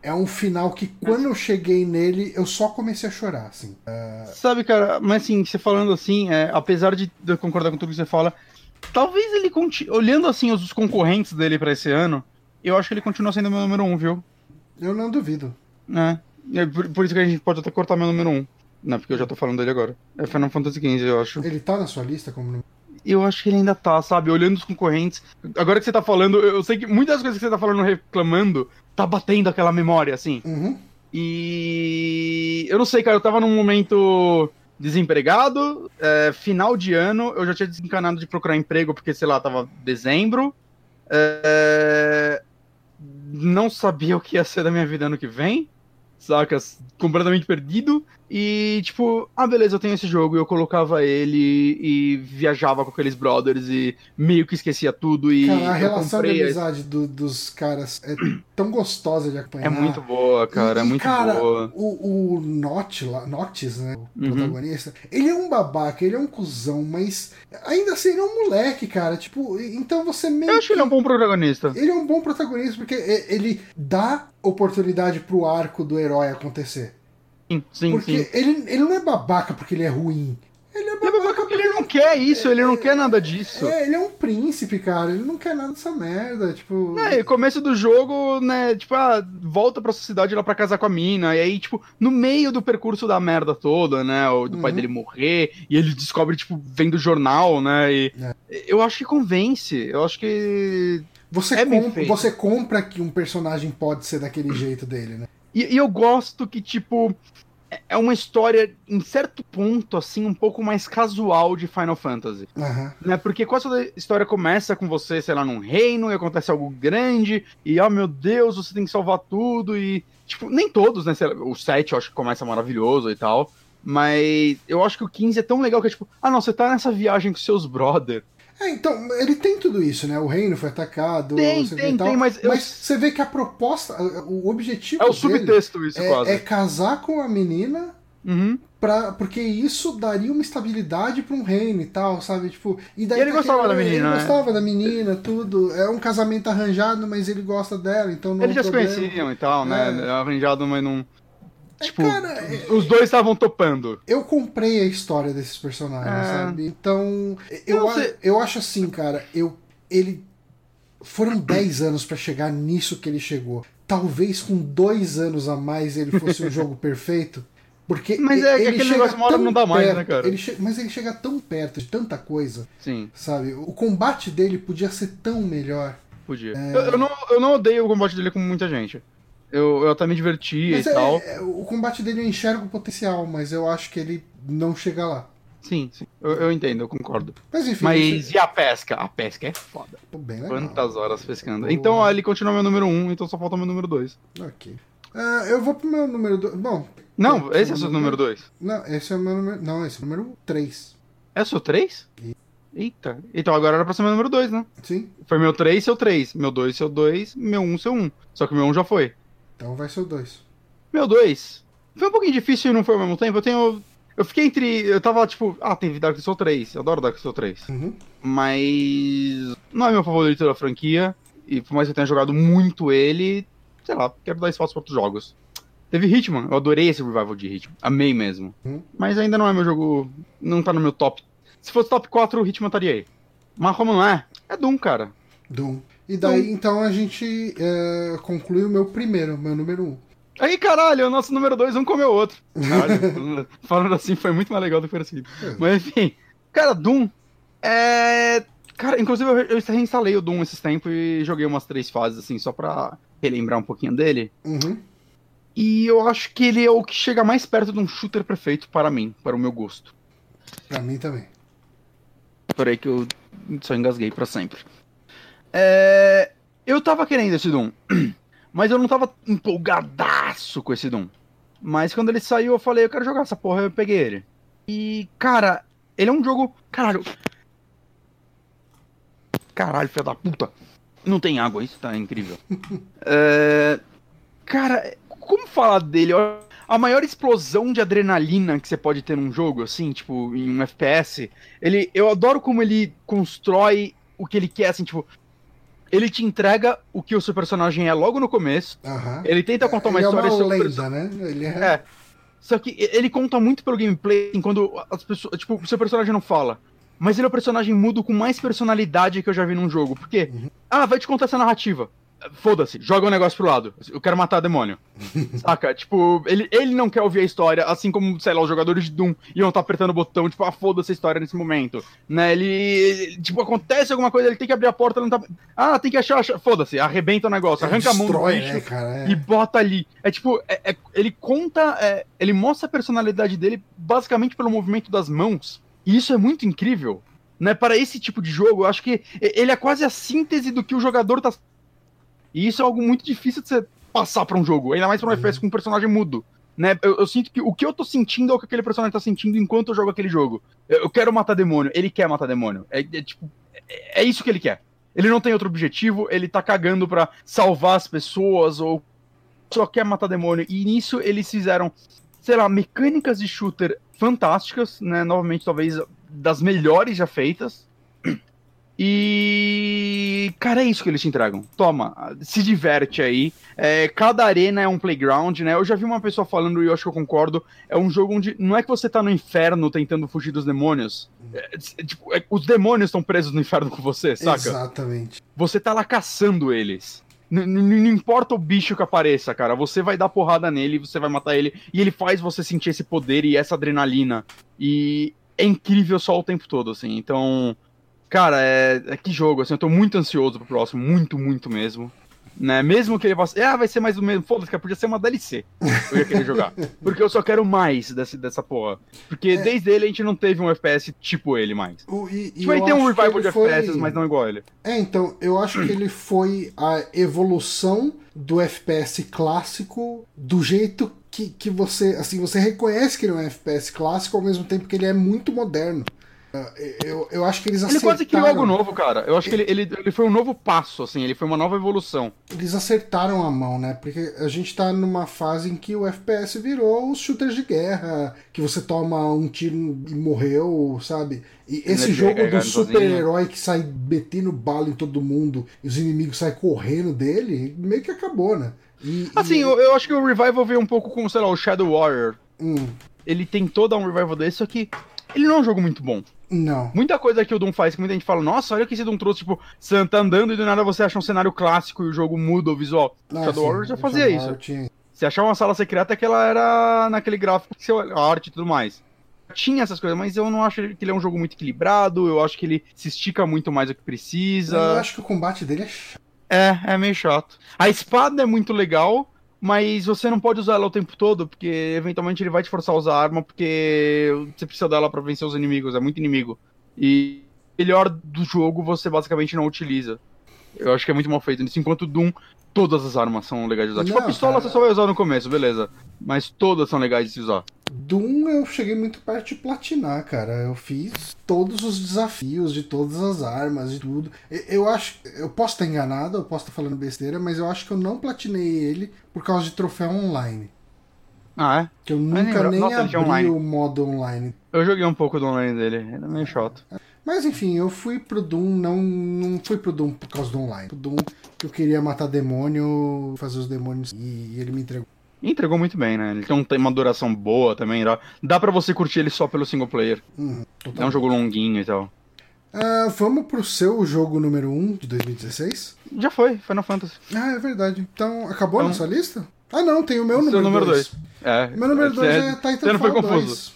É um final que quando eu cheguei nele, eu só comecei a chorar, assim. Ah, Sabe, cara, mas assim, você falando assim, é, apesar de eu concordar com tudo que você fala, talvez ele continue. Olhando assim os concorrentes dele pra esse ano, eu acho que ele continua sendo meu número um, viu? eu não duvido. É. É por, por isso que a gente pode até cortar meu número um. Não, porque eu já tô falando dele agora. É Final Fantasy XV, eu acho. Ele tá na sua lista como número Eu acho que ele ainda tá, sabe? Olhando os concorrentes. Agora que você tá falando, eu sei que muitas coisas que você tá falando reclamando, tá batendo aquela memória, assim. Uhum. E eu não sei, cara, eu tava num momento desempregado, é, final de ano, eu já tinha desencanado de procurar emprego, porque, sei lá, tava dezembro. é, não sabia o que ia ser da minha vida ano que vem, sacas? Completamente perdido. E, tipo, ah, beleza, eu tenho esse jogo. E eu colocava ele e viajava com aqueles brothers e meio que esquecia tudo. E Cara, a relação de amizade do- dos caras é tão gostosa de acompanhar. É muito boa, cara, E, é muito cara, boa. O, o Notch lá, Noctis, né? O Uhum. protagonista, ele é um babaca, ele é um cuzão, mas ainda assim ele é um moleque, cara. Tipo, então você meio. Eu acho que ele é um bom protagonista. ele é um bom protagonista porque e- ele dá oportunidade pro arco do herói acontecer. Sim, sim, Porque sim. ele, ele não é babaca porque ele é ruim. Ele é Ele é babaca babaca porque ele não quer isso, ele não quer nada disso. É, ele é um príncipe, cara. Ele não quer nada dessa merda. Tipo. É, e começo do jogo, né, tipo, ah, volta pra sociedade lá pra casar com a mina, e aí, tipo, no meio do percurso da merda toda, né, o do pai Uhum. dele morrer, e ele descobre, tipo, vendo jornal, né, e eu acho que convence, eu acho que... Você, É compra, você compra que um personagem pode ser daquele jeito dele, né? E, e eu gosto que, tipo, é- é uma história, em certo ponto, assim, um pouco mais casual de Final Fantasy. Aham. né? Porque quase toda a história começa com você, sei lá, num reino e acontece algo grande e, oh meu Deus, você tem que salvar tudo e, tipo, nem todos, né? O 7 eu acho que começa maravilhoso e tal, mas eu acho que o 15 é tão legal que é tipo, ah não, você tá nessa viagem com seus brother. É, então, ele tem tudo isso, né? O reino foi atacado, Tem, tem, tal, tem, mas eu- você vê que a proposta, o objetivo É o dele subtexto isso, é, quase. é casar com a menina Uhum. pra, porque isso daria uma estabilidade pra um reino e tal, sabe? Tipo, e daí E ele tá gostava aquele- da menina, Ele né? gostava da menina, tudo. É um casamento arranjado, mas ele gosta dela, então não Eles é já se conheciam e tal, né? É. Arranjado, mas não. Tipo, cara, é- os dois estavam topando. eu comprei a história desses personagens, É. sabe? Então, eu, Não, a- você- eu acho assim, cara, eu ele foram 10 anos pra chegar nisso que ele chegou. Talvez com dois anos a mais ele fosse um *laughs* jogo perfeito. Porque Mas é que ele aquele chega negócio uma hora tão não dá mais, perto, né, cara? ele che- Mas ele chega tão perto de tanta coisa, Sim, sabe? O combate dele podia ser tão melhor. podia. É. Eu, eu não, eu não odeio o combate dele como muita gente. Eu, eu até me diverti Mas e é- tal. é- o combate dele eu enxergo o potencial, mas eu acho que ele não chega lá. Sim, sim. Eu, eu entendo, eu concordo. Mas enfim, Mas e a pesca? A pesca é foda. bem legal. Quantas horas pescando? Então, ó, ele continua meu número 1, então só falta meu número 2. Ok. Ah, eu vou pro meu número 2. Bom. Não, esse é o seu número 2. Não, esse é o meu número. Não, esse é o número 3. É o seu 3? E- Eita. Então agora era pra ser meu número 2, né? Sim. Foi meu 3, seu 3. Meu 2, seu 2. Meu 1, seu 1. Só que o meu 1 já foi. Então vai ser o 2. Meu 2. Foi um pouquinho difícil e não foi ao mesmo tempo. Eu tenho. Eu fiquei entre. Eu tava tipo, ah, tem Dark Souls 3. Eu adoro Dark Souls 3. Uhum. Mas. Não é meu favorito da franquia. E por mais que eu tenha jogado muito ele, sei lá, quero dar espaço pra outros jogos. Teve Hitman, eu adorei esse revival de Hitman. Amei mesmo. Hum. Mas ainda não é meu jogo. Não tá no meu top. Se fosse top 4, o Hitman estaria aí. Mas como não é? É Doom, cara. Doom. E daí, então, a gente é, conclui o meu primeiro, meu número 1. Um. Aí, caralho, o nosso número 2 um comeu o outro. *laughs* Caralho, falando assim foi muito mais legal do que era seguido. É. Mas enfim, cara, Doom é. Cara, inclusive eu, eu reinstalei o Doom esses tempos e joguei umas três fases, assim, só pra relembrar um pouquinho dele. Uhum. E eu acho que ele é o que chega mais perto de um shooter perfeito para mim, para o meu gosto. Pra mim também. Peraí que eu só engasguei pra sempre. É... Eu tava querendo esse Doom, *clears throat* mas eu não tava empolgadaço com esse Doom. Mas quando ele saiu, eu falei, eu quero jogar essa porra, eu peguei ele. E, cara, ele é um jogo. Caralho. Caralho, filho da puta. Não tem água, isso tá incrível. *laughs* é... Cara, como falar dele? A maior explosão de adrenalina que você pode ter num jogo, assim, tipo, em um FPS. Ele, eu adoro como ele constrói o que ele quer, assim, tipo. Ele te entrega o que o seu personagem é logo no começo. Ele tenta contar uma Ele história é uma sobre lenda, né? Ele é... é. Só que ele conta muito pelo gameplay, assim, quando as pessoas. Tipo, o seu personagem não fala. Mas ele é o personagem mudo com mais personalidade que eu já vi num jogo. Por quê? Ah, vai te contar essa narrativa. Foda-se, joga o negócio pro lado. Eu quero matar demônio. *laughs* Saca? Tipo, ele, ele não quer ouvir a história, assim como, sei lá, os jogadores de Doom iam estar apertando o botão, tipo, ah, foda-se a história nesse momento. Né? Ele, ele- Tipo, acontece alguma coisa, ele tem que abrir a porta, ele não tá. Ah, tem que achar. achar- Foda-se, arrebenta o negócio, arranca a mão do Destrói, bicho né, cara? É. e bota ali. É tipo, é- é- ele conta, é, ele mostra a personalidade dele basicamente pelo movimento das mãos. E isso é muito incrível. Né? Para esse tipo de jogo, eu acho que ele é quase a síntese do que o jogador tá. E isso é algo muito difícil de você passar pra um jogo, ainda mais pra um Uhum. FPS com um personagem mudo. Né? Eu, eu sinto que o que eu tô sentindo é o que aquele personagem tá sentindo enquanto eu jogo aquele jogo. Eu, eu quero matar demônio, ele quer matar demônio. É, é tipo, é, é isso que ele quer. Ele não tem outro objetivo, ele tá cagando pra salvar as pessoas ou só quer matar demônio. E nisso eles fizeram, sei lá, mecânicas de shooter fantásticas, né? Novamente, talvez das melhores já feitas. E. Cara, é isso que eles te entregam. Toma, se diverte aí. É, cada arena é um playground, né? Eu já vi uma pessoa falando, e eu acho que eu concordo. É um jogo onde não é que você tá no inferno tentando fugir dos demônios. É, é, tipo, é- os demônios estão presos no inferno com você, saca? Exatamente. você tá lá caçando eles. N- não importa o bicho que apareça, cara. Você vai dar porrada nele, você vai matar ele. E ele faz você sentir esse poder e essa adrenalina. E é incrível só o tempo todo, assim. Então, cara, é, é que jogo, assim. Eu tô muito ansioso pro próximo. Muito, muito mesmo. Né? Mesmo que ele vá. Ah, vai ser mais do mesmo. Foda-se, cara, podia ser uma DLC. Eu ia querer jogar. *laughs* Porque eu só quero mais desse, dessa porra. Porque É. desde ele a gente não teve um FPS tipo ele mais. O, e, Tipo, aí eu tem um revival de foi- FPS, mas não igual ele. É, então, eu acho que ele foi a evolução do FPS clássico do jeito que, que você, assim, você reconhece que ele é um FPS clássico ao mesmo tempo que ele é muito moderno. Ah, Eu, eu acho que eles Ele acertaram, quase criou algo novo, cara. Eu acho que ele, ele, ele foi um novo passo, assim, ele foi uma nova evolução. Eles acertaram a mão, né? Porque a gente tá numa fase em que o FPS virou os shooters de guerra, que você toma um tiro e morreu, sabe? E esse Energia jogo do carregando super-herói que sai metendo bala em todo mundo e os inimigos saem correndo dele, meio que acabou, né? E, Assim, e- eu, eu acho que o Revival veio um pouco com, sei lá, o Shadow Warrior. Hum, Ele tentou dar um revival desse, só que ele não é um jogo muito bom. Não. Muita coisa que o Doom faz, que muita gente fala, nossa, olha o que esse Doom trouxe, tipo, você tá andando e do nada você acha um cenário clássico e o jogo muda o visual. Ah, Shadow sim, Warrior já fazia isso. Você achava uma sala secreta que ela era naquele gráfico, que você olha, a arte e tudo mais. Tinha essas coisas, mas eu não acho que ele é um jogo muito equilibrado, eu acho que ele se estica muito mais do que precisa. Eu acho que o combate dele é chato. É, é meio chato. A espada é muito legal, mas você não pode usar ela o tempo todo, porque eventualmente ele vai te forçar a usar a arma, porque você precisa dela pra vencer os inimigos, é muito inimigo. E melhor do jogo você basicamente não utiliza. Eu acho que é muito mal feito nisso, enquanto Doom, todas as armas são legais de usar. tipo, a Não, pistola cara. você só vai usar no começo, beleza. Mas todas são legais de se usar. Doom eu cheguei muito perto de platinar, cara. Eu fiz todos os desafios de todas as armas e tudo. Eu acho. Eu posso estar enganado, eu posso estar falando besteira, mas eu acho que eu não platinei ele por causa de troféu online. Ah, é? Que eu nunca nem nossa, abri o modo online. Eu joguei um pouco do online dele, era meio chato. Mas enfim, eu fui pro Doom, não, não fui pro Doom por causa do online. Pro Doom que eu queria matar demônio, fazer os demônios e ele me entregou. Entregou muito bem, né? Ele tem um- uma duração boa também, dá, dá pra você curtir ele só pelo single player. Uhum, É um jogo longuinho e tal. Ah, vamos pro seu jogo número 1 de 2016? Já foi, Final Fantasy. Ah, é verdade. Então, acabou Então- na sua lista? Ah, não, tem o meu número número 2. É. Meu número 2 você- é Você não foi Titanfall confuso. 2.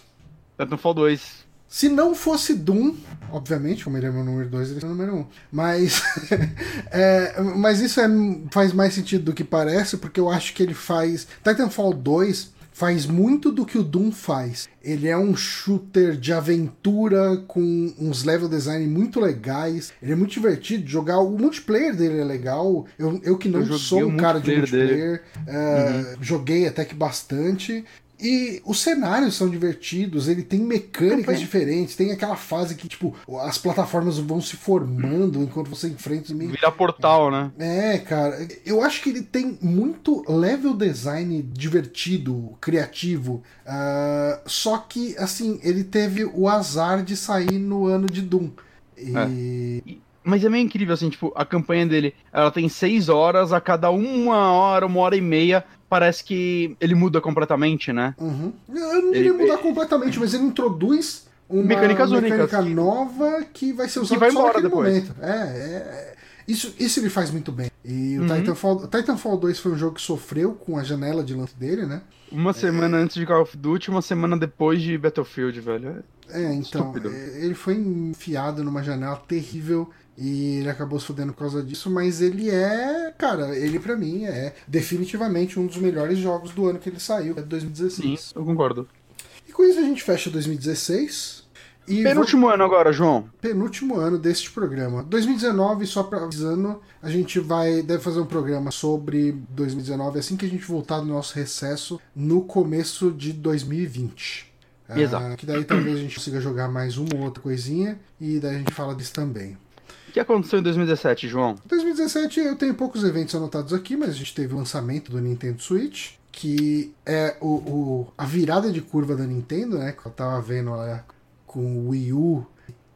Titanfall 2. Se não fosse Doom, obviamente, como ele é meu número 2, ele é meu número 1. Um. Mas, *laughs* é, mas isso é, faz mais sentido do que parece, porque eu acho que ele faz. Titanfall 2 faz muito do que o Doom faz. Ele é um shooter de aventura com uns level design muito legais. Ele é muito divertido de jogar. O multiplayer dele é legal. Eu, eu que não eu sou um cara de multiplayer, uh, uhum. joguei até que bastante. E os cenários são divertidos, ele tem mecânicas diferentes, tem aquela fase que, tipo, as plataformas vão se formando enquanto você enfrenta os inimigos. Vira portal, né? É, cara. Eu acho que ele tem muito level design divertido, criativo. Uh, só que, assim, ele teve o azar de sair no ano de Doom. E... É. Mas é meio incrível, assim, tipo, a campanha dele, ela tem seis horas, a cada uma hora, uma hora e meia, parece que ele muda completamente, né? Uhum. Eu não diria mudar ele... completamente, mas ele introduz uma Mecânicas mecânica únicas. nova que vai ser usada que vai embora só depois. momento. É, é, é, isso, isso ele faz muito bem. E o uhum. Titanfall, Titanfall 2 foi um jogo que sofreu com a janela de lance dele, né? Uma é... semana antes de Call of Duty, uma semana depois de Battlefield, velho. É, então, Estúpido. É, ele foi enfiado numa janela terrível e ele acabou se fudendo por causa disso, mas ele é, cara, ele para mim é definitivamente um dos melhores jogos do ano que ele saiu, é 2016. Sim, eu concordo. E com isso a gente fecha 2016. E Penúltimo vou... ano agora, João. Penúltimo ano deste programa. 2019, só para avisando, a gente vai deve fazer um programa sobre 2019 assim que a gente voltar do nosso recesso no começo de 2020. Exato. Ah, que daí talvez a gente consiga jogar mais uma ou outra coisinha e daí a gente fala disso também. O que aconteceu em 2017, João? Em 2017 eu tenho poucos eventos anotados aqui, mas a gente teve o lançamento do Nintendo Switch, que é o, o a virada de curva da Nintendo, né? Que eu tava vendo lá com o Wii U,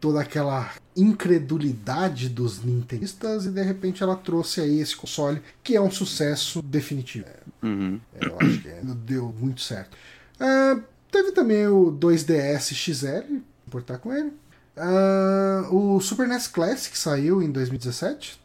toda aquela incredulidade dos nintendistas, e de repente ela trouxe aí esse console, que é um sucesso definitivo. Uhum. Eu acho que deu muito certo. Uh, teve também o 2DS XL, importar com ele. Uh, o Super NES Classic saiu em 2017.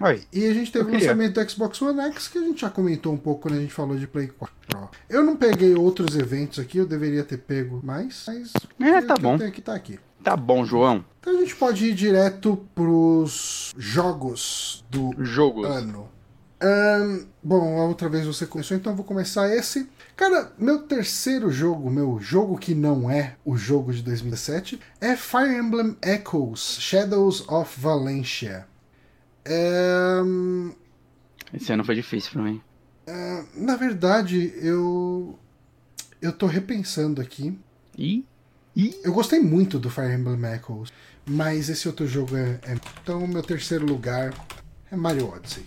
Oi. E a gente teve o lançamento do Xbox One X, que a gente já comentou um pouco quando a gente falou de Play 4 Pro. Eu não peguei outros eventos aqui, eu deveria ter pego mais, mas é, tá bom. tenho aqui tá aqui. Tá bom, João. Então a gente pode ir direto pros jogos do jogos. ano. Um, bom, a outra vez você começou, então eu vou começar esse. Cara, meu terceiro jogo, meu jogo que não é o jogo de 2017, é Fire Emblem Echoes Shadows of Valencia. É... Esse ano foi difícil pra mim. É... Na verdade, eu. Eu tô repensando aqui. E? E? Eu gostei muito do Fire Emblem Echoes, mas esse outro jogo é. é... Então, meu terceiro lugar é Mario Odyssey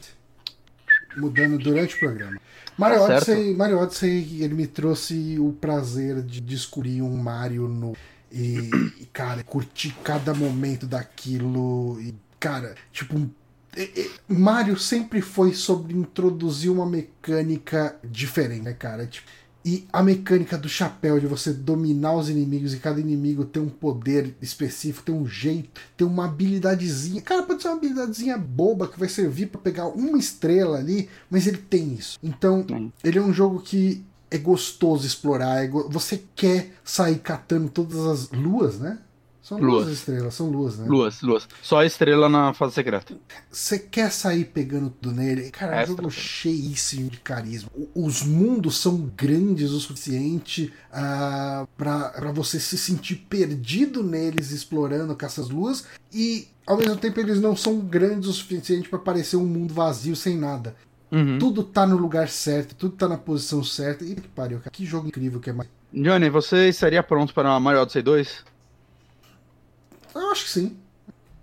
mudando durante o programa. Mario, tá Odyssey, Mario Odyssey, ele me trouxe o prazer de descobrir um Mario no. E, e cara, curtir cada momento daquilo. E, cara, tipo, Mario sempre foi sobre introduzir uma mecânica diferente, né, cara? Tipo, e a mecânica do chapéu, de você dominar os inimigos e cada inimigo ter um poder específico, ter um jeito, ter uma habilidadezinha. Cara, pode ser uma habilidadezinha boba que vai servir para pegar uma estrela ali, mas ele tem isso. Então, ele é um jogo que é gostoso explorar. É go... Você quer sair catando todas as luas, né? São luas. luas estrelas, são luas, né? Luas, luas. Só a estrela na fase secreta. Você quer sair pegando tudo nele? Cara, é um jogo cheíssimo de carisma. Os mundos são grandes o suficiente uh, para você se sentir perdido neles explorando com essas luas e ao mesmo tempo eles não são grandes o suficiente para parecer um mundo vazio sem nada. Uhum. Tudo tá no lugar certo, tudo tá na posição certa. E que pariu, cara. Que jogo incrível que é mais. Johnny, você estaria pronto para Mario Odyssey 2? Eu acho que sim.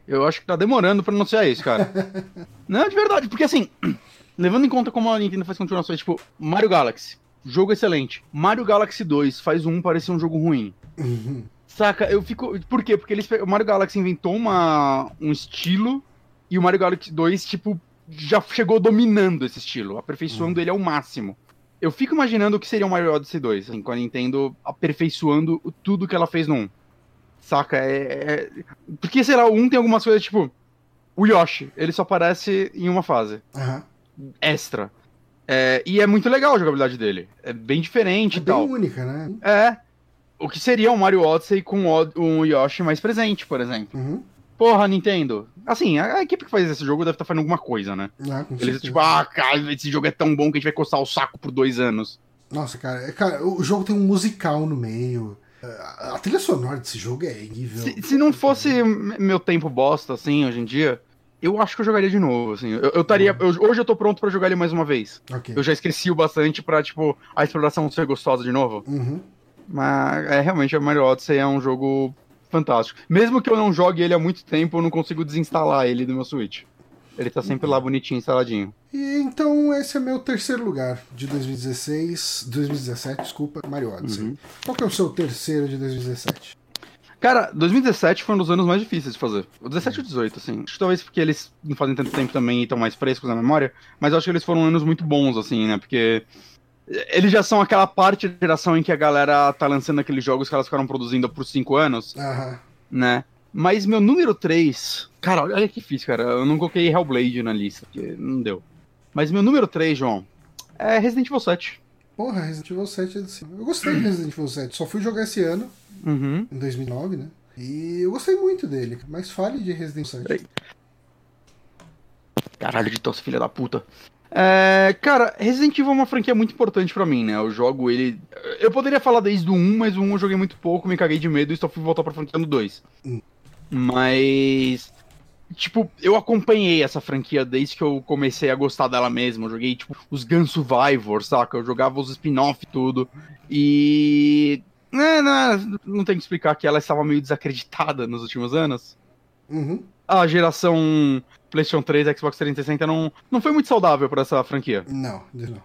Eu acho que tá demorando pra anunciar isso, cara. *laughs* não, de verdade, porque assim, *clears throat* levando em conta como a Nintendo faz continuações, tipo, Mario Galaxy, jogo excelente. Mario Galaxy 2 faz um parecer um jogo ruim. Uhum. *laughs* Saca? Eu fico. Por quê? Porque eles, o Mario Galaxy inventou uma, um estilo e o Mario Galaxy 2, tipo, já chegou dominando esse estilo, aperfeiçoando uhum. ele ao máximo. Eu fico imaginando o que seria o Mario Odyssey 2, assim, com a Nintendo aperfeiçoando tudo que ela fez no 1. Saca? É, é, Porque, sei lá, um tem algumas coisas tipo. O Yoshi, ele só aparece em uma fase. Uhum. Extra. É, e é muito legal a jogabilidade dele. É bem diferente é e bem tal. única, né? É. o que seria um Mario Odyssey com um Yoshi mais presente, por exemplo. Uhum. Porra, Nintendo. Assim, a, a, equipe que faz esse jogo deve estar fazendo alguma coisa, né? Ah, Eles, tipo, ah, cara, esse jogo é tão bom que a gente vai coçar o saco por dois anos. Nossa, cara, é, cara o jogo tem um musical no meio. A trilha sonora desse jogo é nível. Se, se não fosse meu tempo bosta, assim, hoje em dia, eu acho que eu jogaria de novo, assim. Eu, estaria. Uhum. Hoje eu tô pronto para jogar ele mais uma vez. Okay. Eu já esqueci o bastante pra, tipo, a exploração ser gostosa de novo. Uhum. Mas é realmente, o Mario Odyssey é um jogo fantástico. Mesmo que eu não jogue ele há muito tempo, eu não consigo desinstalar ele do meu Switch. Ele tá sempre lá bonitinho, instaladinho. E então esse é meu terceiro lugar de 2016, 2017, desculpa, Mario Odyssey. Uhum. Qual que é o seu terceiro de 2017? Cara, 2017 foi um dos anos mais difíceis de fazer. O 17 e o 18, assim. Acho que talvez porque eles não fazem tanto tempo também e estão mais frescos na memória, mas eu acho que eles foram anos muito bons, assim, né? Porque eles já são aquela parte da geração em que a galera tá lançando aqueles jogos que elas ficaram produzindo por 5 anos, uhum. né? Mas meu número 3. Cara, olha que difícil, cara. Eu não coloquei Hellblade na lista, porque não deu. Mas meu número 3, João, é Resident Evil 7. Porra, Resident Evil 7 é assim. Eu gostei de Resident Evil 7. Só fui jogar esse ano, uhum. em 2009, né? E eu gostei muito dele. Mas fale de Resident Evil 7. Caralho de tosse, filha da puta. É, cara, Resident Evil é uma franquia muito importante para mim, né? Eu jogo ele. Eu poderia falar desde o 1, mas o 1 eu joguei muito pouco, me caguei de medo e só fui voltar pra franquia no 2. Hum. Mas. Tipo, eu acompanhei essa franquia desde que eu comecei a gostar dela mesmo. Eu joguei, tipo, os Gun Survivor, saca? Eu jogava os spin-off e tudo. E. É, não, não tem que explicar que ela estava meio desacreditada nos últimos anos. Uhum. A geração PlayStation 3 e Xbox 360 não, não foi muito saudável para essa franquia. Não, não.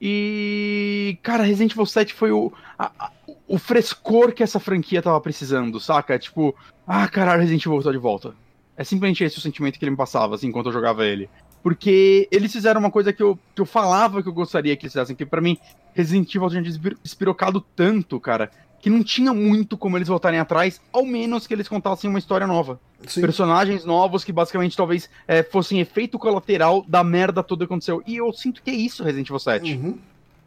E. Cara, Resident Evil 7 foi o, a, o frescor que essa franquia tava precisando, saca? Tipo, ah, caralho, Resident Evil tá de volta. É simplesmente esse o sentimento que ele me passava, assim, enquanto eu jogava ele. Porque eles fizeram uma coisa que eu, que eu falava que eu gostaria que eles fizessem, que para mim, Resident Evil tinha despirocado tanto, cara, que não tinha muito como eles voltarem atrás, ao menos que eles contassem uma história nova. Sim. Personagens novos que basicamente talvez é, fossem efeito colateral da merda toda que aconteceu. E eu sinto que é isso Resident Evil 7. Uhum.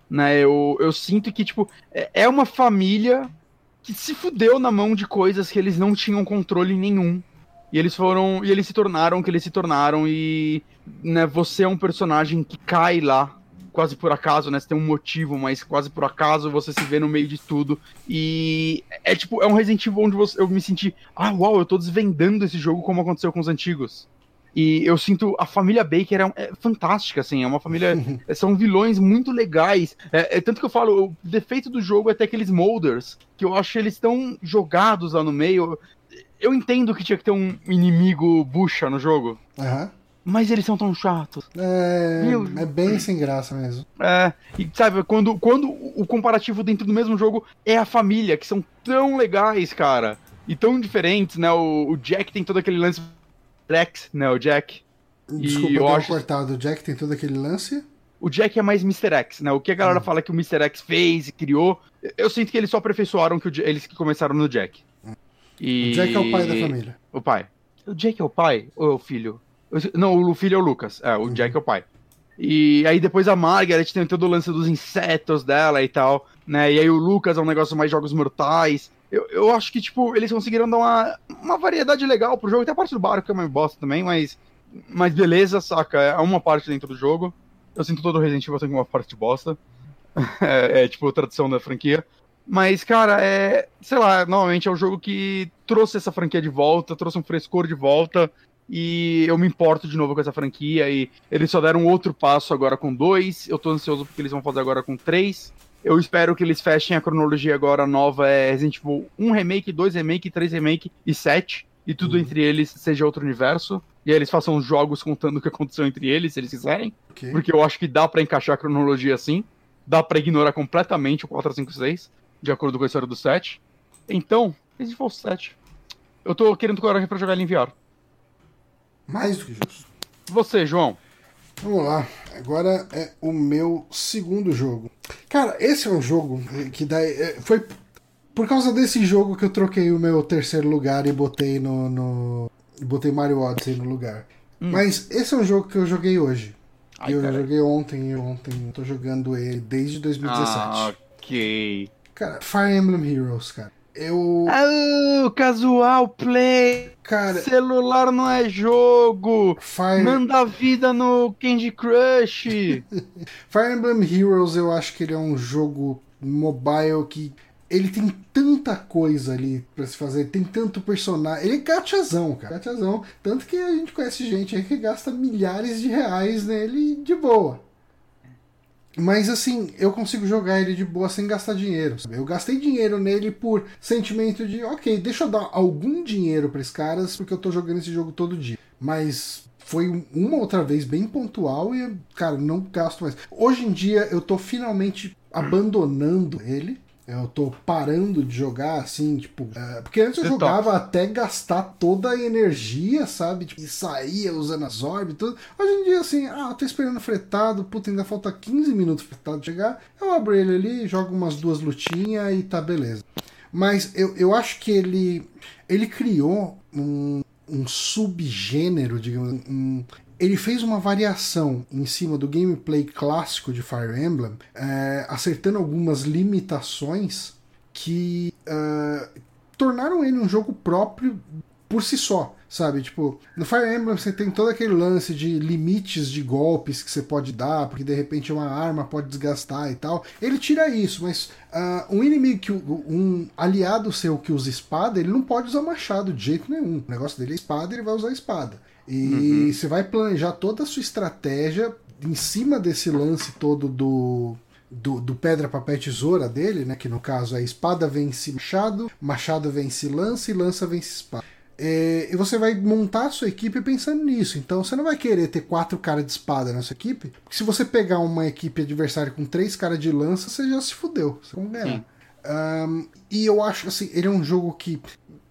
Né, eu, eu sinto que, tipo, é, é uma família que se fudeu na mão de coisas que eles não tinham controle nenhum. E eles foram. E eles se tornaram o que eles se tornaram. E né, você é um personagem que cai lá quase por acaso, né? Você tem um motivo, mas quase por acaso você se vê no meio de tudo. E é tipo, é um Resident Evil onde você, eu me senti, ah, uau, eu tô desvendando esse jogo como aconteceu com os antigos. E eu sinto a família Baker é, é fantástica, assim, é uma família. *laughs* são vilões muito legais. É, é, tanto que eu falo, o defeito do jogo é até aqueles molders, que eu acho eles estão jogados lá no meio. Eu entendo que tinha que ter um inimigo bucha no jogo. Uhum. Mas eles são tão chatos. É, é bem sem graça mesmo. É, e sabe, quando, quando o comparativo dentro do mesmo jogo é a família, que são tão legais, cara, e tão diferentes, né? O, o Jack tem todo aquele lance. Rex, né? O Jack. Desculpa, eu acho... cortado. O Jack tem todo aquele lance? O Jack é mais Mr. X, né? O que a galera hum. fala que o Mr. X fez e criou, eu sinto que eles só aperfeiçoaram que o, eles que começaram no Jack. E... O Jack é o pai da família. O pai. O Jack é o pai ou é o filho? Não, o filho é o Lucas. É, o uhum. Jack é o pai. E aí depois a Margaret tem todo o lance dos insetos dela e tal, né? E aí o Lucas é um negócio mais jogos mortais. Eu, eu acho que, tipo, eles conseguiram dar uma, uma variedade legal pro jogo. Tem a parte do barco que é uma bosta também, mas. Mas beleza, saca? É uma parte dentro do jogo. Eu sinto todo o Resident Evil tem uma parte de bosta. *laughs* é, é, tipo tradição da franquia. Mas, cara, é. Sei lá, normalmente é o jogo que trouxe essa franquia de volta, trouxe um frescor de volta e eu me importo de novo com essa franquia. E eles só deram outro passo agora com dois. Eu tô ansioso porque eles vão fazer agora com três. Eu espero que eles fechem a cronologia agora nova. É Resident Evil 1 remake, 2 remake, 3 remake e 7. E tudo uhum. entre eles seja outro universo. E aí eles façam jogos contando o que aconteceu entre eles, se eles quiserem. Okay. Porque eu acho que dá para encaixar a cronologia assim. Dá para ignorar completamente o 4, 5, 6. De acordo com a história do 7. Então, Resident Evil 7. Eu tô querendo coragem pra jogar ele em VR. Mais do que justo. Você, João. Vamos lá. Agora é o meu segundo jogo. Cara, esse é um jogo que daí. É, foi por causa desse jogo que eu troquei o meu terceiro lugar e botei no. no botei Mario Odyssey no lugar. Hum. Mas esse é um jogo que eu joguei hoje. Ai, eu cara. joguei ontem e ontem. Eu tô jogando ele desde 2017. Ah, ok. Cara, Fire Emblem Heroes, cara. Eu. Oh, casual play! Cara. Celular não é jogo! Fire... Manda vida no Candy Crush! *laughs* Fire Emblem Heroes, eu acho que ele é um jogo mobile que ele tem tanta coisa ali para se fazer, tem tanto personagem. Ele é gachazão, cara. Gachazão. Tanto que a gente conhece gente aí que gasta milhares de reais nele de boa. Mas assim, eu consigo jogar ele de boa sem gastar dinheiro. Sabe? Eu gastei dinheiro nele por sentimento de, ok, deixa eu dar algum dinheiro para esses caras, porque eu tô jogando esse jogo todo dia. Mas foi uma outra vez bem pontual e, cara, não gasto mais. Hoje em dia eu tô finalmente abandonando ele eu tô parando de jogar assim, tipo. É, porque antes eu Você jogava toca. até gastar toda a energia, sabe? Tipo, e saía usando as orbes e tudo. Hoje em dia, assim, ah, tô esperando fretado, puta, ainda falta 15 minutos fretado chegar. Eu abro ele ali, jogo umas duas lutinhas e tá beleza. Mas eu, eu acho que ele. Ele criou um, um subgênero, digamos, um, ele fez uma variação em cima do gameplay clássico de Fire Emblem, é, acertando algumas limitações que é, tornaram ele um jogo próprio por si só, sabe? Tipo, no Fire Emblem você tem todo aquele lance de limites de golpes que você pode dar, porque de repente uma arma pode desgastar e tal. Ele tira isso, mas uh, um inimigo que um aliado seu que usa espada, ele não pode usar machado de jeito nenhum. O negócio dele é espada, ele vai usar espada. E uhum. você vai planejar toda a sua estratégia em cima desse lance todo do, do, do, pedra, papel tesoura dele, né? Que no caso é espada vence machado, machado vence lança e lança vence espada. É, e você vai montar a sua equipe pensando nisso. Então você não vai querer ter quatro caras de espada na sua equipe, porque se você pegar uma equipe adversária com três caras de lança, você já se fudeu. Você não ganha. Um, e eu acho assim, ele é um jogo que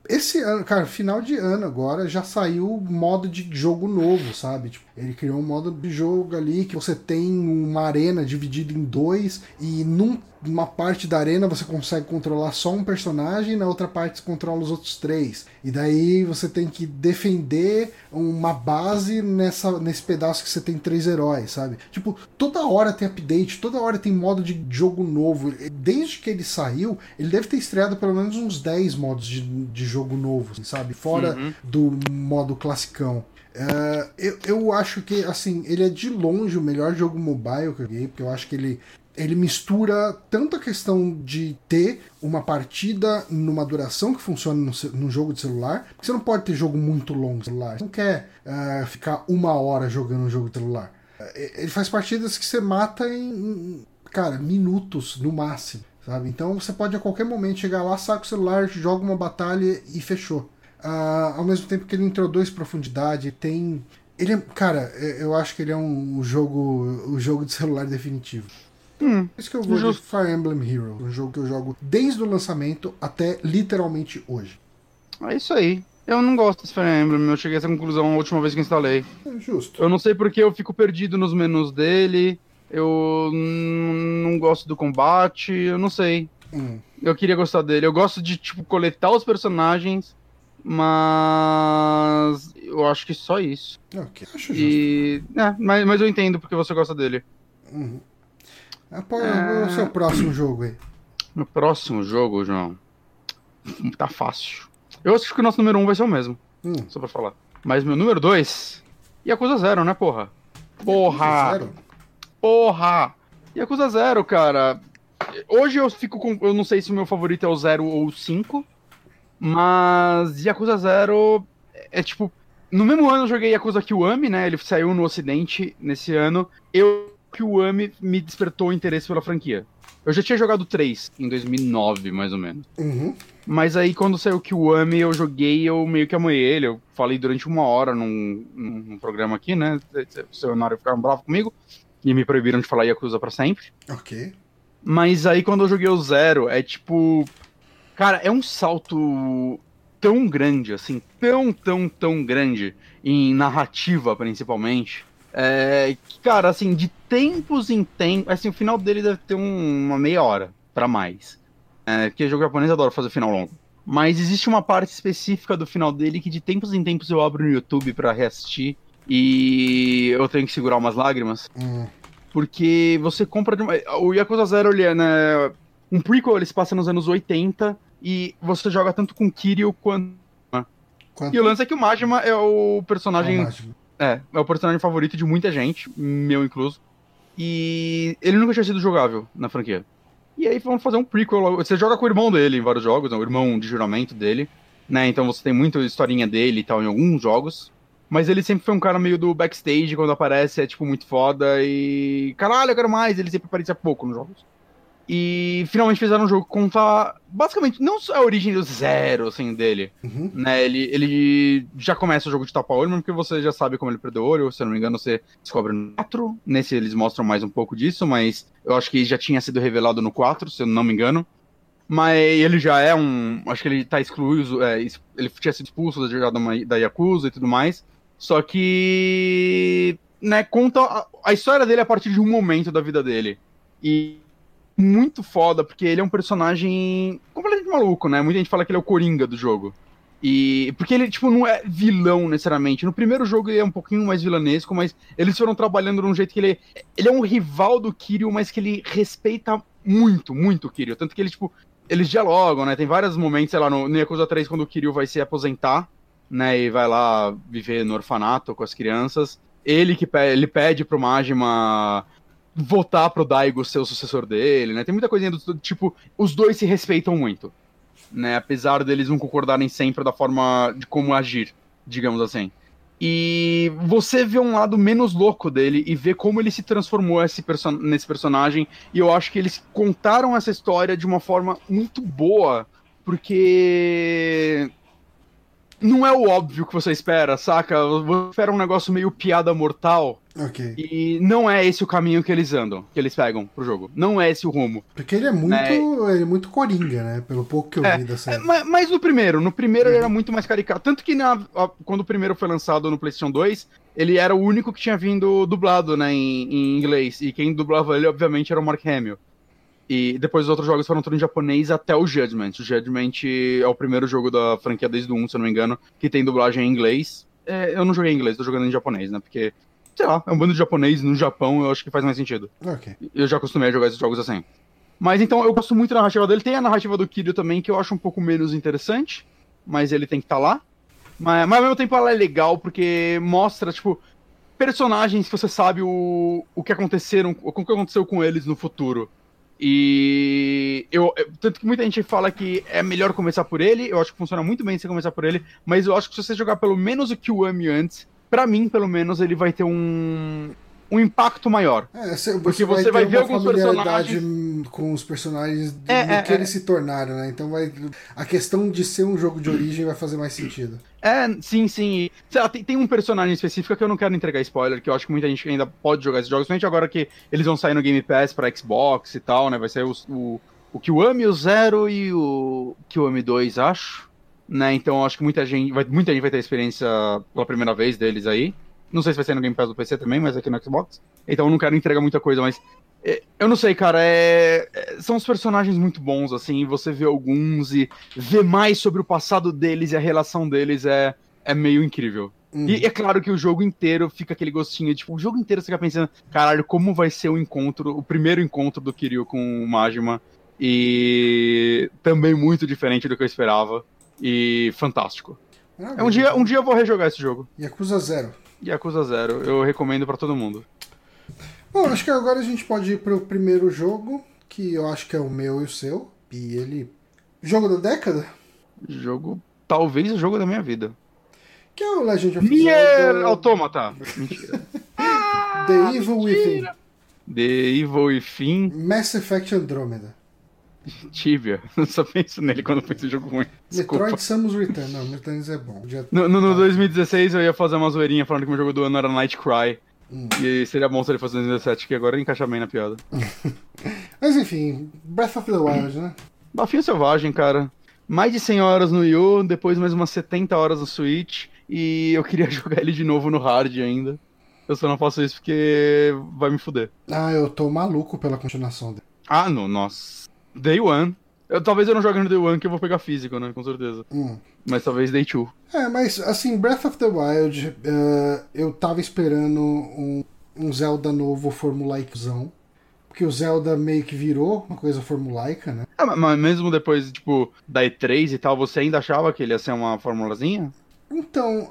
esse ano, cara, final de ano agora já saiu modo de jogo novo, sabe? Tipo, ele criou um modo de jogo ali que você tem uma arena dividida em dois e num numa parte da arena você consegue controlar só um personagem, na outra parte você controla os outros três. E daí você tem que defender uma base nessa, nesse pedaço que você tem três heróis, sabe? Tipo, toda hora tem update, toda hora tem modo de jogo novo. Desde que ele saiu, ele deve ter estreado pelo menos uns 10 modos de, de jogo novo, sabe? Fora uhum. do modo classicão. Uh, eu, eu acho que, assim, ele é de longe o melhor jogo mobile que eu joguei, porque eu acho que ele ele mistura tanto a questão de ter uma partida numa duração que funciona no, jogo de celular, porque você não pode ter jogo muito longo no celular. Você não quer uh, ficar uma hora jogando um jogo de celular. Uh, ele faz partidas que você mata em, em, cara, minutos no máximo, sabe? Então você pode a qualquer momento chegar lá, saca o celular, joga uma batalha e fechou. Uh, ao mesmo tempo que ele introduz profundidade, tem. Ele é, cara, eu acho que ele é um, um jogo, o um jogo de celular definitivo. Hum, Isso que eu vou de Fire Emblem Heroes, um jogo que eu jogo desde o lançamento até literalmente hoje. É isso aí. Eu não gosto desse Fire Emblem, eu cheguei a essa conclusão a última vez que instalei. É justo. Eu não sei porque eu fico perdido nos menus dele, eu não gosto do combate, eu não sei. Hum. Eu queria gostar dele. Eu gosto de, tipo, coletar os personagens, mas eu acho que só isso. Ok, acho justo. E... É, mas, mas eu entendo porque você gosta dele. Uhum. Qual é o seu próximo jogo aí? No próximo jogo, João. Tá fácil. Eu acho que o nosso número 1 um vai ser o mesmo. Hum. Só pra falar. Mas meu número 2. Yakuza Zero, né, porra? Porra! Zero? Porra! Yakuza Zero, cara. Hoje eu fico com. Eu não sei se o meu favorito é o 0 ou o 5. Mas Yakuza Zero é tipo. No mesmo ano eu joguei Yakuza Kiwami, né? Ele saiu no ocidente nesse ano. Eu que o Ami me despertou o interesse pela franquia. Eu já tinha jogado 3 em 2009, mais ou menos. Uhum. Mas aí, quando saiu o Kiwami, eu joguei eu meio que amei ele. Eu falei durante uma hora num, num programa aqui, né? O seu Nário ficaram bravo comigo. E me proibiram de falar Yakuza pra sempre. Ok. Mas aí, quando eu joguei o Zero, é tipo. Cara, é um salto tão grande, assim. Tão, tão, tão grande. Em narrativa, principalmente é, cara, assim, de tempos em tempos. Assim, o final dele deve ter um, uma meia hora para mais. É, porque jogo japonês adora fazer final longo. Mas existe uma parte específica do final dele que de tempos em tempos eu abro no YouTube para reassistir. E eu tenho que segurar umas lágrimas. Hum. Porque você compra. De uma... O Yakuza Zero, ele é, né? Um prequel, ele se passa nos anos 80 e você joga tanto com Kiryu quanto. Quanto... E o lance é que o Majima é o personagem. Mágico. É, é o personagem favorito de muita gente, meu incluso. E ele nunca tinha sido jogável na franquia. E aí vamos fazer um prequel. Você joga com o irmão dele em vários jogos, né, o irmão de juramento dele, né? Então você tem muita historinha dele e tal em alguns jogos. Mas ele sempre foi um cara meio do backstage, quando aparece é tipo muito foda e. Caralho, eu quero mais! Ele sempre aparecia pouco nos jogos. E finalmente fizeram um jogo que conta basicamente não só a origem do zero, assim, dele. Uhum. Né, ele, ele já começa o jogo de tapa-olho, mesmo porque você já sabe como ele perdeu o olho, se eu não me engano, você descobre no 4. Nesse eles mostram mais um pouco disso, mas eu acho que já tinha sido revelado no 4, se eu não me engano. Mas ele já é um. Acho que ele tá excluído. é, ele tinha sido expulso da, da, da Yakuza e tudo mais. Só que. Né, conta a, a história dele a partir de um momento da vida dele. E muito foda, porque ele é um personagem completamente maluco, né? Muita gente fala que ele é o Coringa do jogo. E. Porque ele, tipo, não é vilão necessariamente. No primeiro jogo ele é um pouquinho mais vilanesco, mas eles foram trabalhando de um jeito que ele. Ele é um rival do Kiryu, mas que ele respeita muito, muito o Kiryu. Tanto que ele, tipo, eles dialogam, né? Tem vários momentos, sei lá, no, no Yakuza 3, quando o Kiryu vai se aposentar, né? E vai lá viver no orfanato com as crianças. Ele que ele pede pro Majima votar pro Daigo ser o sucessor dele, né? Tem muita coisinha do tipo, os dois se respeitam muito, né? Apesar deles não concordarem sempre da forma de como agir, digamos assim. E você vê um lado menos louco dele e vê como ele se transformou esse perso nesse personagem. E eu acho que eles contaram essa história de uma forma muito boa, porque não é o óbvio que você espera, saca? Você espera um negócio meio piada mortal. Ok. E não é esse o caminho que eles andam, que eles pegam pro jogo. Não é esse o rumo. Porque ele é muito. É. Ele é muito coringa, né? Pelo pouco que eu É, vi da É, série. ma- mas, no primeiro, no primeiro ele era muito mais caricato. Tanto que na- a- quando o primeiro foi lançado no PlayStation 2, ele era o único que tinha vindo dublado, né, em, em inglês. E quem dublava ele, obviamente, era o Mark Hamill. E depois os outros jogos foram todos em japonês até o Judgment. O Judgment é o primeiro jogo da franquia desde o 1, se eu não me engano, que tem dublagem em inglês. É, eu não joguei em inglês, tô jogando em japonês, né? Porque, sei lá, é um bando de japonês no Japão, eu acho que faz mais sentido. Ok. Eu já acostumei a jogar esses jogos assim. Mas então, eu gosto muito da narrativa dele. Tem a narrativa do Kiryu também, que eu acho um pouco menos interessante, mas ele tem que estar lá. Mas, mas ao mesmo tempo ela é legal, porque mostra, tipo, personagens que você sabe o, o que aconteceram, o que aconteceu com eles no futuro. E eu, tanto que muita gente fala que é melhor começar por ele, eu acho que funciona muito bem você começar por ele, mas eu acho que se você jogar pelo menos o Kiwami antes, pra mim, pelo menos, ele vai ter um, um impacto maior. É, você, Porque você vai ver alguns personagens- com os personagens do É, é, que é. eles se tornaram, né? Então vai. A questão de ser um jogo de origem vai fazer mais sentido. É, sim, sim. Lá, tem, tem um personagem específico que eu não quero entregar spoiler, que eu acho que muita gente ainda pode jogar esses jogos, principalmente agora que eles vão sair no Game Pass pra Xbox e tal, né? Vai sair os- o, o Kiwami, o Zero e o Kiwami 2, acho. Né? Então acho que muita gente, vai, muita gente vai ter a experiência pela primeira vez deles aí. Não sei se vai sair no Game Pass do PC também, mas aqui no Xbox. Então eu não quero entregar muita coisa, mas. é, Eu não sei, cara, é... é- são os personagens muito bons, assim, você vê alguns e ver mais sobre o passado deles e a relação deles é, é meio incrível. Uhum. E é claro que o jogo inteiro fica aquele gostinho, tipo, o jogo inteiro você fica pensando, caralho, como vai ser o encontro, o primeiro encontro do Kiryu com o Majima. E também muito diferente do que eu esperava. E fantástico. É um dia, um dia eu vou rejogar esse jogo. Yakuza Zero. Yakuza Zero, eu recomendo pra todo mundo. Bom, acho que agora a gente pode ir pro primeiro jogo, que eu acho que é o meu e o seu. E ele. Jogo da década? Jogo, talvez o jogo da minha vida. Que é o Legend of Nier Zelda Automata. *laughs* Mentira. The Evil Within. The Evil Fim, Mass Effect Andromeda. *laughs* Tibia. *laughs* Eu só penso nele quando penso em jogo ruim. Desculpa. Metroid Samus Return. Não, Returns é bom. Já... No, no, no 2016 eu ia fazer uma zoeirinha falando que meu jogo do ano era Night Cry. Hum. E seria bom se ele fosse 2017, que agora encaixa bem na piada. *laughs* Mas enfim, Breath of the Wild, né? Bafinho Selvagem, cara. Mais de 100 horas no Wii U, depois mais umas 70 horas no Switch. E eu queria jogar ele de novo no hard ainda. Eu só não faço isso porque vai me fuder. Ah, eu tô maluco pela continuação dele. Ah, não, nossa. Day One. Eu, talvez eu não jogue no Day One que eu vou pegar físico, né? Com certeza. Hum. Mas talvez Day Two. É, mas assim, Breath of the Wild, eh, eu tava esperando um, um Zelda novo formulaicozão. porque o Zelda meio que virou uma coisa formulaica, né? Ah, mas mesmo depois, tipo, da E3 e tal, você ainda achava que ele ia ser uma formulazinha? Então,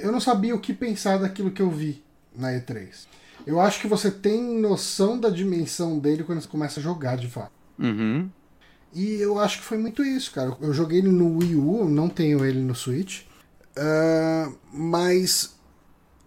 eu não sabia o que pensar daquilo que eu vi na E3. Eu acho que você tem noção da dimensão dele quando você começa a jogar de fato. Uhum. E eu acho que foi muito isso, cara. Eu joguei ele no Wii U, não tenho ele no Switch. Uh, mas,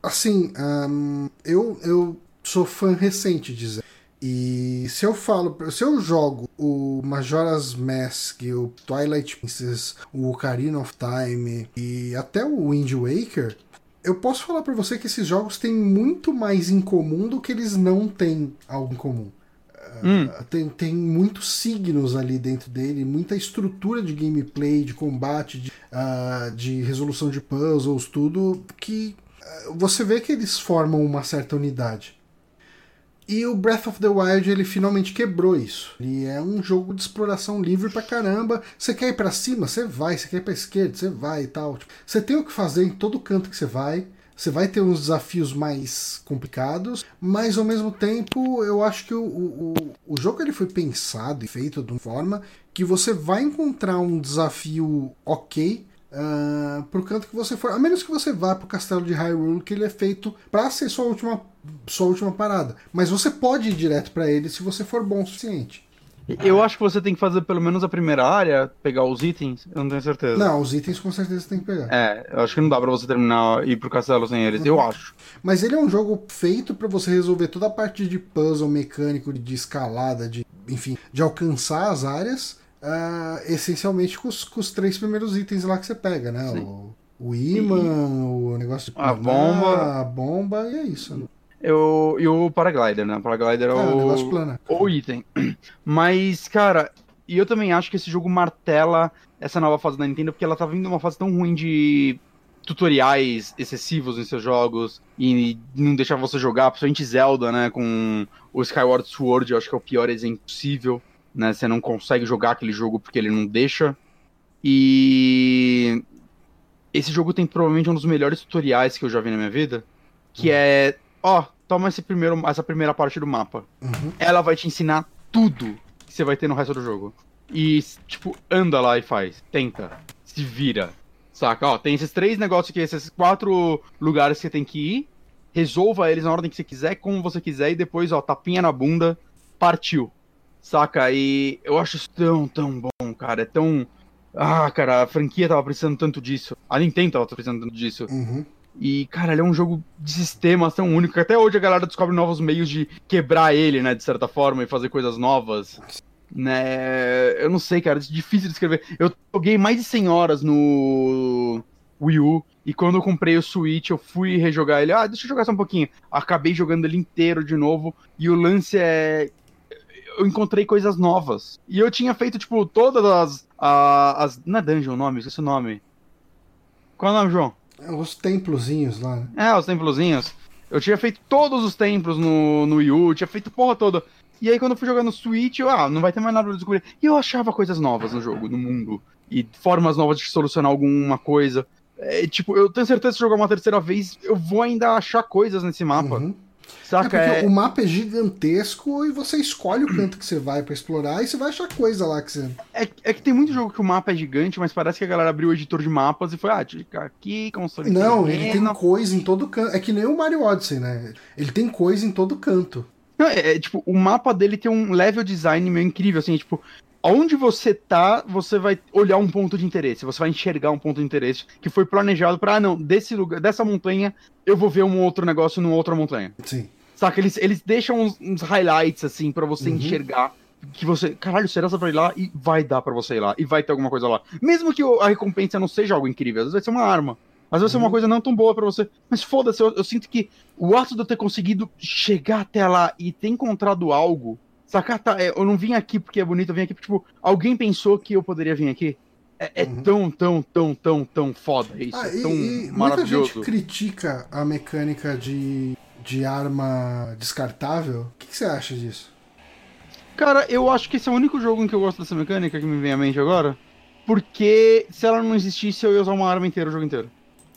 assim, um, eu, eu sou fã recente de Zelda. E se eu falo, se eu jogo o Majora's Mask, o Twilight Princess, o Ocarina of Time e até o Wind Waker, eu posso falar para você que esses jogos têm muito mais em comum do que eles não têm algo em comum. Hum. Uh, tem, tem muitos signos ali dentro dele, muita estrutura de gameplay, de combate, de, uh, de resolução de puzzles, tudo que uh, você vê que eles formam uma certa unidade. E o Breath of the Wild ele finalmente quebrou isso. Ele é um jogo de exploração livre pra caramba. Você quer ir para cima, você vai. Você quer ir pra esquerda, você vai e tal. Tipo, você tem o que fazer em todo canto que você vai. Você vai ter uns desafios mais complicados, mas ao mesmo tempo eu acho que o, o, o jogo ele foi pensado e feito de uma forma que você vai encontrar um desafio ok uh, pro canto que você for. A menos que você vá pro castelo de Hyrule, que ele é feito para ser sua última sua última parada. Mas você pode ir direto para ele se você for bom o suficiente. Eu acho que você tem que fazer pelo menos a primeira área, pegar os itens, eu não tenho certeza. Não, os itens com certeza tem que pegar. É, eu acho que não dá pra você terminar e ir pro castelo sem eles, uhum. eu acho. Mas ele é um jogo feito para você resolver toda a parte de puzzle mecânico, de escalada, de enfim, de alcançar as áreas, uh, essencialmente com os, com os, três primeiros itens lá que você pega, né? O, o imã, o negócio de a bomba, a bomba e é isso. Né? Eu, e o paraglider, né? O paraglider é, é o, o item. *clears throat* Mas, cara, e eu também acho que esse jogo martela essa nova fase da Nintendo, porque ela tá vindo uma fase tão ruim de tutoriais excessivos em seus jogos e não deixar você jogar, principalmente Zelda, né? Com o Skyward Sword, eu acho que é o pior exemplo possível, né? Você não consegue jogar aquele jogo porque ele não deixa. E esse jogo tem provavelmente um dos melhores tutoriais que eu já vi na minha vida, que uhum. é ó, toma esse primeiro, essa primeira parte do mapa. Uhum. Ela vai te ensinar tudo que você vai ter no resto do jogo. E, tipo, anda lá e faz. Tenta. Se vira. Saca? Ó, tem esses três negócios aqui, esses quatro lugares que você tem que ir. Resolva eles na ordem que você quiser, como você quiser, e depois, ó, tapinha na bunda, partiu. Saca? E eu acho isso tão, tão bom, cara. É tão. Ah, cara, a franquia tava precisando tanto disso. A Nintendo tava precisando tanto disso. Uhum. E, cara, ele é um jogo de sistemas tão único que até hoje a galera descobre novos meios de quebrar ele, né, de certa forma, e fazer coisas novas. Né? Eu não sei, cara, é difícil de escrever. Eu joguei mais de 100 horas no Wii U, e quando eu comprei o Switch, eu fui rejogar ele. Ah, deixa eu jogar só um pouquinho. Acabei jogando ele inteiro de novo, e o lance é. Eu encontrei coisas novas. E eu tinha feito, tipo, todas as. as... Não é dungeon o nome? Esqueci o nome. Qual é o nome, João? Os templozinhos lá, né? É, os templozinhos. Eu tinha feito todos os templos no, no Wii U, tinha feito porra toda. E aí quando eu fui jogar no Switch, eu, ah, não vai ter mais nada pra descobrir. E eu achava coisas novas no jogo, no mundo. E formas novas de solucionar alguma coisa. É, tipo, eu tenho certeza que se jogar uma terceira vez, eu vou ainda achar coisas nesse mapa. Uhum. Saca? É porque é... o mapa é gigantesco e você escolhe o canto que você vai para explorar e você vai achar coisa lá que você. É, é que tem muito jogo que o mapa é gigante, mas parece que a galera abriu o editor de mapas e foi, ah, aqui, console. Não, ele tem coisa em todo canto. É que nem o Mario Odyssey, né? Ele tem coisa em todo canto. Não, é, é, tipo, o mapa dele tem um level design meio incrível, assim, tipo, Onde você tá, você vai olhar um ponto de interesse, você vai enxergar um ponto de interesse que foi planejado para ah, não, desse lugar, dessa montanha, eu vou ver um outro negócio numa outra montanha. Sim. Saca? Eles, eles deixam uns, uns highlights, assim, para você uhum. enxergar que você, caralho, será que você vai ir lá e vai dar para você ir lá e vai ter alguma coisa lá. Mesmo que a recompensa não seja algo incrível, às vezes vai ser uma arma. Às vezes uhum. vai ser uma coisa não tão boa para você. Mas foda-se, eu, eu, sinto que o ato de eu ter conseguido chegar até lá e ter encontrado algo. Saca? Tá, é, eu não vim aqui porque é bonito, eu vim aqui porque, tipo, alguém pensou que eu poderia vir aqui. É, é uhum. tão, tão, tão, tão, tão foda isso. Ah, é tão e, maravilhoso. Muita gente critica a mecânica de de arma descartável. O que, que, você acha disso? Cara, eu acho que esse é o único jogo em que eu gosto dessa mecânica que me vem à mente agora. Porque se ela não existisse, eu ia usar uma arma inteira o jogo inteiro.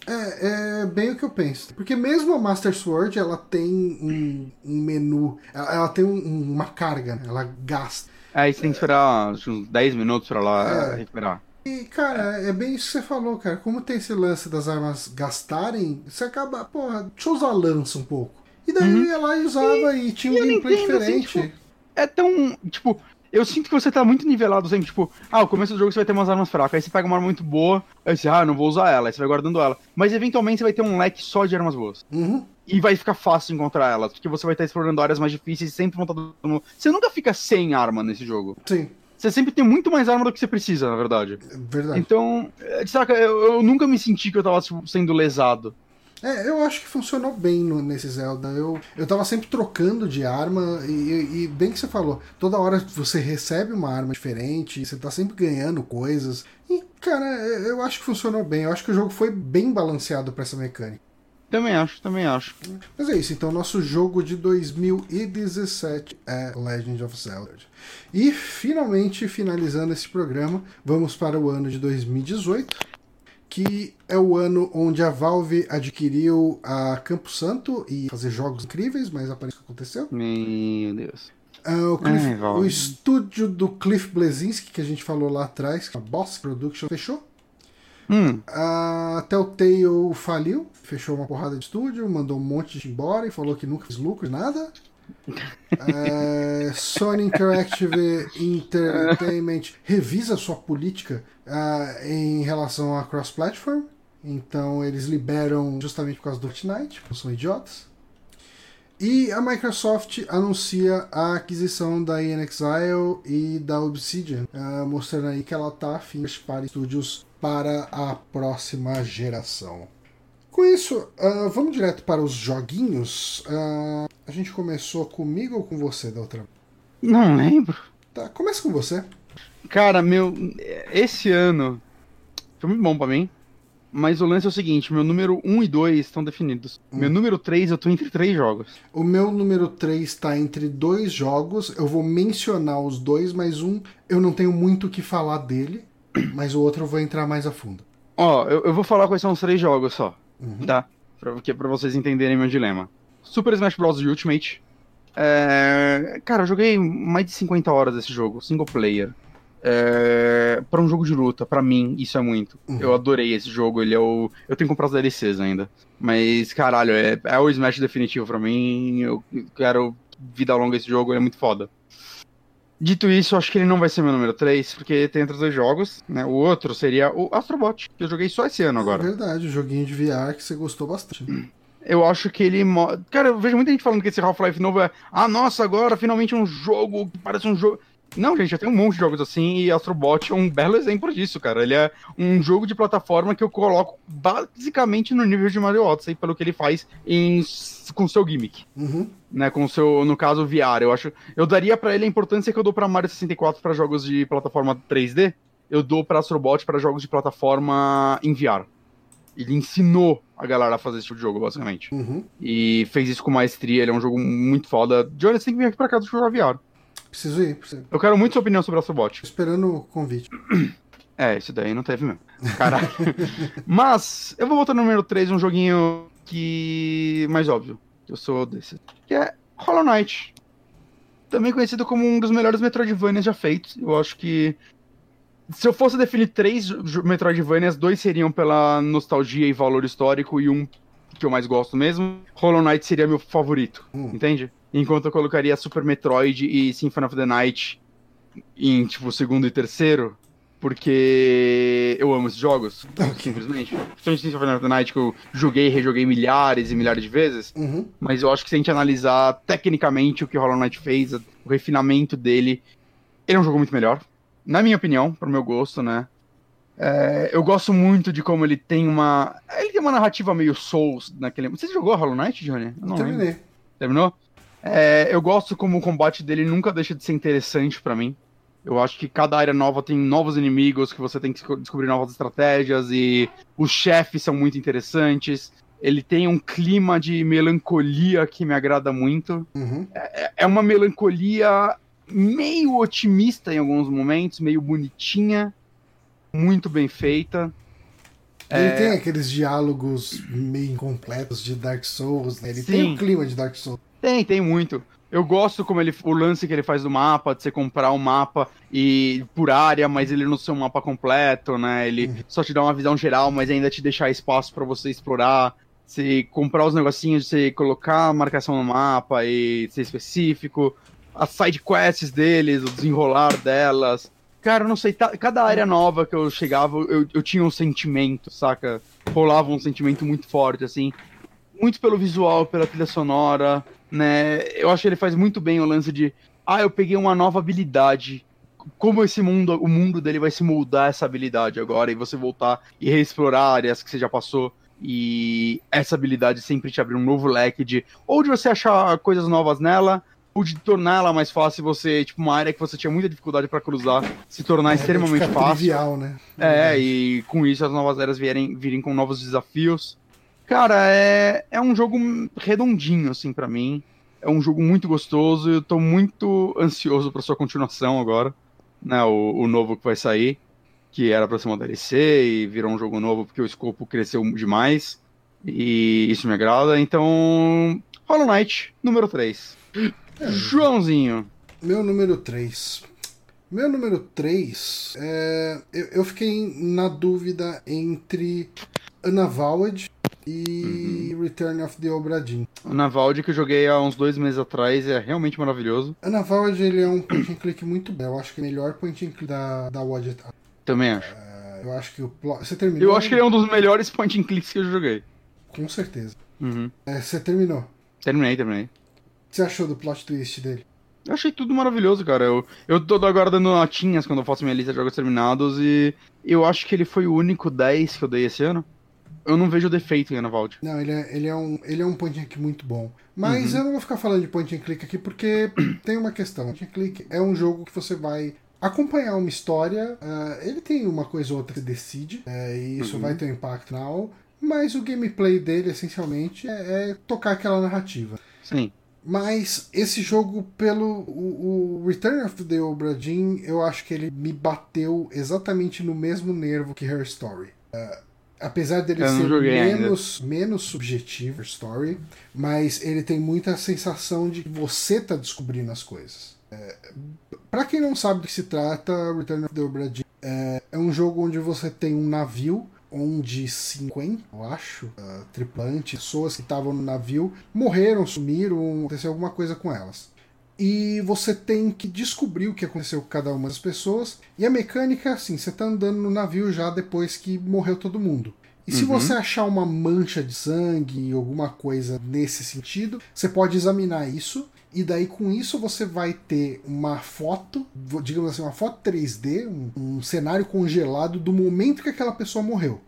É, é bem o que eu penso. Porque mesmo a Master Sword, ela tem um, um menu, ela, ela tem um- uma carga, né? ela gasta. Aí você tem que esperar uns 10 minutos pra lá É. recuperar. E, cara, é bem isso que você falou, cara. Como tem esse lance das armas gastarem, você acaba, porra, deixa eu usar a lança um pouco. E daí eu ia lá e usava e, tinha um Uhum. gameplay entendo, assim, diferente. É tão. Tipo, eu sinto que você tá muito nivelado sempre. Tipo, ah, o começo do jogo você vai ter umas armas fracas. Aí você pega uma arma muito boa. Aí você, ah, não vou usar ela. Aí você vai guardando ela. Mas eventualmente você vai ter um leque só de armas boas. Uhum. E vai ficar fácil encontrar elas. Porque você vai estar explorando áreas mais difíceis e sempre dando. Você nunca fica sem arma nesse jogo. Sim, Você sempre tem muito mais arma do que você precisa, na verdade. é verdade. Então, é, saca, eu, eu nunca me senti que eu tava tipo, sendo lesado. É, eu acho que funcionou bem no- nesse Zelda. Eu, eu tava sempre trocando de arma e, e bem que você falou, toda hora você recebe uma arma diferente, você tá sempre ganhando coisas. E, cara, eu acho que funcionou bem. Eu acho que o jogo foi bem balanceado pra essa mecânica. Também acho, também acho. Mas é isso, então nosso jogo de 2017 é Legend of Zelda. E finalmente, finalizando esse programa, vamos para o ano de 2018, que é o ano onde a Valve adquiriu a Campo Santo e fazer jogos incríveis, mas aparece que aconteceu. Meu Deus. Ah, o, Cliff- Ai, o estúdio do Cliff Blesinski, que a gente falou lá atrás, a Boss Production, fechou. Hum, A Telltale faliu, fechou uma porrada de estúdio, mandou um monte de gente embora e falou que nunca fez lucro, nada. É, Sony Interactive Entertainment revisa sua política ah, em relação a cross-platform. Então eles liberam justamente por causa do Fortnite, são idiotas. E a Microsoft anuncia a aquisição da InXile e da Obsidian, ah, mostrando aí que ela está afim de para estúdios para a próxima geração. Com isso, ah, vamos direto para os joguinhos. Ah, a gente começou comigo ou com você da outra? não lembro. Tá, começa com você. Cara, meu. Esse ano foi muito bom pra mim. Mas o lance é o seguinte: meu número 1 e 2 estão definidos. Meu número 3, eu tô entre três jogos. O meu número 3 está entre dois jogos. Eu vou mencionar os dois, mas um eu não tenho muito o que falar dele, mas o outro eu vou entrar mais a fundo. Ó, eu, eu vou falar quais são os três jogos só. Tá? Pra, que, pra vocês entenderem meu dilema. Super Smash Bros. Ultimate. É, Cara, eu joguei mais de 50 horas desse jogo, single player. É... Pra um jogo de luta, pra mim, isso é muito. Uhum. Eu adorei esse jogo, ele é o. Eu tenho que comprar os DLCs ainda. Mas, caralho, é, é o Smash definitivo pra mim. Eu quero vida longa esse jogo, ele é muito foda. Dito isso, eu acho que ele não vai ser meu número 3, porque tem outros dois jogos, né? O outro seria o Astrobot, que eu joguei só esse ano agora. É verdade, o joguinho de VR que você gostou bastante. *clears throat* Eu acho que ele. mo- Cara, eu vejo muita gente falando que esse Half-Life novo é. Ah, nossa, agora finalmente um jogo que parece um jogo. Não, gente, já tem um monte de jogos assim e Astrobot é um belo exemplo disso, cara. Ele é um jogo de plataforma que eu coloco basicamente no nível de Mario Odyssey, pelo que ele faz em... com seu gimmick, Uhum. né? Com seu, no caso, VR. Eu acho. Eu daria pra ele a importância que eu dou pra Mario 64 pra jogos de plataforma 3D. Eu dou pra Astrobot pra jogos de plataforma em VR. Ele ensinou a galera a fazer esse tipo de jogo, basicamente. Uhum. E fez isso com maestria, ele é um jogo muito foda. Johnny, você tem que vir aqui pra cá do jogar VR. Preciso ir, preciso. Eu quero muito sua opinião sobre Astrobot. Tô esperando o convite. *clears throat* É, isso daí não teve mesmo. Caralho. *laughs* Mas, eu vou botar no número 3 um joguinho que. mais óbvio. que Eu sou desse. Que é Hollow Knight. Também conhecido como um dos melhores Metroidvanias já feitos. Eu acho que. Se eu fosse definir três Metroidvanias, dois seriam pela nostalgia e valor histórico, e um que eu mais gosto mesmo. Hollow Knight seria meu favorito, Hum. entende? Enquanto eu colocaria Super Metroid e Symphony of the Night em, tipo, segundo e terceiro, porque eu amo esses jogos, *laughs* simplesmente. Principalmente Symphony of the Night, que eu joguei e rejoguei milhares e milhares de vezes. Uhum. Mas eu acho que se a gente analisar tecnicamente o que Hollow Knight fez, o refinamento dele, ele é um jogo muito melhor. Na minha opinião, pro meu gosto, né? É, eu gosto muito de como ele tem uma. Ele tem uma narrativa meio Souls naquele. Você jogou Hollow Knight, Johnny? Eu não lembro. Terminei. Terminou? É, eu gosto como o combate dele nunca deixa de ser interessante pra mim. Eu acho que cada área nova tem novos inimigos que você tem que desco- descobrir novas estratégias e os chefes são muito interessantes. Ele tem um clima de melancolia que me agrada muito. Uhum. É uma melancolia meio otimista em alguns momentos, meio bonitinha, muito bem feita. Ele É, tem aqueles diálogos meio incompletos de Dark Souls, né? Ele Sim. tem o clima de Dark Souls. Tem, tem muito. Eu gosto como ele, o lance que ele faz do mapa, de você comprar um mapa e por área, mas ele não ser um mapa completo, né? Ele só te dá uma visão geral, mas ainda te deixar espaço pra você explorar. Você comprar os negocinhos, você colocar a marcação no mapa e ser específico. As side quests deles, o desenrolar delas. Cara, eu não sei, cada área nova que eu chegava, eu, eu tinha um sentimento, saca? Rolava um sentimento muito forte, assim muito pelo visual, pela trilha sonora, né? Eu acho que ele faz muito bem o lance de, ah, eu peguei uma nova habilidade. Como esse mundo, o mundo dele vai se moldar essa habilidade agora e você voltar e reexplorar áreas que você já passou e essa habilidade sempre te abrir um novo leque de ou de você achar coisas novas nela ou de tornar ela mais fácil você, tipo, uma área que você tinha muita dificuldade pra cruzar, se tornar É, extremamente fácil. trivial, né? É, e com isso as novas eras vierem, virem com novos desafios. Cara, é, é um jogo redondinho, assim, pra mim. É um jogo muito gostoso e eu tô muito ansioso pra sua continuação agora. Né, o, o novo que vai sair, que era pra ser uma DLC e virou um jogo novo porque o escopo cresceu demais. E isso me agrada. Então, Hollow Knight, número 3. É. Joãozinho. Meu número 3. Meu número 3, é, eu, eu fiquei na dúvida entre Unavowed e Uhum. Return of the Obra Dinn. O Navaldi que eu joguei há uns dois meses atrás é realmente maravilhoso. Unavowed ele é um point and click muito bom. Eu acho que é o melhor point and click da, da Wadget. Também acho. Eu acho que o plot... Você terminou? Eu acho que ele é um dos melhores point and clicks que eu joguei. Com certeza. Uhum. É, você terminou. Terminei, terminei. O que você achou do plot twist dele? Eu achei tudo maravilhoso, cara. Eu, eu tô agora dando notinhas quando eu faço minha lista de jogos terminados e eu acho que ele foi o único 10 que eu dei esse ano. Eu não vejo defeito em Anavald. Não, ele é, ele é, um, ele é um point and click muito bom. Mas Uhum. eu não vou ficar falando de point and click aqui porque *clears throat* tem uma questão. Point and click é um jogo que você vai acompanhar uma história. ah, ele tem uma coisa ou outra que decide, é, e isso Uhum. vai ter um impacto final. Mas o gameplay dele, essencialmente, é, é tocar aquela narrativa. Sim. Mas esse jogo, pelo o, o Return of the Obra Dinn, eu acho que ele me bateu exatamente no mesmo nervo que Her Story. Ah, apesar dele ser ainda. menos, menos subjetivo, Story, mas ele tem muita sensação de que você tá descobrindo as coisas. É, para quem não sabe do que se trata, Return of the Obra Dinn é, é um jogo onde você tem um navio onde 50, eu acho, ah, tripulantes, pessoas que estavam no navio, morreram, sumiram, aconteceu alguma coisa com elas. E você tem que descobrir o que aconteceu com cada uma das pessoas. E a mecânica é assim: você tá andando no navio já depois que morreu todo mundo. E se Uhum. você achar uma mancha de sangue, alguma coisa nesse sentido, você pode examinar isso. E daí com isso você vai ter uma foto, digamos assim, uma foto 3D, um, um cenário congelado do momento que aquela pessoa morreu.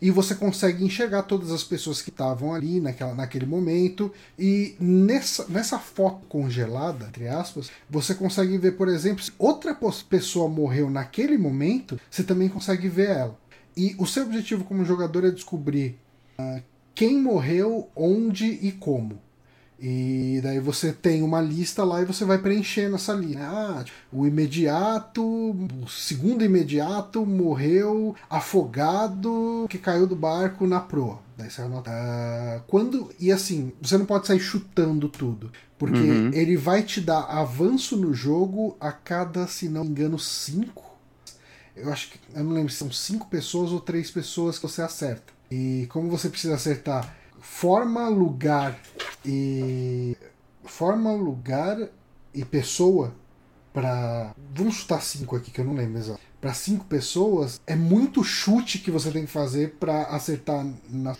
E você consegue enxergar todas as pessoas que estavam ali naquela, naquele momento. E nessa, nessa foto congelada, entre aspas, você consegue ver, por exemplo, se outra pessoa morreu naquele momento, você também consegue ver ela. E o seu objetivo como jogador é descobrir ah, quem morreu, onde e como. E daí você tem uma lista lá e você vai preenchendo essa lista. Ah, o imediato, o segundo imediato morreu afogado que caiu do barco na proa. Daí você anota. Ah, quando e assim, você não pode sair chutando tudo, porque Uhum. ele vai te dar avanço no jogo a cada, se não me engano, cinco. Eu acho que eu não lembro se são cinco pessoas ou três pessoas que você acerta. E como você precisa acertar forma, lugar e forma, lugar e pessoa para vamos chutar cinco aqui que eu não lembro exato. Para cinco pessoas é muito chute que você tem que fazer para acertar na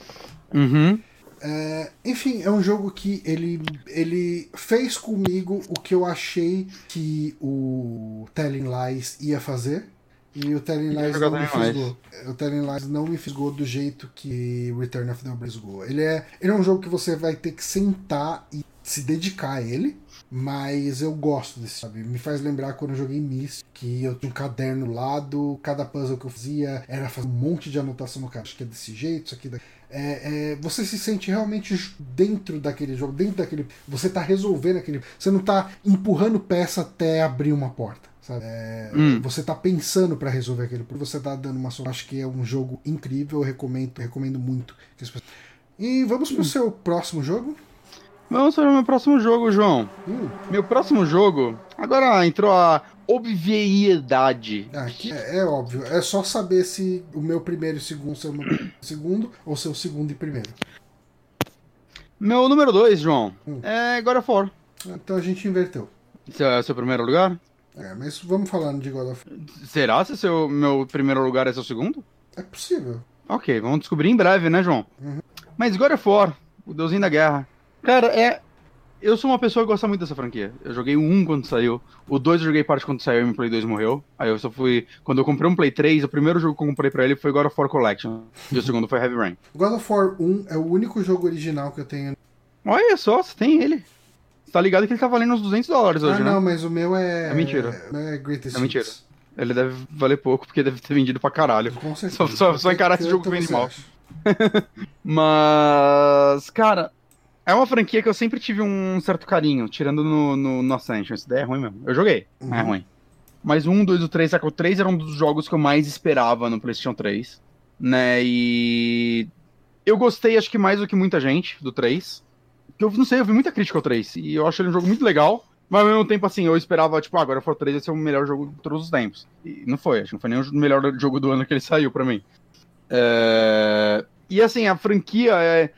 Uhum. é, enfim, é um jogo que ele, ele fez comigo o que eu achei que o Telling Lies ia fazer. E o Telling Lies não me fisgou. O Telling Lies não me fisgou do jeito que Return of the Obra fisgou. Ele é, ele é um jogo que você vai ter que sentar e se dedicar a ele. Mas eu gosto desse, sabe? Me faz lembrar quando eu joguei Myst, que eu tinha um caderno do lado, cada puzzle que eu fazia era fazer um monte de anotação no caderno. Acho que é desse jeito, isso aqui. Da... É, é, você se sente realmente dentro daquele jogo, dentro daquele. Você tá resolvendo aquele. Você não tá empurrando peça até abrir uma porta. Sabe? É, Hum. Você tá pensando pra resolver aquele problema, você tá dando uma solução. Acho que é um jogo incrível, eu recomendo, recomendo muito. que as pessoas- E vamos Hum. pro seu próximo jogo? Vamos para o meu próximo jogo, João. Hum, Meu próximo jogo. Agora entrou a obviedade. aqui é, é óbvio, é só saber se o meu primeiro e segundo são o meu primeiro e segundo ou seu segundo e primeiro. Meu número 2, João, Hum. é God of War. Então a gente inverteu. Esse é o seu primeiro lugar? É, mas vamos falando de God of War. Será se seu meu primeiro lugar é seu segundo? É possível. Ok, vamos descobrir em breve, né, João? Uhum. Mas God of War, o deusinho da guerra. Cara, é. Eu sou uma pessoa que gosta muito dessa franquia. Eu joguei o 1 quando saiu, o 2 eu joguei parte quando saiu e meu Play 2 morreu. Aí eu só fui. Quando eu comprei um Play 3, o primeiro jogo que eu comprei pra ele foi God of War Collection. E o segundo foi Heavy Rain. God of War 1 é o único jogo original que eu tenho. Olha só, você tem ele. Tá ligado que ele tá valendo uns 200 dólares hoje, ah, né? não, mas o meu é. É mentira. É Greatest É mentira. Hits. Ele deve valer pouco, porque deve ter vendido pra caralho. Com certeza. Só- só- só encarar esse jogo que vende você mal. *laughs* Mas, cara, é uma franquia que eu sempre tive um certo carinho, tirando no, no, no Ascension. Ideia é ruim mesmo. Eu joguei, é Uhum. ruim. Mas o 1, 2 e o 3, saca? O 3 era um dos jogos que eu mais esperava no PlayStation 3, né? E eu gostei, acho que mais do que muita gente, do 3. Porque eu não sei, eu vi muita crítica ao 3. E eu acho ele um jogo muito legal. Mas ao mesmo tempo, assim, eu esperava, tipo, ah, agora for 3 vai ser o melhor jogo de todos os tempos. E não foi, acho que não foi nem o melhor jogo do ano que ele saiu pra mim. É, E assim, a franquia é.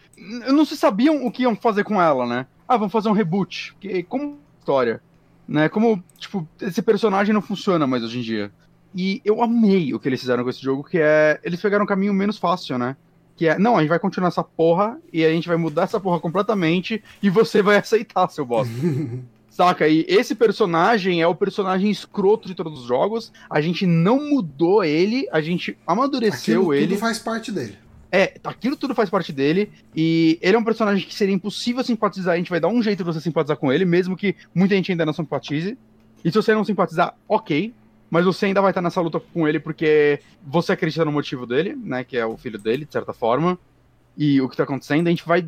Não se sabiam o que iam fazer com ela, né? Ah, vamos fazer um reboot. Porque como história, né? Como, tipo, esse personagem não funciona mais hoje em dia. E eu amei o que eles fizeram com esse jogo, que é. Eles pegaram um caminho menos fácil, né? Que é, não, a gente vai continuar essa porra e a gente vai mudar essa porra completamente e você vai aceitar, seu bosta. *laughs* Saca? E esse personagem é o personagem escroto de todos os jogos. A gente não mudou ele, a gente amadureceu Aquilo ele. tudo faz parte dele. É, aquilo tudo faz parte dele. E ele é um personagem que seria impossível simpatizar. A gente vai dar um jeito de você simpatizar com ele, mesmo que muita gente ainda não simpatize. E se você não simpatizar, ok. Mas você ainda vai estar nessa luta com ele porque você acredita no motivo dele, né? Que é o filho dele, de certa forma. E o que tá acontecendo, a gente vai.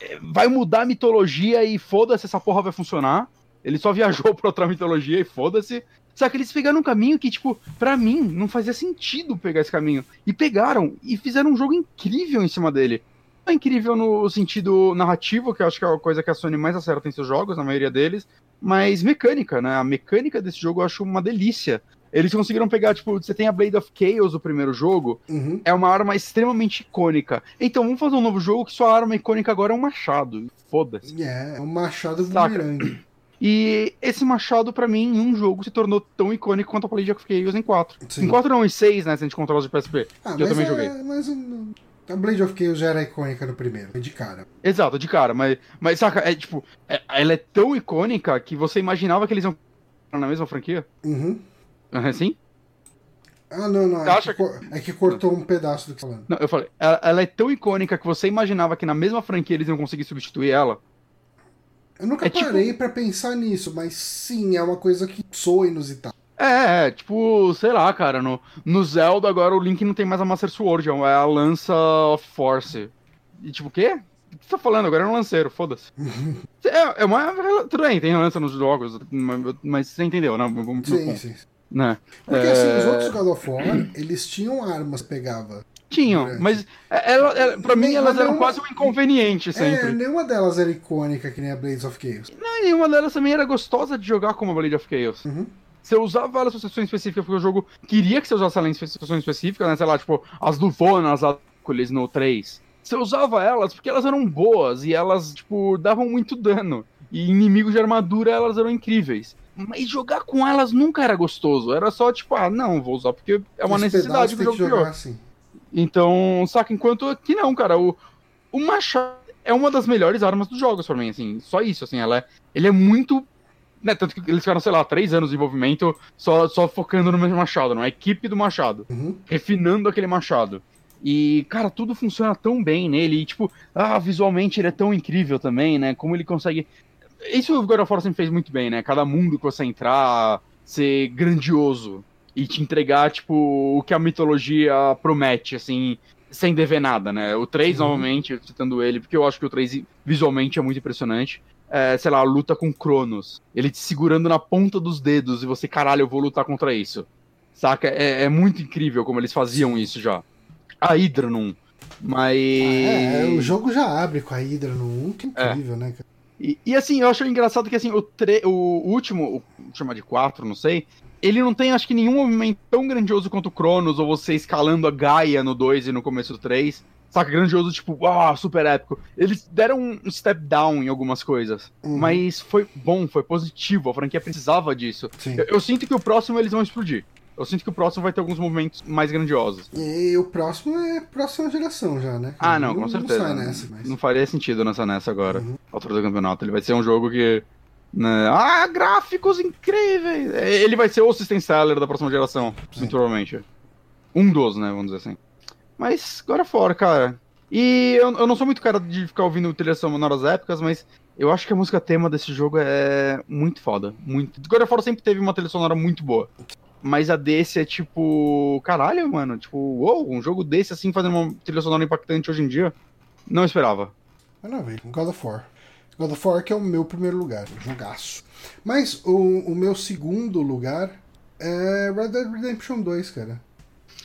é, Vai mudar a mitologia e foda-se, essa porra vai funcionar. Ele só viajou *laughs* pra outra mitologia e foda-se. Só que eles pegaram um caminho que, tipo, pra mim, não fazia sentido pegar esse caminho. E pegaram e fizeram um jogo incrível em cima dele. É incrível no sentido narrativo, que eu acho que é a coisa que a Sony mais acerta em seus jogos, na maioria deles, mas mecânica, né? A mecânica desse jogo eu acho uma delícia. Eles conseguiram pegar, tipo, você tem a Blade of Chaos, o primeiro jogo, Uhum. é uma arma extremamente icônica. Então, vamos fazer um novo jogo que sua arma icônica agora é um machado. Foda-se. É, é um machado bumerangue. E esse machado, pra mim, em um jogo, se tornou tão icônico quanto a Blade of Chaos em 4. Sim. Em 4 não, em 6, né? Se a gente controla os de PSP. Ah, que eu mas também é- joguei. Mas um, a Blade of Chaos já era icônica no primeiro, de cara. Exato, de cara, mas, mas saca, é tipo, é- ela é tão icônica que você imaginava que eles iam na mesma franquia? Uhum. Assim? Ah, não, não. É acha que, co- é que cortou um pedaço do que você tá falando. Não, eu falei, ela, ela é tão icônica que você imaginava que na mesma franquia eles iam conseguir substituir ela? Eu nunca É tipo- parei pra pensar nisso, mas sim, é uma coisa que soa inusitada. É, é, tipo, sei lá, cara, no, no Zelda agora o Link não tem mais a Master Sword, é a lança of Force. E tipo, o quê? O que você tá falando? Agora é um lanceiro, foda-se. *laughs* é, é uma. Tudo bem, tem lança nos jogos, mas, mas você entendeu, né? Vamos Sim, sim. Né? Porque É, assim, os outros God of War, eles tinham armas pegava. Tinham, Durante. mas é, ela, ela, pra mim elas eram não- quase um inconveniente É, sempre. nenhuma delas era icônica que nem a Blades of Chaos. Não, e uma delas também era gostosa de jogar como a Blade of Chaos. Uhum. Você usava elas em situações específicas, porque o jogo queria que você usasse ela em situações específicas, né? Sei lá, tipo, as luvonas, as Hércules no 3. Você usava elas porque elas eram boas e elas, tipo, davam muito dano. E inimigos de armadura, elas eram incríveis. Mas jogar com elas nunca era gostoso. Era só, tipo, ah, não, vou usar porque é uma necessidade do jogo que jogar assim. Então, saca, enquanto aqui não, cara, o, o machado é uma das melhores armas dos jogos pra mim, assim, só isso, assim, ela é, ele é muito, né, tanto que eles ficaram, sei lá, três anos de desenvolvimento só, só focando no mesmo machado, na equipe do machado, Uhum. refinando aquele machado. E, cara, tudo funciona tão bem nele, e, tipo, ah, visualmente ele é tão incrível também, né, como ele consegue... Isso o God of War sempre fez muito bem, né, cada mundo que você entrar ser grandioso, e te entregar, tipo, o que a mitologia promete, assim, sem dever nada, né? O 3, Uhum. novamente, citando ele, porque eu acho que o 3 visualmente é muito impressionante. é, sei lá, luta com Cronos. Ele te segurando na ponta dos dedos e você, caralho, eu vou lutar contra isso. Saca? É, é muito incrível como eles faziam isso já. A Hydra não. Mas. É, o jogo já abre com a Hydra no 1, que incrível, né, cara? E, e, assim, eu acho engraçado que assim, o, tre o último, o chama de 4, não sei, ele não tem, acho que, nenhum movimento tão grandioso quanto o Cronos, ou você escalando a Gaia no 2 e no começo do 3. Saca, grandioso, tipo, uau, super épico. Eles deram um step down em algumas coisas. Uhum. Mas foi bom, foi positivo. A franquia precisava disso. Eu, eu, sinto que o próximo eles vão explodir. Eu sinto que o próximo vai ter alguns movimentos mais grandiosos. E o próximo é próxima geração já, né? Ah, não, não com certeza. Não, nessa, mas... não, faria sentido nessa nessa agora. Uhum. Altura do campeonato. Ele vai ser um jogo que. Né, ah, gráficos incríveis! Ele vai ser o System Seller da próxima geração, Sim. muito provavelmente. Um dos, né? Vamos dizer assim. Mas agora fora, cara. E eu, eu não sou muito cara de ficar ouvindo trilha sonora das épocas, mas eu acho que a música tema desse jogo é muito foda. Muito. God of War sempre teve uma trilha sonora muito boa. Mas a desse é tipo. Caralho, mano. Tipo, uou, um jogo desse assim fazendo uma trilha sonora impactante hoje em dia. Não esperava. Maravilha. God of War. God of War que é o meu primeiro lugar, jogaço. Mas o, o meu segundo lugar é Red Dead Redemption 2, cara.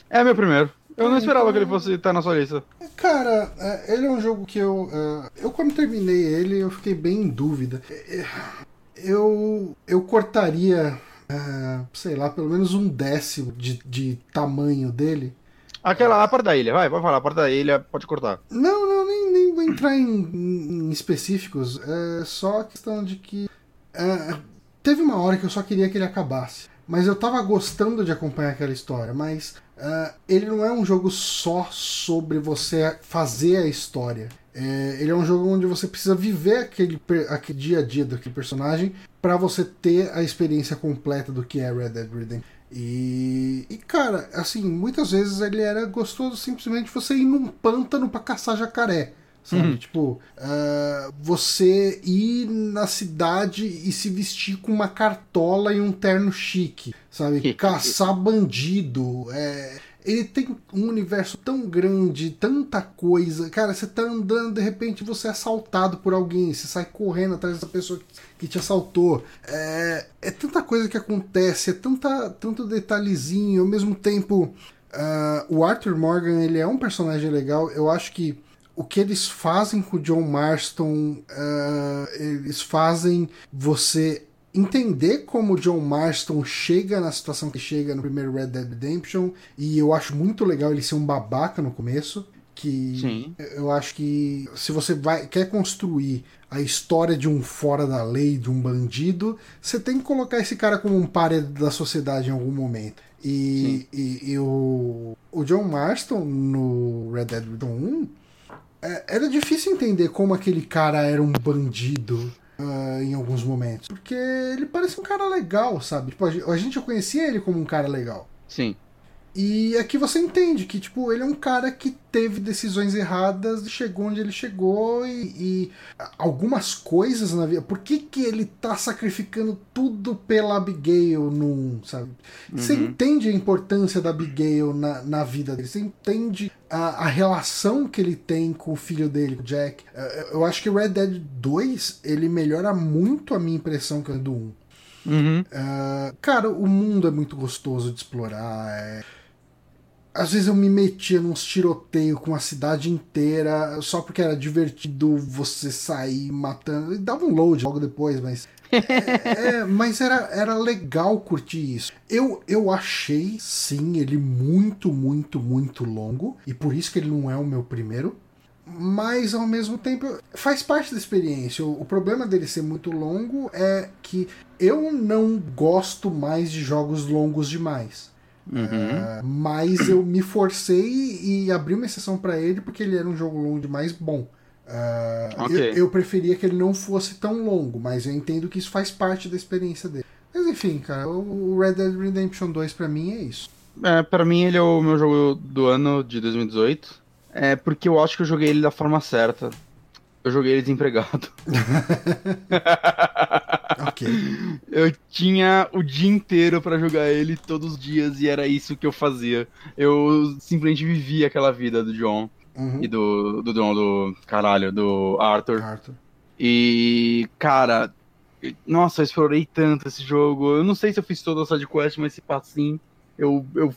É meu primeiro. Eu não esperava que ele fosse estar na sua lista. Cara, é, ele é um jogo que eu. Eu, quando terminei ele, eu fiquei bem em dúvida. É, eu, eu cortaria, uh, sei lá, pelo menos um décimo de, de tamanho dele. Aquela, a parte da ilha, vai, pode falar, a parte da ilha, pode cortar. Não, não, nem, nem vou entrar em, em específicos. É só a questão de que. Uh, teve uma hora que eu só queria que ele acabasse. Mas eu tava gostando de acompanhar aquela história, mas uh, ele não é um jogo só sobre você fazer a história. É, ele é um jogo onde você precisa viver aquele, aquele dia a dia daquele personagem para você ter a experiência completa do que é Red Dead Redemption. E, e, cara, assim, muitas vezes ele era gostoso simplesmente você ir num pântano para caçar jacaré. Sabe? Uhum. Tipo, uh, você ir na cidade e se vestir com uma cartola e um terno chique, sabe? Caçar bandido. É... Ele tem um universo tão grande, tanta coisa. Cara, você tá andando, de repente você é assaltado por alguém, você sai correndo atrás dessa pessoa que te assaltou. É, é tanta coisa que acontece, é tanta, tanto detalhezinho. Ao mesmo tempo, uh, o Arthur Morgan ele é um personagem legal. Eu acho que o que eles fazem com o John Marston, uh, eles fazem você entender como o John Marston chega na situação que chega no primeiro Red Dead Redemption, e eu acho muito legal ele ser um babaca no começo. Que Sim. eu acho que se você vai quer construir a história de um fora da lei, de um bandido, você tem que colocar esse cara como um páreo da sociedade em algum momento. E, e, e, o, o John Marston no Red Dead Redemption 1 é, era difícil entender como aquele cara era um bandido uh, em alguns momentos. Porque ele parece um cara legal, sabe? Tipo, a gente já conhecia ele como um cara legal. Sim. E aqui você entende que, tipo, ele é um cara que teve decisões erradas e chegou onde ele chegou e, e, algumas coisas na vida. Por que, que ele tá sacrificando tudo pela Abigail no sabe? Uhum. Você entende a importância da Abigail na, na vida dele. Você entende a, a, relação que ele tem com o filho dele, o Jack. É, eu acho que Red Dead 2 ele melhora muito a minha impressão que é do 1. Uhum. Uh, cara, o mundo é muito gostoso de explorar. É às vezes eu me metia nos tiroteios com a cidade inteira só porque era divertido você sair matando. E dava um load logo depois, mas. *laughs* é, é, mas era, era legal curtir isso. Eu, eu achei, sim, ele muito, muito, muito longo. E por isso que ele não é o meu primeiro. Mas ao mesmo tempo faz parte da experiência. O, o problema dele ser muito longo é que eu não gosto mais de jogos longos demais. Uhum. Uh, mas eu me forcei e abri uma exceção para ele porque ele era um jogo longo demais bom. Uh, okay. eu, eu, preferia que ele não fosse tão longo, mas eu entendo que isso faz parte da experiência dele. Mas enfim, cara, o Red Dead Redemption 2 para mim é isso. É, para mim ele é o meu jogo do ano de 2018. É porque eu acho que eu joguei ele da forma certa. Eu joguei ele desempregado. *laughs* *laughs* ok. Eu tinha o dia inteiro para jogar ele todos os dias e era isso que eu fazia. Eu simplesmente vivia aquela vida do John. Uhum. E do, do John, do. Caralho, do Arthur. Arthur. E, cara, nossa, eu explorei tanto esse jogo. Eu não sei se eu fiz toda a side quest, mas se passa assim, eu, eu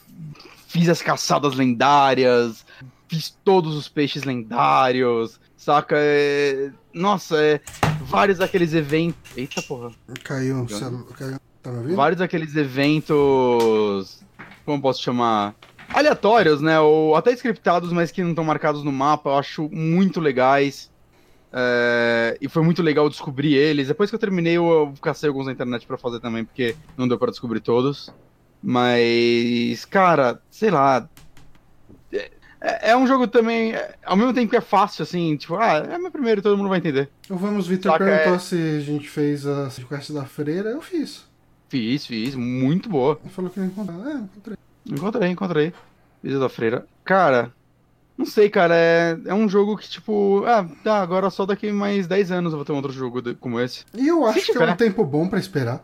fiz as caçadas lendárias, fiz todos os peixes lendários, saca? É... Nossa, é vários daqueles eventos. Eita porra. Caiu, caiu. Tá me ouvindo? Vários daqueles eventos. Como posso chamar? Aleatórios, né? Ou até scriptados, mas que não estão marcados no mapa. Eu acho muito legais. É, e foi muito legal descobrir eles. Depois que eu terminei, eu, eu cacei alguns na internet para fazer também, porque não deu para descobrir todos. Mas, cara, sei lá. É, é, um jogo também, é, ao mesmo tempo que é fácil, assim, tipo, ah, é meu primeiro, todo mundo vai entender. O Vamos Vitor perguntou é... se a gente fez a quest da freira, eu fiz. Fiz, fiz, muito boa. Ele falou que não encontrou. É, encontrei. Encontrei, encontrei. Fiz a da freira. Cara, não sei, cara, é, é um jogo que, tipo, ah, tá, agora só daqui mais 10 anos eu vou ter um outro jogo como esse. E eu acho que é um tempo bom para esperar.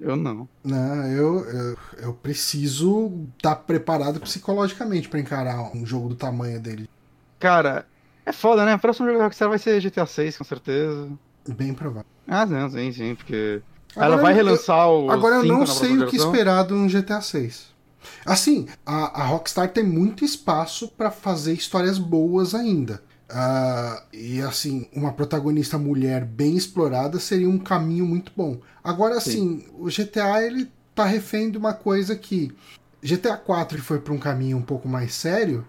Eu não. Não, eu, eu, eu preciso estar tá preparado psicologicamente para encarar um jogo do tamanho dele. Cara, é foda, né? O próximo jogo da Rockstar vai ser GTA 6, com certeza. Bem provável. Ah, não, sim, sim, porque. Agora ela vai relançar o. Agora eu não sei o que esperar de um GTA 6. Assim, a, a Rockstar tem muito espaço para fazer histórias boas ainda. Uh, e assim, uma protagonista mulher bem explorada seria um caminho muito bom. Agora, assim, Sim. o GTA ele tá refém de uma coisa que GTA 4 foi para um caminho um pouco mais sério,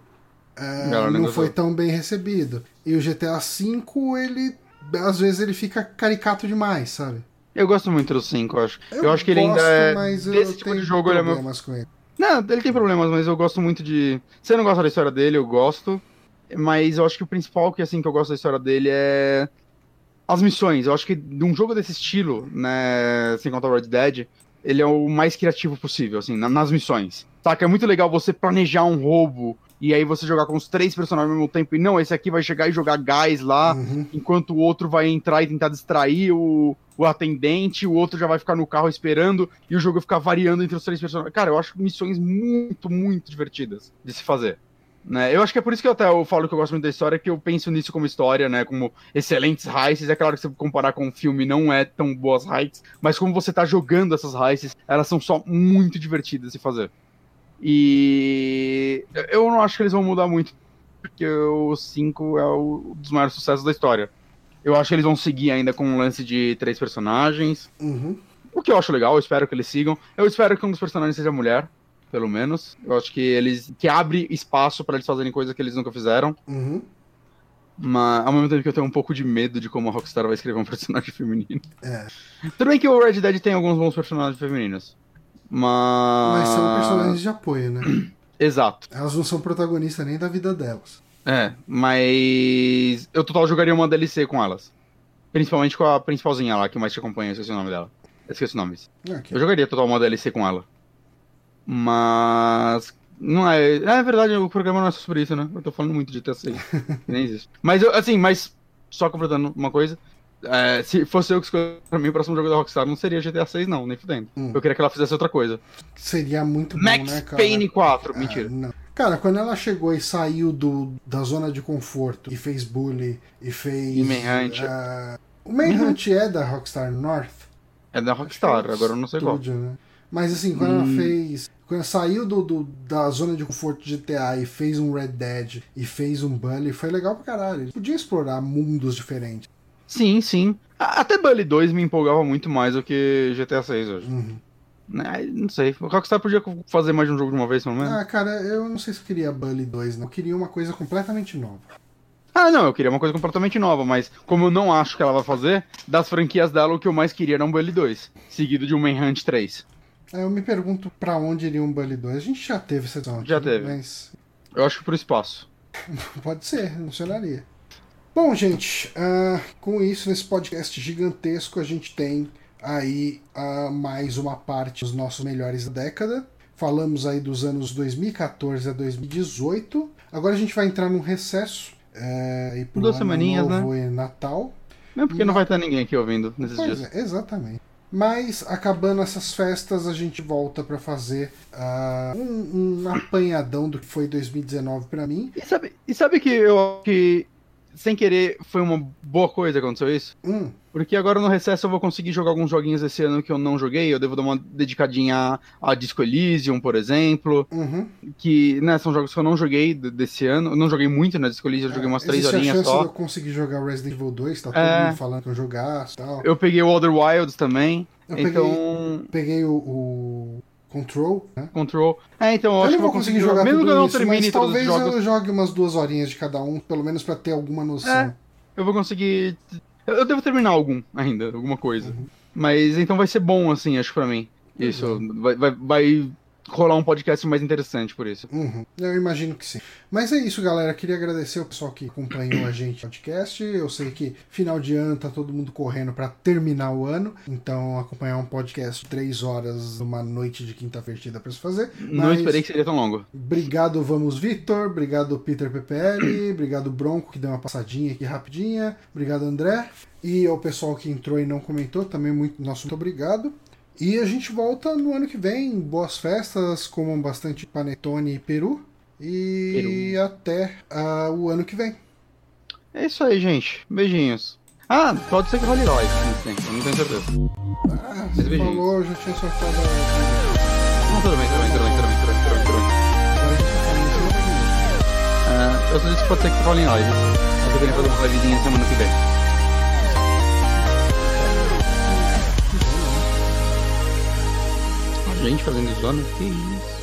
uh, não foi tão bem recebido. E o GTA 5 ele às vezes ele fica caricato demais, sabe? Eu gosto muito do 5, eu acho. Eu, eu acho que ele ainda é mas desse tipo de jogo ele é meu... com ele. Não, ele tem problemas, mas eu gosto muito de. Você não gosta da história dele, eu gosto. Mas eu acho que o principal que assim que eu gosto da história dele é as missões. Eu acho que num jogo desse estilo, né, sem contar o Red Dead, ele é o mais criativo possível, assim, nas missões. Saca? É muito legal você planejar um roubo e aí você jogar com os três personagens ao mesmo tempo e não, esse aqui vai chegar e jogar gás lá, uhum. enquanto o outro vai entrar e tentar distrair o, o atendente, o outro já vai ficar no carro esperando e o jogo ficar variando entre os três personagens. Cara, eu acho missões muito, muito divertidas de se fazer. Né? Eu acho que é por isso que eu até eu falo que eu gosto muito da história, que eu penso nisso como história, né? Como excelentes heists. É claro que se comparar com um filme não é tão boas heists, mas como você tá jogando essas heists, elas são só muito divertidas de fazer. E eu não acho que eles vão mudar muito, porque o 5 é um dos maiores sucessos da história. Eu acho que eles vão seguir ainda com um lance de três personagens. Uhum. O que eu acho legal, eu espero que eles sigam. Eu espero que um dos personagens seja mulher pelo menos. Eu acho que eles. que abre espaço para eles fazerem coisas que eles nunca fizeram. Uhum. Mas ao mesmo tempo que eu tenho um pouco de medo de como a Rockstar vai escrever um *laughs* personagem feminino. É. Tudo bem que o Red Dead tem alguns bons personagens femininos. Mas. Mas são personagens de apoio, né? *clears throat* Exato. Elas não são protagonistas nem da vida delas. É, mas. Eu total jogaria uma DLC com elas. Principalmente com a principalzinha lá, que mais te acompanha, esqueci o nome dela. esqueci o nome. Okay. Eu jogaria total uma DLC com ela. Mas. Não é. É verdade, o programa não é sobre isso, né? Eu tô falando muito de GTA6. *laughs* nem existe. Mas, assim, mas. Só completando uma coisa. É, se fosse eu que escolhesse pra mim o próximo jogo da Rockstar, não seria GTA 6, não, nem fudendo. Hum. Eu queria que ela fizesse outra coisa. Seria muito bom, Max né, cara? Payne 4, ah, mentira. Não. Cara, quando ela chegou e saiu do, da zona de conforto e fez bully e fez. E Manhunt. Uh, o Manhunt uhum. é da Rockstar North? É da Rockstar, é agora eu não sei Studio, qual. Né? Mas assim, quando hum. ela fez. Quando saiu do, do, da zona de conforto de GTA e fez um Red Dead e fez um Bully, foi legal pra caralho. Ele podia explorar mundos diferentes. Sim, sim. Até Bully 2 me empolgava muito mais do que GTA 6 hoje. Uhum. Né, não sei. O Rockstar podia fazer mais de um jogo de uma vez, pelo menos. Ah, cara, eu não sei se eu queria Bully 2, não. Eu queria uma coisa completamente nova. Ah, não, eu queria uma coisa completamente nova, mas como eu não acho que ela vai fazer, das franquias dela, o que eu mais queria era um Bully 2, seguido de um Manhunt 3. Eu me pergunto para onde iria um Bully 2. A gente já teve essa discussão. Já teve. Mas... Eu acho que pro espaço. *laughs* Pode ser, funcionaria. Bom, gente, uh, com isso, nesse podcast gigantesco, a gente tem aí uh, mais uma parte dos nossos melhores da década. Falamos aí dos anos 2014 a 2018. Agora a gente vai entrar num recesso. Uh, e pro Duas semaninhas, novo né? E Natal. Não, porque não vai ter ninguém aqui ouvindo nesses pois dias. É, exatamente. Mas acabando essas festas, a gente volta para fazer uh, um, um, apanhadão do que foi 2019 para mim. E sabe, e sabe que eu que sem querer, foi uma boa coisa que aconteceu isso. Hum, Porque agora no recesso eu vou conseguir jogar alguns joguinhos esse ano que eu não joguei. Eu devo dar uma dedicadinha a, a Disco Elysium, por exemplo. uhum. Que, né, são jogos que eu não joguei desse ano. Eu não joguei muito na Disco Elysium, eu joguei umas três Existe horinhas a chance só. de eu conseguir jogar Resident Evil 2, tá todo É. mundo falando que eu jogasse e tal. Eu peguei o Other Wilds também. Eu peguei- então. Peguei o, o Control, né? Control. É, então eu Eu acho não vou conseguir jogar Mesmo que eu não isso, termine mas talvez eu jogue umas duas horinhas de cada um, pelo menos pra ter alguma noção. É. eu vou conseguir. Eu devo terminar algum ainda, alguma coisa. Uhum. Mas então vai ser bom, assim, acho pra mim. Isso. Vai, vai, vai rolar um podcast mais interessante por isso. Uhum, eu imagino que sim. Mas é isso, galera. Queria agradecer o pessoal que acompanhou a gente no podcast. Eu sei que final de ano tá todo mundo correndo pra terminar o ano. Então, acompanhar um podcast três horas numa noite de quinta-feira pra se fazer. Não Mas esperei que seria tão longo. Obrigado, Vamos Victor. Obrigado, Peter PPL. Obrigado, Bronco, que deu uma passadinha aqui rapidinha. Obrigado, André. E ao pessoal que entrou e não comentou, também muito, nosso muito obrigado. E a gente volta no ano que vem. Boas festas, comam bastante panetone e peru. E até ah, o ano que vem. É isso aí, gente. Beijinhos. Ah, pode ser que role live, não tem, eu não tenho certeza. Ah, você beijinhos. falou, eu já tinha sorteado. a- Não, tudo bem, tudo bem, tudo bem, tudo bem, tudo bem, tudo bem, tudo tá. Ah, eu só disse que pode ser que role live. Eu tô querendo fazer uma livezinha semana que vem. Gente fazendo zona? Que isso?